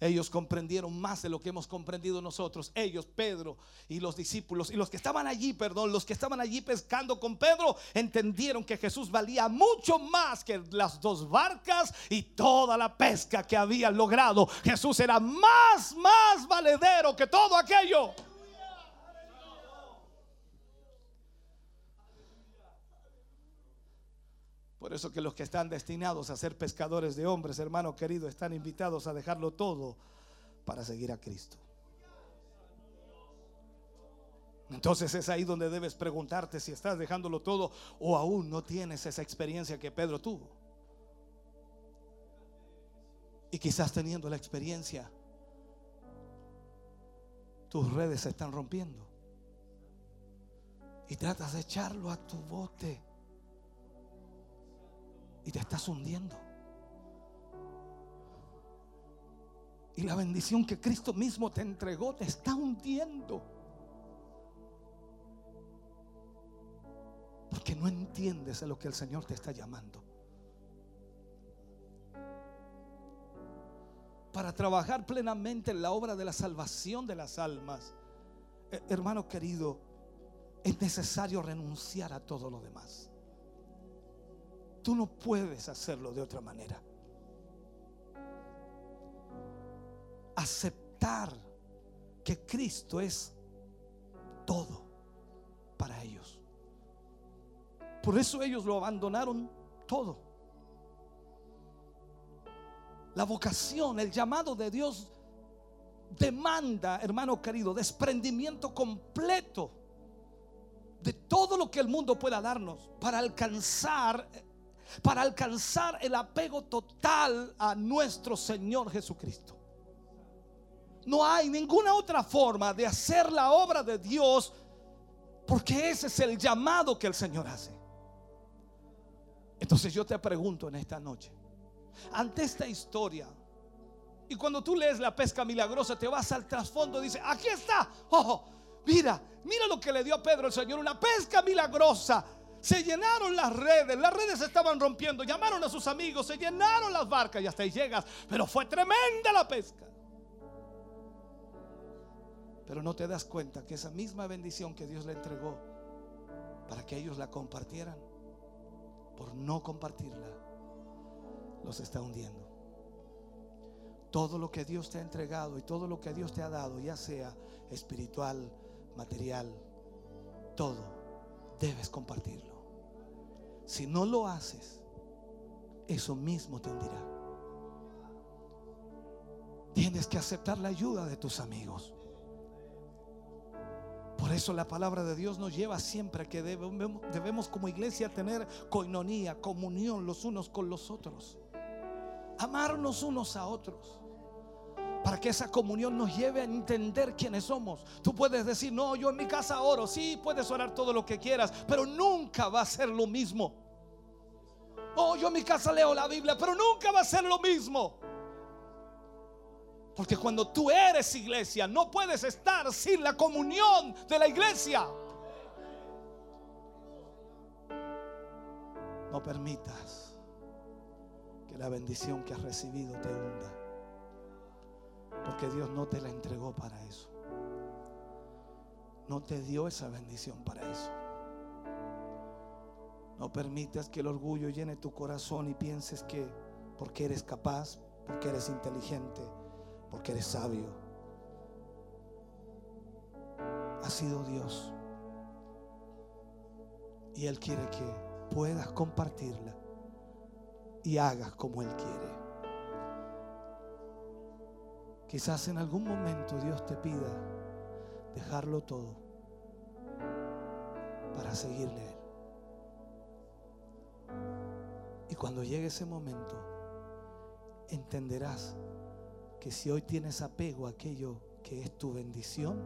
Ellos comprendieron más de lo que hemos comprendido nosotros. Ellos, Pedro y los discípulos y los que estaban allí, perdón, los que estaban allí pescando con Pedro, entendieron que Jesús valía mucho más que las dos barcas y toda la pesca que habían logrado. Jesús era más, más valedero que todo aquello. Por eso que los que están destinados a ser pescadores de hombres, hermano querido, están invitados a dejarlo todo para seguir a Cristo. Entonces es ahí donde debes preguntarte si estás dejándolo todo o aún no tienes esa experiencia que Pedro tuvo. Y quizás teniendo la experiencia, tus redes se están rompiendo. Y tratas de echarlo a tu bote y te estás hundiendo. Y la bendición que Cristo mismo te entregó te está hundiendo. Porque no entiendes a lo que el Señor te está llamando. Para trabajar plenamente en la obra de la salvación de las almas, eh, hermano querido, es necesario renunciar a todo lo demás. Tú no puedes hacerlo de otra manera. Aceptar que Cristo es todo para ellos. Por eso ellos lo abandonaron todo. La vocación, el llamado de Dios demanda, hermano querido, desprendimiento completo de todo lo que el mundo pueda darnos para alcanzar para alcanzar el apego total a nuestro Señor Jesucristo. No hay ninguna otra forma de hacer la obra de Dios porque ese es el llamado que el Señor hace. Entonces yo te pregunto en esta noche, ante esta historia, y cuando tú lees la pesca milagrosa, te vas al trasfondo y dices, aquí está, ojo, mira, mira lo que le dio a Pedro el Señor, una pesca milagrosa. Se llenaron las redes, las redes se estaban rompiendo, llamaron a sus amigos, se llenaron las barcas y hasta ahí llegas, pero fue tremenda la pesca. Pero no te das cuenta que esa misma bendición que Dios le entregó para que ellos la compartieran, por no compartirla, los está hundiendo. Todo lo que Dios te ha entregado y todo lo que Dios te ha dado, ya sea espiritual, material, todo, debes compartirlo. Si no lo haces, eso mismo te hundirá. Tienes que aceptar la ayuda de tus amigos. Por eso la palabra de Dios nos lleva siempre a que debemos, debemos como iglesia tener coinonía, comunión los unos con los otros. Amarnos unos a otros. Para que esa comunión nos lleve a entender quiénes somos. Tú puedes decir, no, yo en mi casa oro. Sí, puedes orar todo lo que quieras, pero nunca va a ser lo mismo. Oh, yo en mi casa leo la Biblia, pero nunca va a ser lo mismo. Porque cuando tú eres iglesia, no puedes estar sin la comunión de la iglesia. No permitas que la bendición que has recibido te hunda. Porque Dios no te la entregó para eso. No te dio esa bendición para eso. No permitas que el orgullo llene tu corazón y pienses que porque eres capaz, porque eres inteligente, porque eres sabio, ha sido Dios. Y Él quiere que puedas compartirla y hagas como Él quiere. Quizás en algún momento Dios te pida dejarlo todo para seguirle a Él. Y cuando llegue ese momento, entenderás que si hoy tienes apego a aquello que es tu bendición,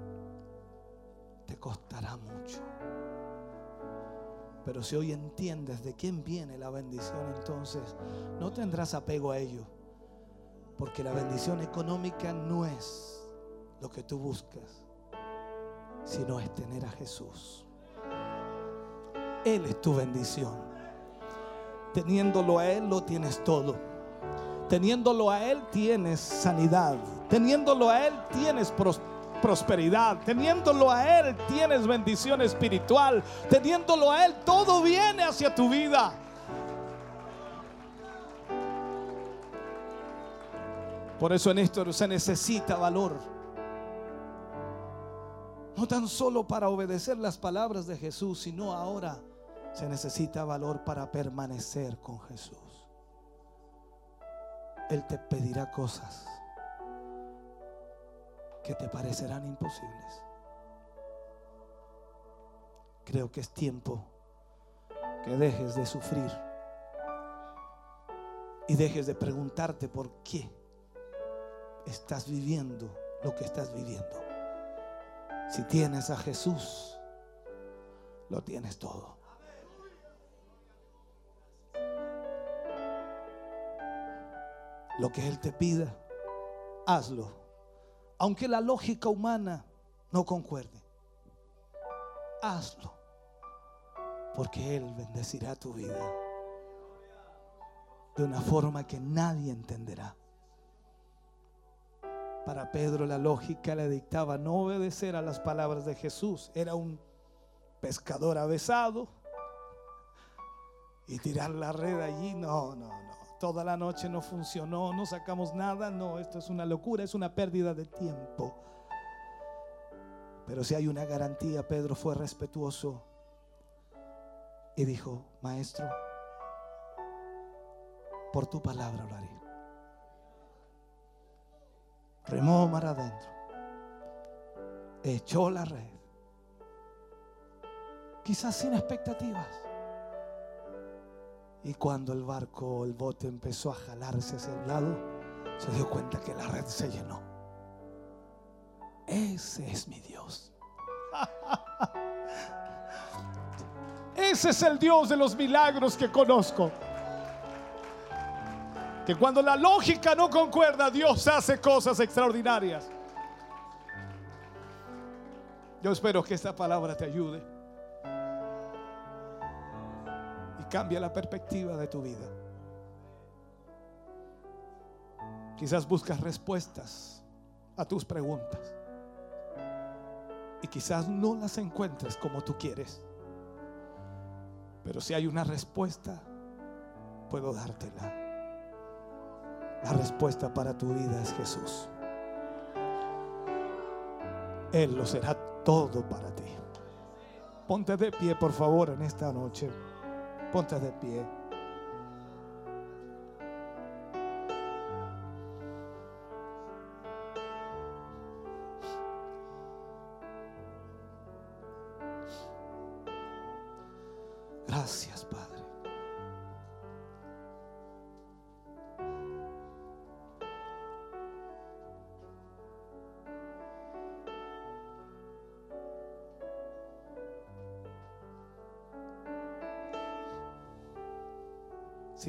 te costará mucho. Pero si hoy entiendes de quién viene la bendición, entonces no tendrás apego a ello. Porque la bendición económica no es lo que tú buscas, sino es tener a Jesús. Él es tu bendición. Teniéndolo a Él lo tienes todo. Teniéndolo a Él tienes sanidad. Teniéndolo a Él tienes pros- prosperidad. Teniéndolo a Él tienes bendición espiritual. Teniéndolo a Él todo viene hacia tu vida. Por eso en esto se necesita valor. No tan solo para obedecer las palabras de Jesús, sino ahora se necesita valor para permanecer con Jesús. Él te pedirá cosas que te parecerán imposibles. Creo que es tiempo que dejes de sufrir y dejes de preguntarte por qué estás viviendo lo que estás viviendo. Si tienes a Jesús, lo tienes todo. Lo que Él te pida, hazlo. Aunque la lógica humana no concuerde. Hazlo. Porque Él bendecirá tu vida. De una forma que nadie entenderá. Para Pedro la lógica le dictaba no obedecer a las palabras de Jesús. Era un pescador avesado. Y tirar la red allí, no, no, no. Toda la noche no funcionó, no sacamos nada. No, esto es una locura, es una pérdida de tiempo. Pero si hay una garantía, Pedro fue respetuoso y dijo, maestro, por tu palabra lo haré. Remó mar adentro, echó la red, quizás sin expectativas. Y cuando el barco, el bote empezó a jalarse hacia el lado, se dio cuenta que la red se llenó. Ese es mi Dios. Ese es el Dios de los milagros que conozco. Que cuando la lógica no concuerda, Dios hace cosas extraordinarias. Yo espero que esta palabra te ayude y cambie la perspectiva de tu vida. Quizás buscas respuestas a tus preguntas y quizás no las encuentres como tú quieres. Pero si hay una respuesta, puedo dártela. La respuesta para tu vida es Jesús. Él lo será todo para ti. Ponte de pie, por favor, en esta noche. Ponte de pie.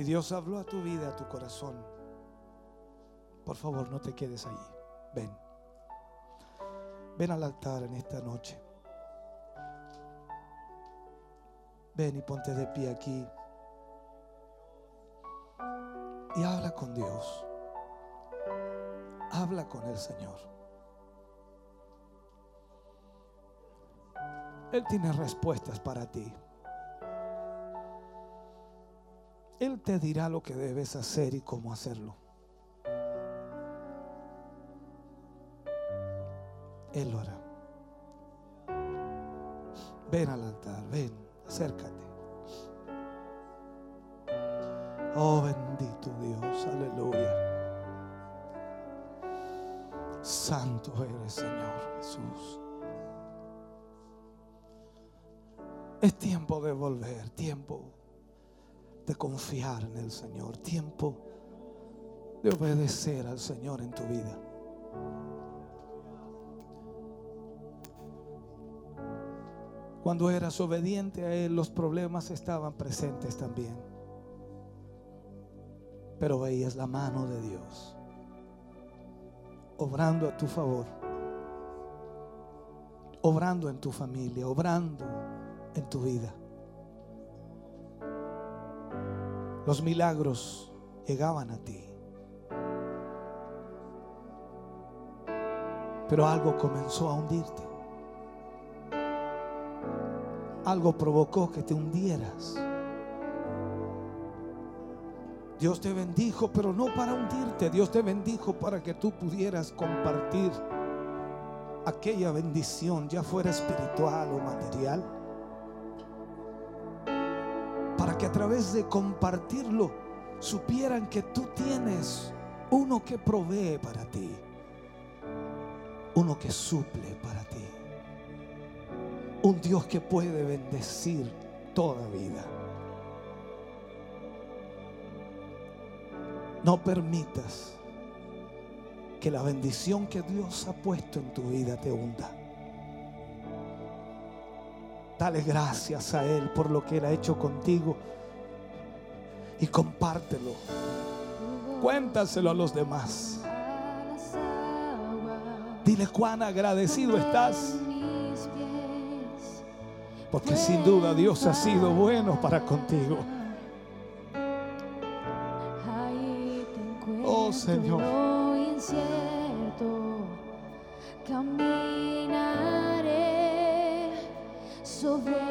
Dios habló a tu vida, a tu corazón, por favor no te quedes allí. Ven. Ven al altar en esta noche. Ven y ponte de pie aquí. Y habla con Dios. Habla con el Señor. Él tiene respuestas para ti. Él te dirá lo que debes hacer y cómo hacerlo. Él lo hará. Ven al altar, ven, acércate. Oh bendito Dios, aleluya. Santo eres Señor Jesús. Es tiempo de volver, tiempo de confiar en el Señor, tiempo de obedecer al Señor en tu vida. Cuando eras obediente a Él, los problemas estaban presentes también. Pero veías la mano de Dios obrando a tu favor, obrando en tu familia, obrando en tu vida. Los milagros llegaban a ti. Pero algo comenzó a hundirte. Algo provocó que te hundieras. Dios te bendijo, pero no para hundirte. Dios te bendijo para que tú pudieras compartir aquella bendición, ya fuera espiritual o material. Para que a través de compartirlo supieran que tú tienes uno que provee para ti. Uno que suple para ti. Un Dios que puede bendecir toda vida. No permitas que la bendición que Dios ha puesto en tu vida te hunda. Dale gracias a Él por lo que Él ha hecho contigo y compártelo. Cuéntaselo a los demás. Dile cuán agradecido estás. Porque sin duda Dios ha sido bueno para contigo. Oh Señor. Caminaré sobre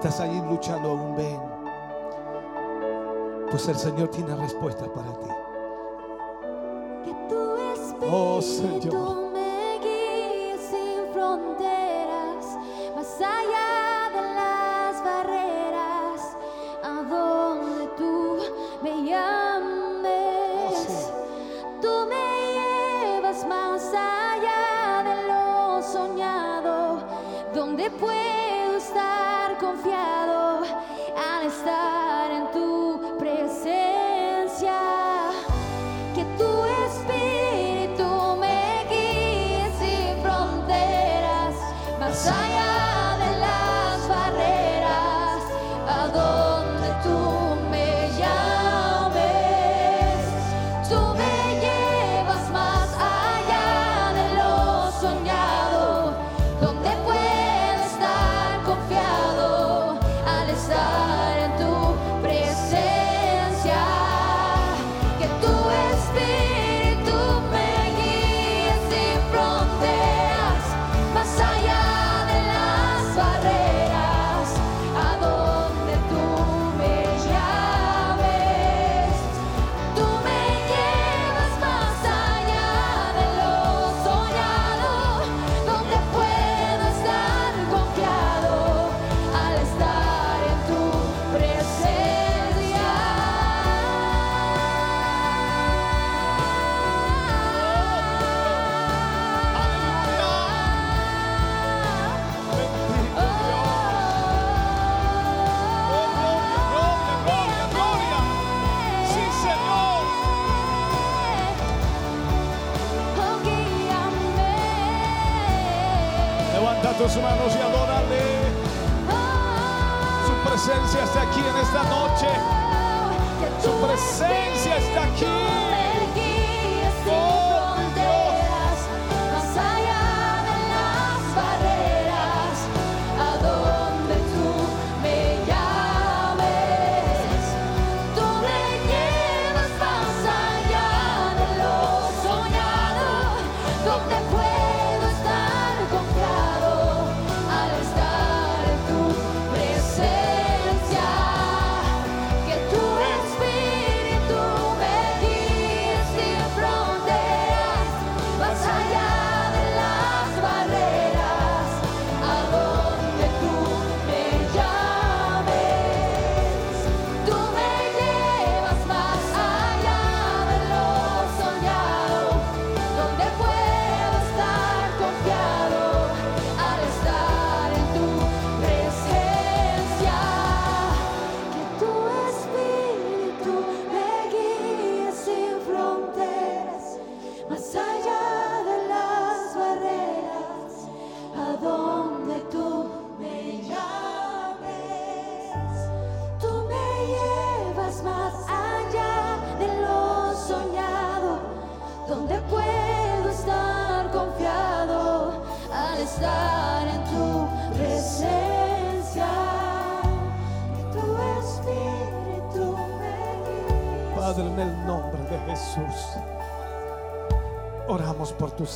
estás allí luchando aún, ven. Pues el Señor tiene respuestas para ti.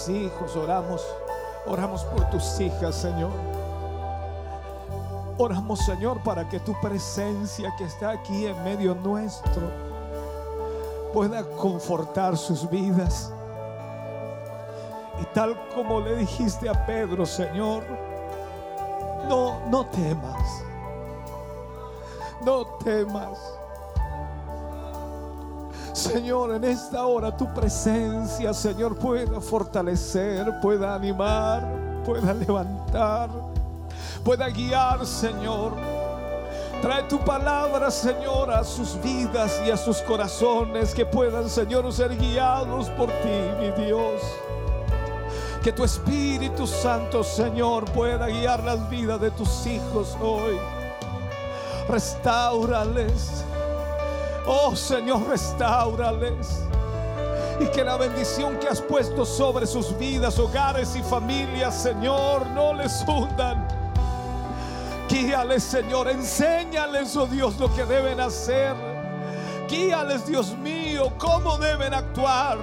Hijos, oramos, oramos por tus hijas, Señor. Oramos, Señor, para que tu presencia que está aquí en medio nuestro pueda confortar sus vidas. Y tal como le dijiste a Pedro, Señor, no, no temas. No temas. Señor, en esta hora tu presencia, Señor, pueda fortalecer, pueda animar, pueda levantar, pueda guiar, Señor. Trae tu palabra, Señor, a sus vidas y a sus corazones, que puedan, Señor, ser guiados por ti, mi Dios. Que tu Espíritu Santo, Señor, pueda guiar las vidas de tus hijos hoy. Restáurales. Oh Señor, restáurales. Y que la bendición que has puesto sobre sus vidas, hogares y familias, Señor, no les hundan. Guíales, Señor, enséñales, oh Dios, lo que deben hacer. Guíales, Dios mío, cómo deben actuar.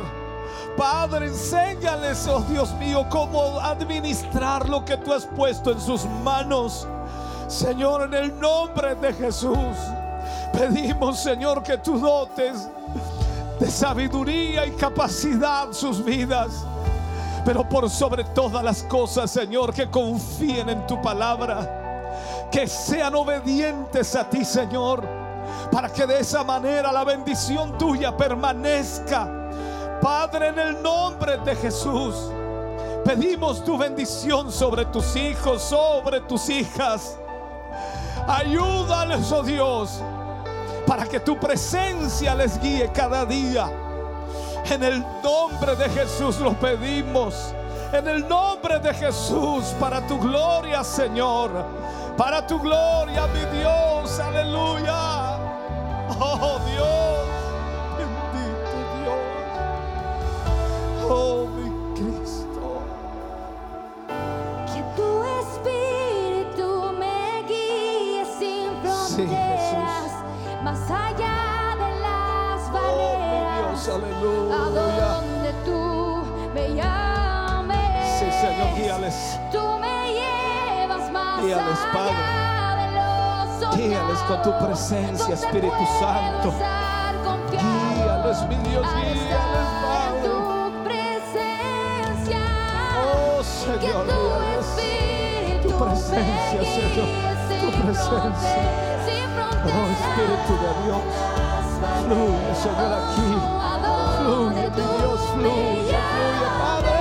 Padre, enséñales, oh Dios mío, cómo administrar lo que tú has puesto en sus manos. Señor, en el nombre de Jesús, pedimos, Señor, que tú dotes de sabiduría y capacidad sus vidas. Pero por sobre todas las cosas, Señor, que confíen en tu palabra. Que sean obedientes a ti, Señor. Para que de esa manera la bendición tuya permanezca. Padre, en el nombre de Jesús. Pedimos tu bendición sobre tus hijos, sobre tus hijas. Ayúdales, oh Dios, para que tu presencia les guíe cada día. En el nombre de Jesús lo pedimos. En el nombre de Jesús, para tu gloria, Señor. Para tu gloria, mi Dios. Aleluya. Oh Dios. Bendito Dios. Oh Guíales, Padre. Guíales con tu presencia, Espíritu Santo. Guíales, mi Dios, al guíales, Padre. Oh, Señor, guíales. Tu presencia, Señor. Tu presencia. Oh, fronteras. Espíritu de Dios. Fluye, Señor, aquí. Fluye, mi Dios, fluye, fluye, Padre.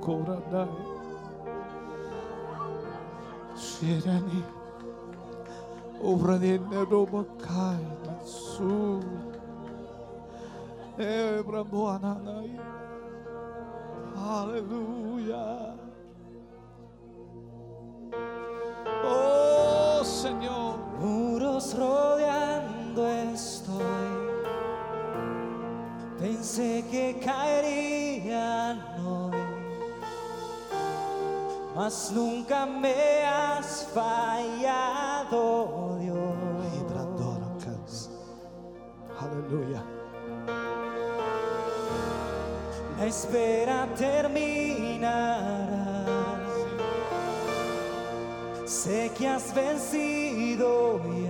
Corandai. Shirani. é Nerobakai Natsu. Ebramoananai. Aleluia. me has fallado, Dios. Aleluya. La espera terminará. Sé que has vencido ya.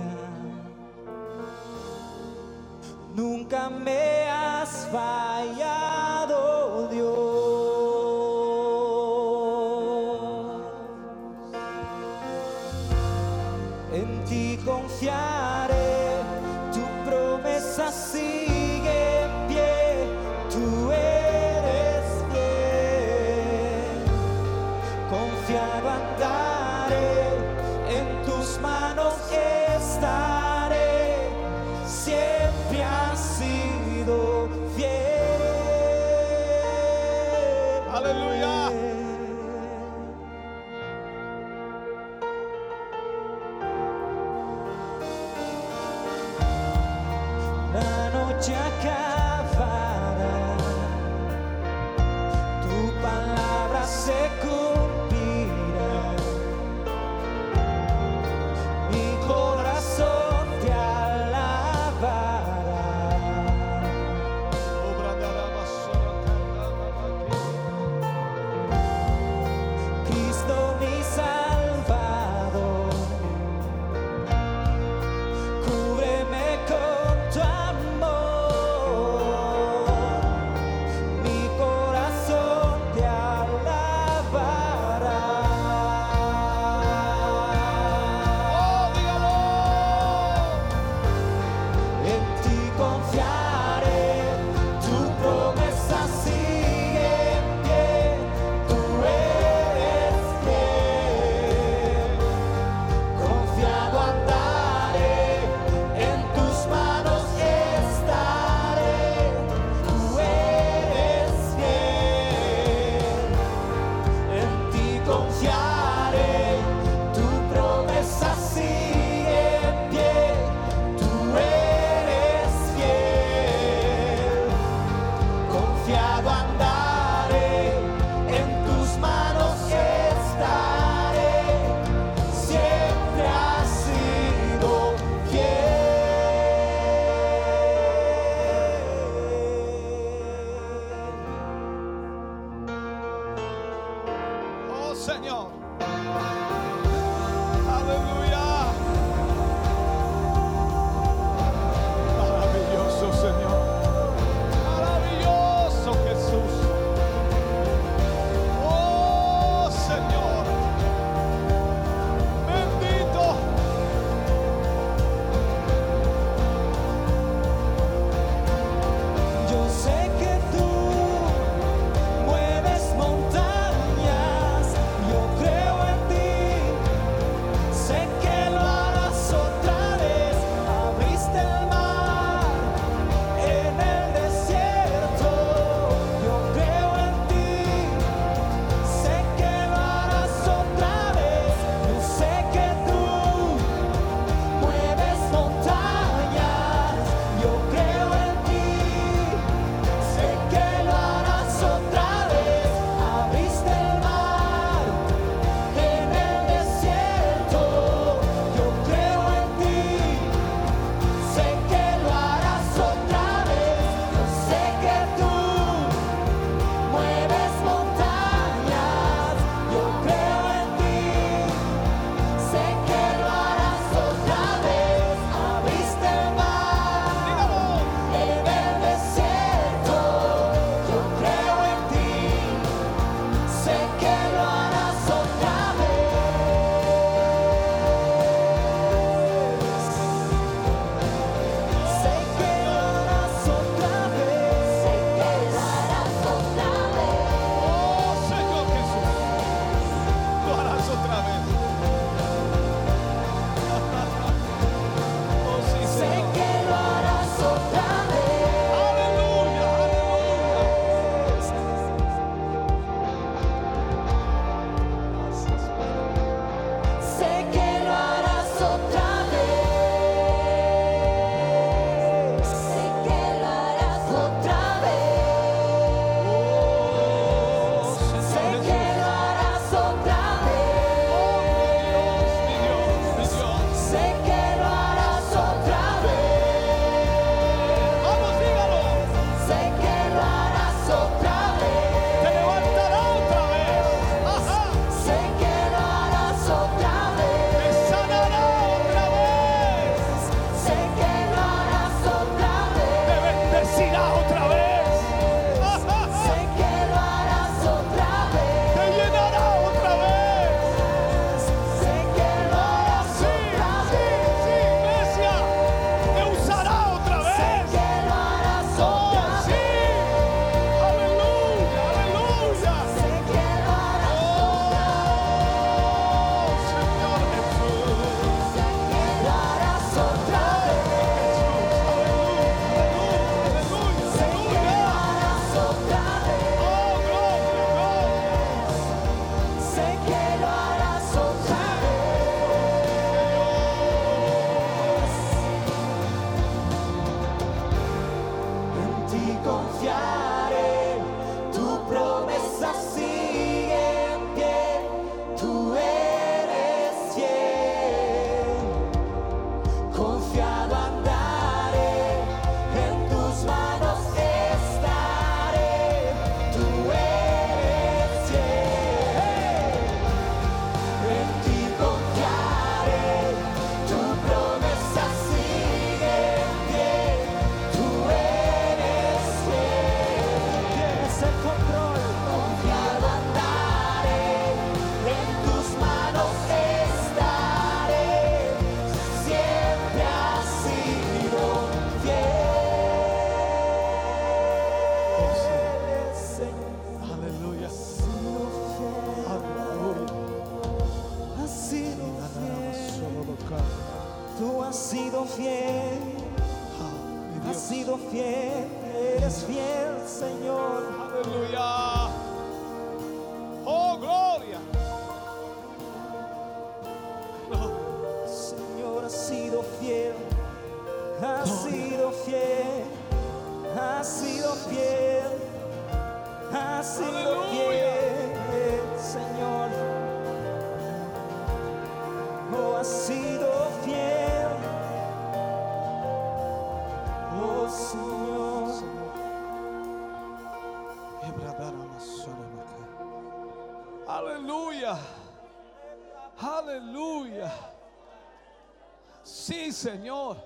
Señor.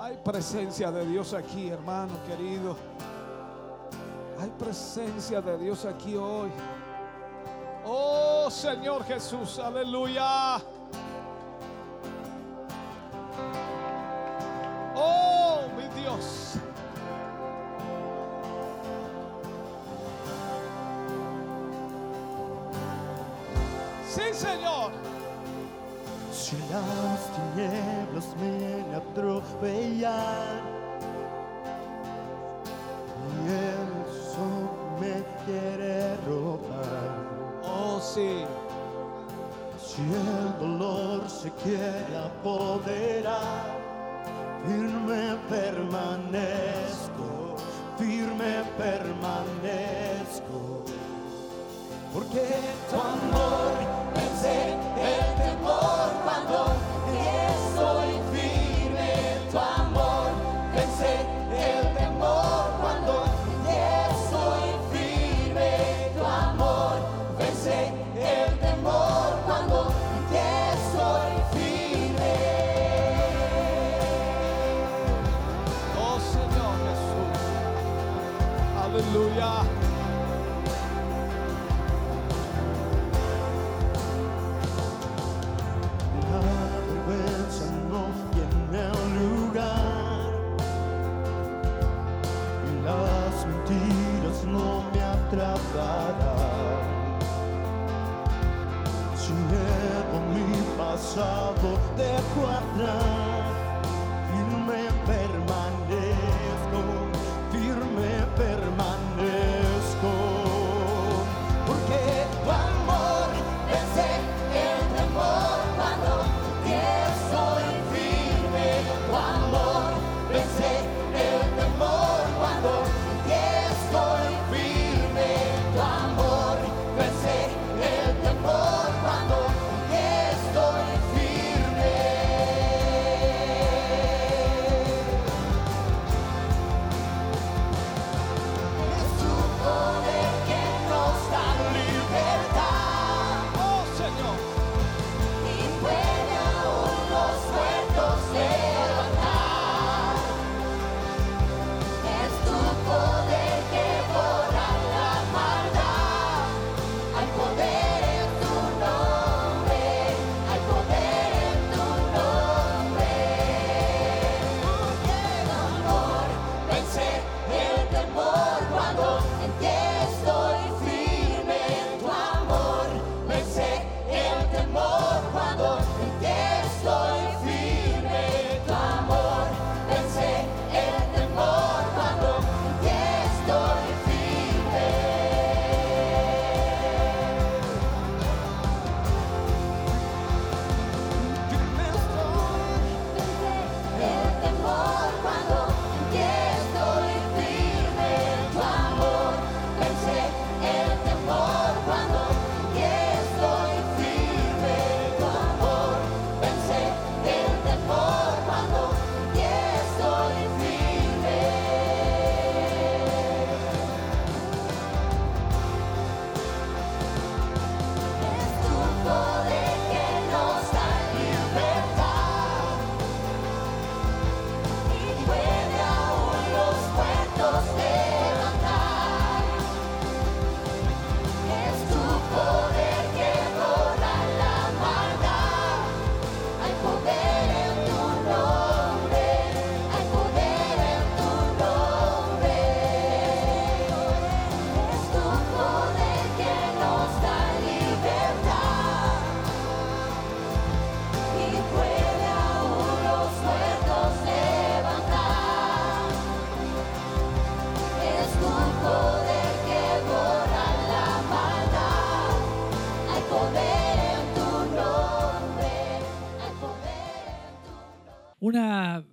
Hay presencia de Dios aquí, hermano querido. Hay presencia de Dios aquí hoy. Oh Señor Jesús, aleluya.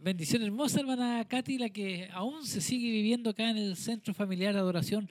Bendición hermosa, hermana Katy, la que aún se sigue viviendo acá en el Centro Familiar de Adoración.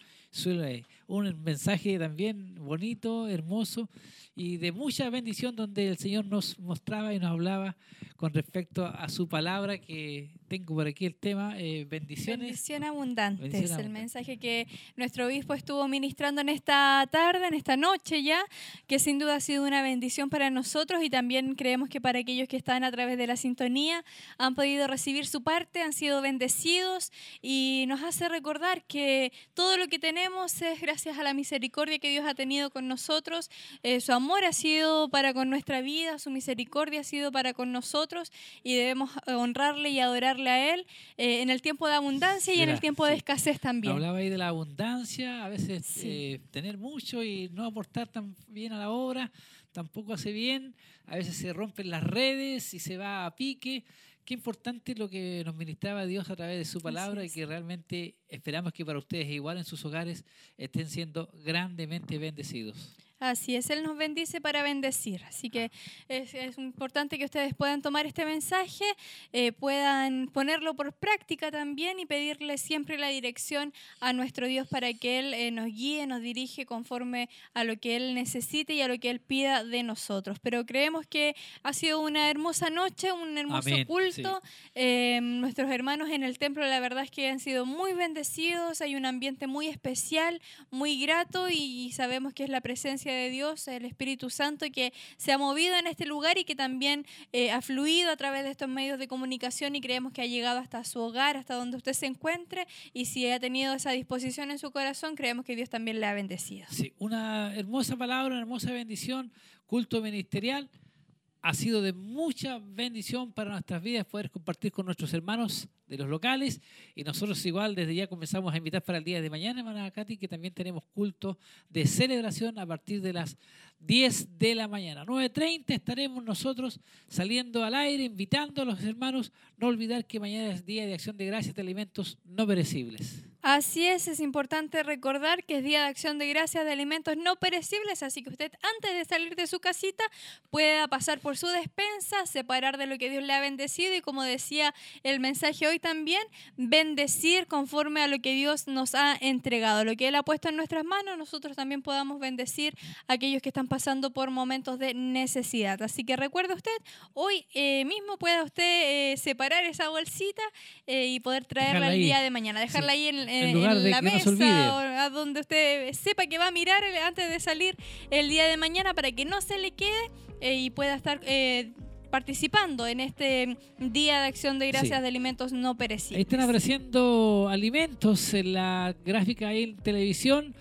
Un mensaje también bonito, hermoso y de mucha bendición donde el Señor nos mostraba y nos hablaba con respecto a su palabra que tengo por aquí el tema, eh, bendiciones. Bendición abundante. Bendición es el mensaje que nuestro obispo estuvo ministrando en esta tarde, en esta noche ya, que sin duda ha sido una bendición para nosotros y también creemos que para aquellos que están a través de la sintonía han podido recibir su parte, han sido bendecidos y nos hace recordar que todo lo que tenemos es gracias a la misericordia que Dios ha tenido con nosotros. Eh, su amor ha sido para con nuestra vida, su misericordia ha sido para con nosotros y debemos eh, honrarle y adorarle a Él eh, en el tiempo de abundancia y en Mira, el tiempo de sí. escasez también. Hablaba ahí de la abundancia, a veces eh, tener mucho y no aportar tan bien a la obra, tampoco hace bien, a veces se rompen las redes y se va a pique. Qué importante lo que nos ministraba Dios a través de su palabra y que realmente esperamos que para ustedes igual en sus hogares estén siendo grandemente bendecidos. Así es, Él nos bendice para bendecir. Así que es, es importante que ustedes puedan tomar este mensaje, eh, puedan ponerlo por práctica también y pedirle siempre la dirección a nuestro Dios para que Él eh, nos guíe, nos dirige conforme a lo que Él necesite y a lo que Él pida de nosotros. Pero creemos que ha sido una hermosa noche, un hermoso Amén, culto. Eh, nuestros hermanos en el templo, la verdad es que han sido muy bendecidos, hay un ambiente muy especial, muy grato y sabemos que es la presencia de Dios, el Espíritu Santo, que se ha movido en este lugar y que también eh, ha fluido a través de estos medios de comunicación y creemos que ha llegado hasta su hogar, hasta donde usted se encuentre y si ha tenido esa disposición en su corazón, creemos que Dios también le ha bendecido. Sí, una hermosa palabra, una hermosa bendición, culto ministerial. Ha sido de mucha bendición para nuestras vidas poder compartir con nuestros hermanos de los locales y nosotros igual desde ya comenzamos a invitar para el día de mañana, hermana Katy, que también tenemos culto de celebración a partir de las 10 de la mañana. 9.30 estaremos nosotros saliendo al aire, invitando a los hermanos, no olvidar que mañana es Día de Acción de Gracias de Alimentos No Perecibles. Así es, es importante recordar que es Día de Acción de Gracias de Alimentos No Perecibles, así que usted antes de salir de su casita pueda pasar por su despensa, separar de lo que Dios le ha bendecido y como decía el mensaje hoy también, bendecir conforme a lo que Dios nos ha entregado, lo que Él ha puesto en nuestras manos, nosotros también podamos bendecir a aquellos que están pasando por momentos de necesidad. Así que recuerde usted, hoy eh, mismo pueda usted eh, separar esa bolsita eh, y poder traerla el día de mañana, dejarla Sí. ahí en, en- En lugar de la que no se mesa o a donde usted sepa que va a mirar antes de salir el día de mañana para que no se le quede eh, y pueda estar eh, participando en este Día de Acción de Gracias Sí. de Alimentos No Perecibles. Ahí están apareciendo alimentos en la gráfica ahí en televisión.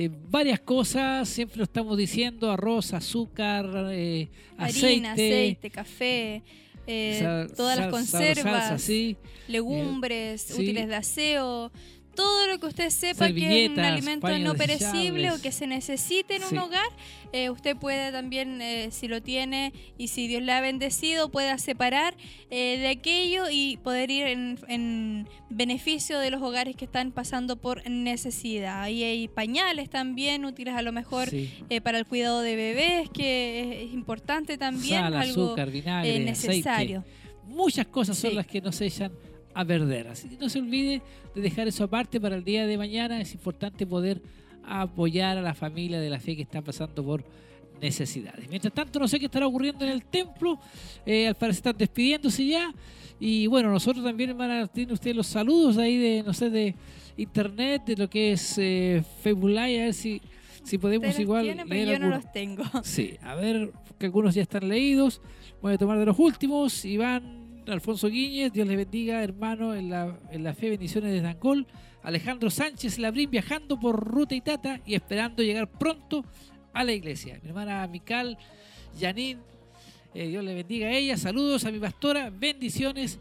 eh, varias cosas, siempre lo estamos diciendo, arroz, azúcar, eh, Harina, aceite, aceite, café, eh, sal- todas las conservas, salsa, sí. legumbres, sí. útiles de aseo, todo lo que usted sepa que es un alimento no perecible o que se necesite en Sí. un hogar, eh, usted puede también, eh, si lo tiene y si Dios le ha bendecido, pueda separar eh, de aquello y poder ir en, en beneficio de los hogares que están pasando por necesidad. Ahí hay pañales también útiles a lo mejor Sí. eh, para el cuidado de bebés, que es, importante también, Sal, algo azúcar, vinagre, necesario. aceite. Muchas cosas son las que nos echan a perder. Así que no se olvide de dejar eso aparte para el día de mañana. Es importante poder apoyar a la familia de la fe que está pasando por necesidades. Mientras tanto, no sé qué estará ocurriendo en el templo. Eh, al parecer están despidiéndose ya. Y bueno, nosotros también, hermana, tiene usted los saludos ahí de, no sé, de internet, de lo que es eh, Facebook Live, a ver si, si podemos los igual tiene, pero leer yo no los tengo. Sí, a ver, que algunos ya están leídos. Voy a tomar de los últimos. Iván Alfonso Guíñez, Dios les bendiga, hermano, en la, en la fe, bendiciones desde Angol. Alejandro Sánchez Labrín viajando por Ruta y Tata y esperando llegar pronto a la iglesia. Mi hermana Mical, Janine, eh, Dios le bendiga a ella. Saludos a mi pastora, bendiciones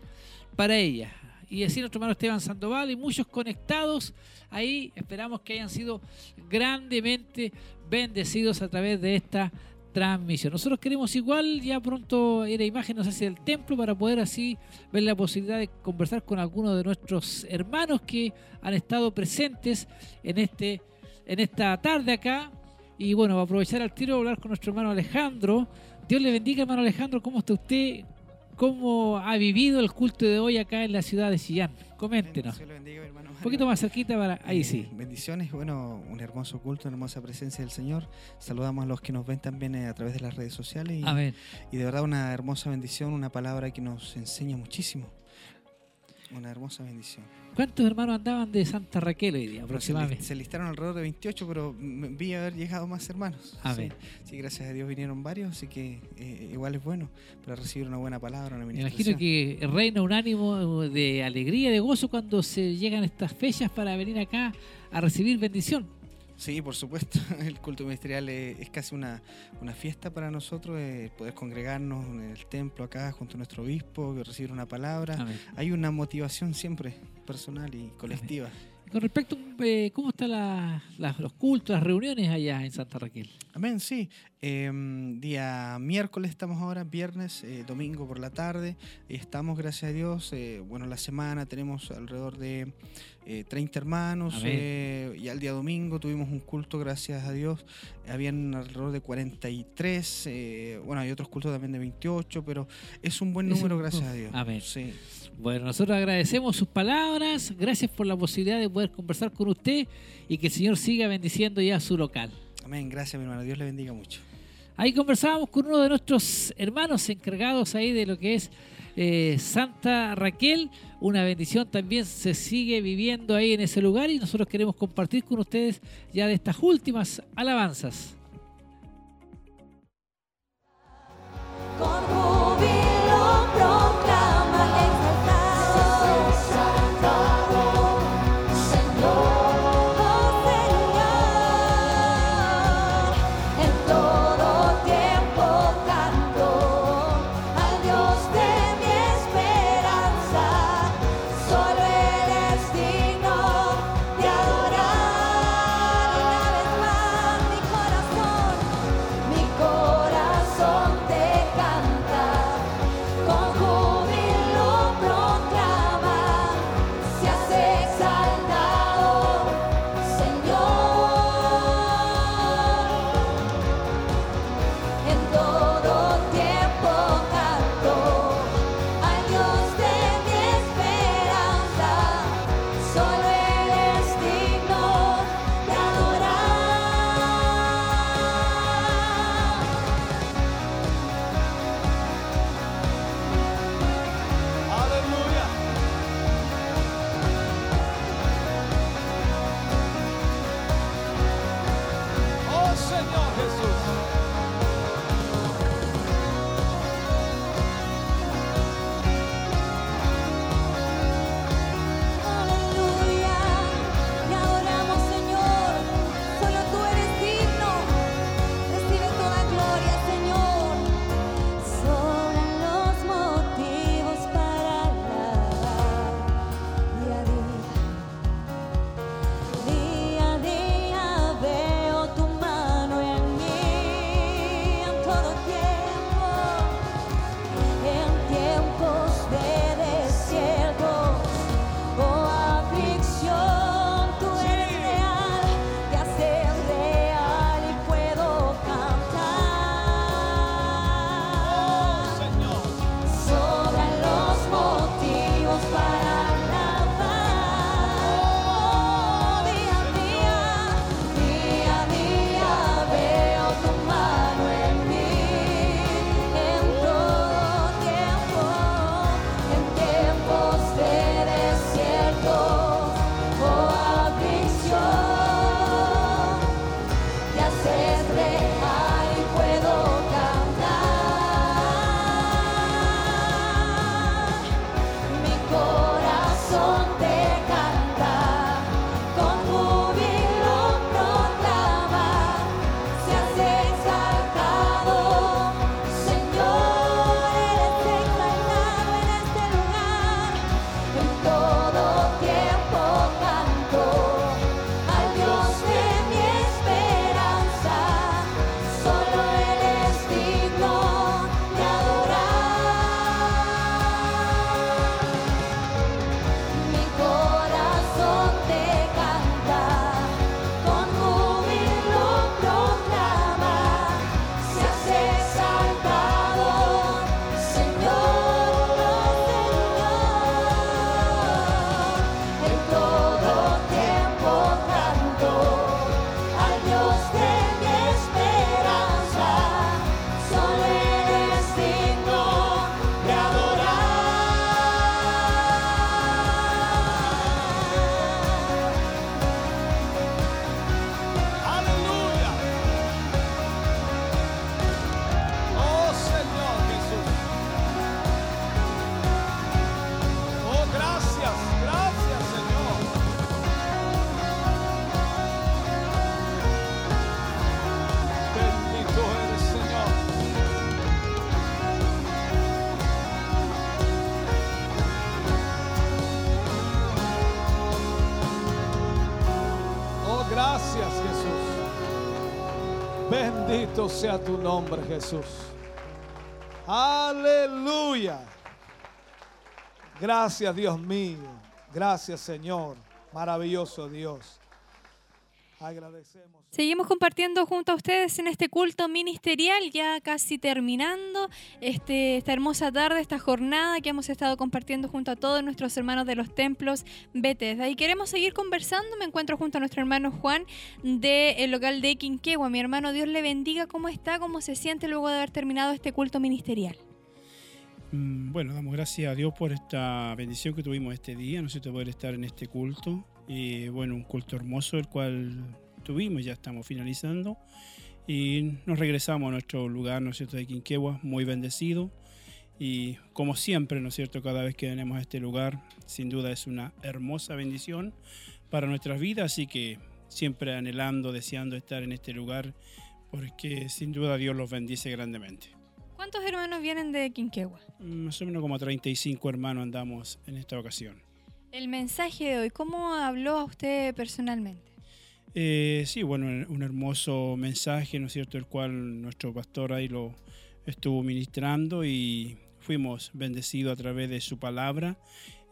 para ella. Y así nuestro hermano Esteban Sandoval y muchos conectados ahí. Esperamos que hayan sido grandemente bendecidos a través de esta transmisión. Nosotros queremos igual ya pronto ir a imágenes hacia el templo para poder así ver la posibilidad de conversar con algunos de nuestros hermanos que han estado presentes en este en esta tarde acá. Y bueno, a aprovechar al tiro de hablar con nuestro hermano Alejandro. Dios le bendiga, hermano Alejandro. ¿Cómo está usted? cómo ha vivido el culto de hoy acá en la ciudad de Chillán. Coméntenos. Dios le bendiga, poquito más cerquita para... Ahí Eh, sí. Bendiciones, bueno, un hermoso culto, una hermosa presencia del Señor. Saludamos a los que nos ven también eh, a través de las redes sociales. Y, Amén. y de verdad una hermosa bendición, una palabra que nos enseña muchísimo. Una hermosa bendición. ¿Cuántos hermanos andaban de Santa Raquel hoy día aproximadamente? se listaron alrededor de 28, pero vi haber llegado más hermanos. Amén. Sí, sí, gracias a Dios vinieron varios, así que eh, igual es bueno para recibir una buena palabra, una Me imagino que reina un ánimo de alegría, de gozo cuando se llegan estas fechas para venir acá a recibir bendición. Sí, por supuesto. El culto ministerial es, es casi una, una fiesta para nosotros, eh, poder congregarnos en el templo acá junto a nuestro obispo, recibir una palabra. Amén. Hay una motivación siempre personal y colectiva. Con respecto, eh, ¿cómo están la- las- los cultos, las reuniones allá en Santa Raquel? Amén, sí. Em, día miércoles estamos ahora, viernes, eh, domingo por la tarde. Estamos, gracias a Dios. eh, bueno, la semana tenemos alrededor de eh, 30 hermanos. Amén. eh, y al día domingo tuvimos un culto, gracias a Dios. Habían alrededor de 43. eh, bueno, hay otros cultos también de 28, pero es un buen número, un- gracias a Dios. Amén. Sí. Bueno, nosotros agradecemos sus palabras, gracias por la posibilidad de poder conversar con usted y que el Señor siga bendiciendo ya su local. Amén, gracias mi hermano. Dios le bendiga mucho. Ahí conversábamos con uno de nuestros hermanos encargados ahí de lo que es eh, Santa Raquel. Una bendición también se sigue viviendo ahí en ese lugar y nosotros queremos compartir con ustedes ya de estas últimas alabanzas. Sea tu nombre, Jesús. Aleluya. Gracias, Dios mío. Gracias, Señor. Maravilloso Dios. Agradecemos. Seguimos compartiendo junto a ustedes en este culto ministerial, ya casi terminando este, esta hermosa tarde, esta jornada que hemos estado compartiendo junto a todos nuestros hermanos de los templos Bethesda. Y queremos seguir conversando. Me encuentro junto a nuestro hermano Juan del local de Quinquegua. Mi hermano, Dios le bendiga. ¿Cómo está? ¿Cómo se siente luego de haber terminado este culto ministerial? Mm, Bueno, damos gracias a Dios por esta bendición que tuvimos este día, ¿no es cierto?, poder estar en este culto. Y bueno, un culto hermoso el cual tuvimos, ya estamos finalizando. Y nos regresamos a nuestro lugar, ¿no es cierto?, de Quinquegua, muy bendecido. Y como siempre, ¿no es cierto?, cada vez que venimos a este lugar, sin duda es una hermosa bendición para nuestras vidas. Así que siempre anhelando, deseando estar en este lugar, porque sin duda Dios los bendice grandemente. ¿Cuántos hermanos vienen de Quinquegua? Más o menos como 35 hermanos andamos en esta ocasión. El mensaje de hoy, ¿cómo habló a usted personalmente? Eh, sí, bueno, un hermoso mensaje, ¿no es cierto?, el cual nuestro pastor ahí lo estuvo ministrando y fuimos bendecidos a través de su palabra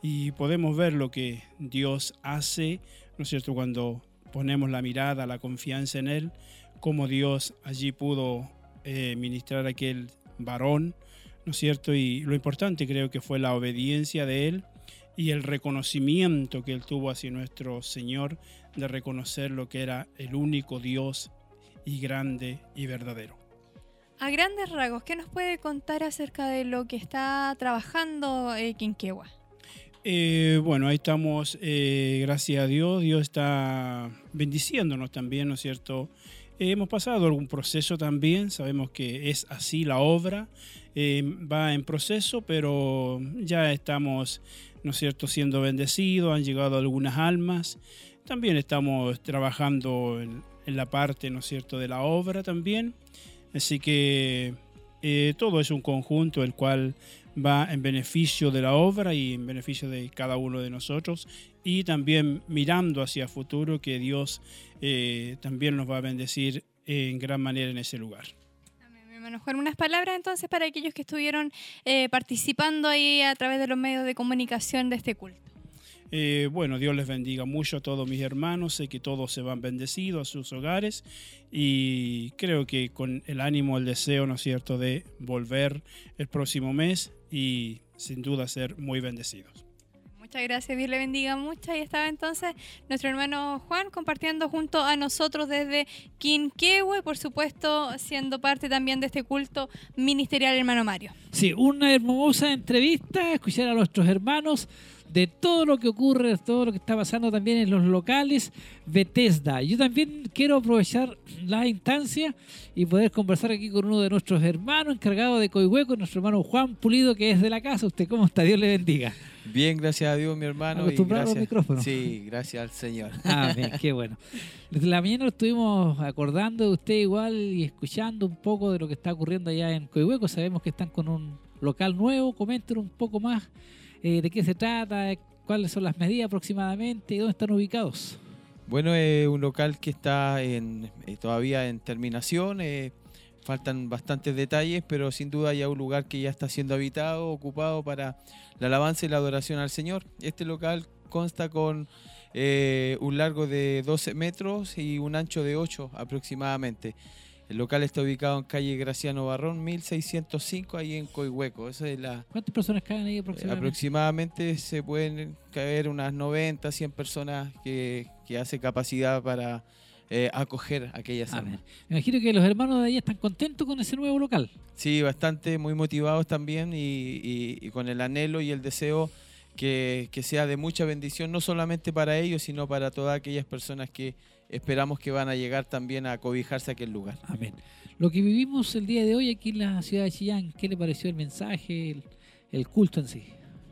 y podemos ver lo que Dios hace, ¿no es cierto?, cuando ponemos la mirada, la confianza en Él, cómo Dios allí pudo eh, ministrar a aquel varón, ¿no es cierto? Y lo importante creo que fue la obediencia de Él y el reconocimiento que Él tuvo hacia nuestro Señor de reconocer lo que era el único Dios y grande y verdadero. A grandes rasgos, ¿qué nos puede contar acerca de lo que está trabajando eh, Quinquegua? Eh, bueno, ahí estamos, eh, gracias a Dios, Dios está bendiciéndonos también, ¿no es cierto? Eh, hemos pasado algún proceso también, sabemos que es así la obra, eh, va en proceso, pero ya estamos, ¿no es cierto?, siendo bendecidos, han llegado algunas almas, también estamos trabajando en, en la parte, ¿no es cierto?, de la obra también, así que eh, todo es un conjunto el cual va en beneficio de la obra y en beneficio de cada uno de nosotros y también mirando hacia futuro que Dios eh, también nos va a bendecir en gran manera en ese lugar. Juan, unas palabras entonces para aquellos que estuvieron eh, participando ahí a través de los medios de comunicación de este culto. Eh, bueno, Dios les bendiga mucho a todos mis hermanos, sé que todos se van bendecidos a sus hogares y creo que con el ánimo, el deseo, ¿no es cierto?, de volver el próximo mes y sin duda ser muy bendecidos. Muchas gracias, Dios le bendiga mucho. Y estaba entonces nuestro hermano Juan compartiendo junto a nosotros desde Quinquehue, por supuesto, siendo parte también de este culto ministerial, hermano Mario. Sí, una hermosa entrevista, escuchar a nuestros hermanos de todo lo que ocurre, todo lo que está pasando también en los locales Bethesda. Yo también quiero aprovechar la instancia y poder conversar aquí con uno de nuestros hermanos encargado de Coihueco, nuestro hermano Juan Pulido, que es de la casa. ¿Usted cómo está? Dios le bendiga. Bien, gracias a Dios, mi hermano. ¿Acostumbrado a los gracias- micrófonos? Sí, gracias al Señor. Ah, bien, qué bueno. Desde la mañana lo estuvimos acordando de usted igual y escuchando un poco de lo que está ocurriendo allá en Coihueco. Sabemos que están con un local nuevo. Comenten un poco más eh, de qué se trata, cuáles son las medidas aproximadamente y dónde están ubicados. Bueno, es un local que está eh, todavía en terminación. eh, faltan bastantes detalles, pero sin duda ya un lugar que ya está siendo habitado, ocupado para la alabanza y la adoración al Señor. Este local consta con eh, un largo de 12 metros y un ancho de 8 aproximadamente. El local está ubicado en calle Graciano Barrón, 1605, ahí en Coihueco. Esa es la, ¿Cuántas personas caen ahí eh, aproximadamente? Aproximadamente se pueden caer unas 90, 100 personas que, que hace capacidad para eh, acoger aquellas almas. Me imagino que los hermanos de allá están contentos con ese nuevo local. Sí, bastante, muy motivados también y, y- y con el anhelo y el deseo que, que sea de mucha bendición, no solamente para ellos, sino para todas aquellas personas que esperamos que van a llegar también a cobijarse a aquel lugar. Amén. Lo que vivimos el día de hoy aquí en la ciudad de Chillán, ¿qué le pareció el mensaje, el, el culto en sí?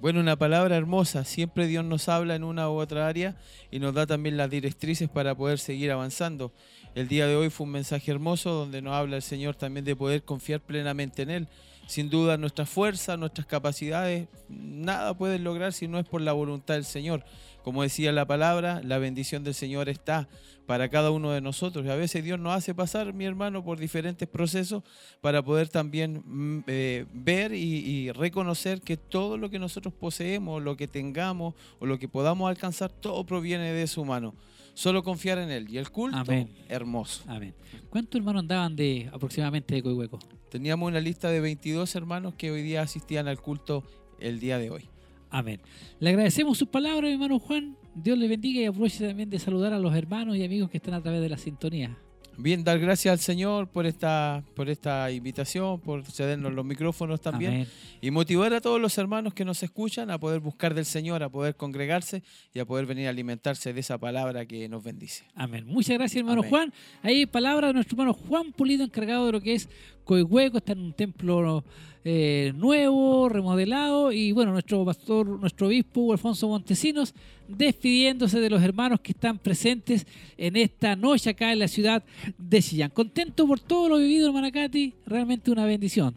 Bueno, una palabra hermosa. Siempre Dios nos habla en una u otra área y nos da también las directrices para poder seguir avanzando. El día de hoy fue un mensaje hermoso donde nos habla el Señor también de poder confiar plenamente en Él. Sin duda nuestra fuerza, nuestras capacidades, nada pueden lograr si no es por la voluntad del Señor. como decía la palabra, la bendición del Señor está para cada uno de nosotros. Y a veces Dios nos hace pasar, mi hermano, por diferentes procesos para poder también mm, eh, ver y reconocer que todo lo que nosotros poseemos, lo que tengamos o lo que podamos alcanzar, todo proviene de su mano. Solo confiar en Él. Y el culto, Amén. hermoso. Amén. ¿Cuántos hermanos andaban de aproximadamente de Coihueco? Teníamos una lista de 22 hermanos que hoy día asistían al culto el día de hoy. Amén. Le agradecemos sus palabras, mi hermano Juan. Dios le bendiga y aproveche también de saludar a los hermanos y amigos que están a través de la sintonía. Bien, dar gracias al Señor por esta, por esta invitación, por cedernos los micrófonos también. Amén. Y motivar a todos los hermanos que nos escuchan a poder buscar del Señor, a poder congregarse y a poder venir a alimentarse de esa palabra que nos bendice. Amén. Muchas gracias, hermano Amén. Juan. Ahí palabra de nuestro hermano Juan Pulido, encargado de lo que es Coihueco. Está en un templo eh, nuevo, remodelado. Y bueno, nuestro pastor, nuestro obispo Alfonso Montesinos, despidiéndose de los hermanos que están presentes en esta noche acá en la ciudad de Chillán. Contento por todo lo vivido, hermana Katy. Realmente una bendición.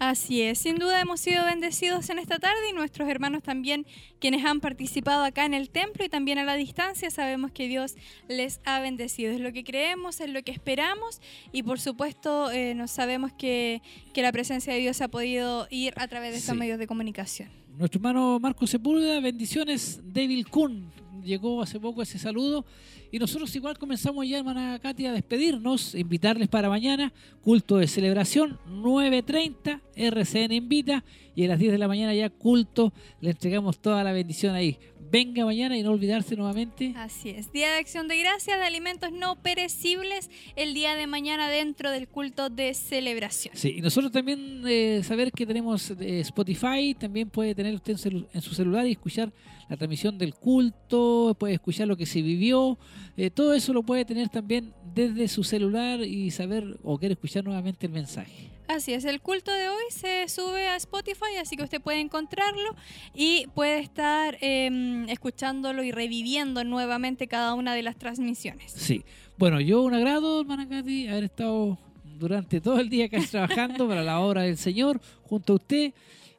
Así es, sin duda hemos sido bendecidos en esta tarde y nuestros hermanos también quienes han participado acá en el templo y también a la distancia, sabemos que Dios les ha bendecido. Es lo que creemos, es lo que esperamos y por supuesto eh, nos sabemos que, que la presencia de Dios ha podido ir a través de estos Sí. medios de comunicación. Nuestro hermano Marco Sepúlveda, bendiciones. David Kuhn llegó hace poco ese saludo. Y nosotros igual comenzamos ya, hermana Katy, a despedirnos, invitarles para mañana, culto de celebración, 9.30, RCN invita, y a las 10 de la mañana ya culto, le entregamos toda la bendición ahí. Venga mañana y no olvidarse nuevamente. Así es, Día de Acción de Gracias de Alimentos No Perecibles el día de mañana dentro del culto de celebración. Sí, y nosotros también eh, saber que tenemos eh, Spotify, también puede tener usted en su celular y escuchar la transmisión del culto, puede escuchar lo que se vivió, eh, todo eso lo puede tener también desde su celular y saber o quiere escuchar nuevamente el mensaje. Así es, el culto de hoy se sube a Spotify, así que usted puede encontrarlo y puede estar eh, escuchándolo y reviviendo nuevamente cada una de las transmisiones. Sí, bueno, yo un agrado, hermana Katy, haber estado durante todo el día acá trabajando para la obra del Señor junto a usted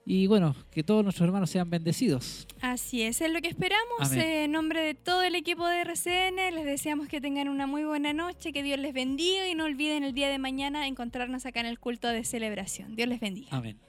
y bueno, que todos nuestros hermanos sean bendecidos. Así es, es lo que esperamos. Eh, en nombre de todo el equipo de RCN, les deseamos que tengan una muy buena noche, que Dios les bendiga y no olviden el día de mañana encontrarnos acá en el culto de celebración. Dios les bendiga. Amén.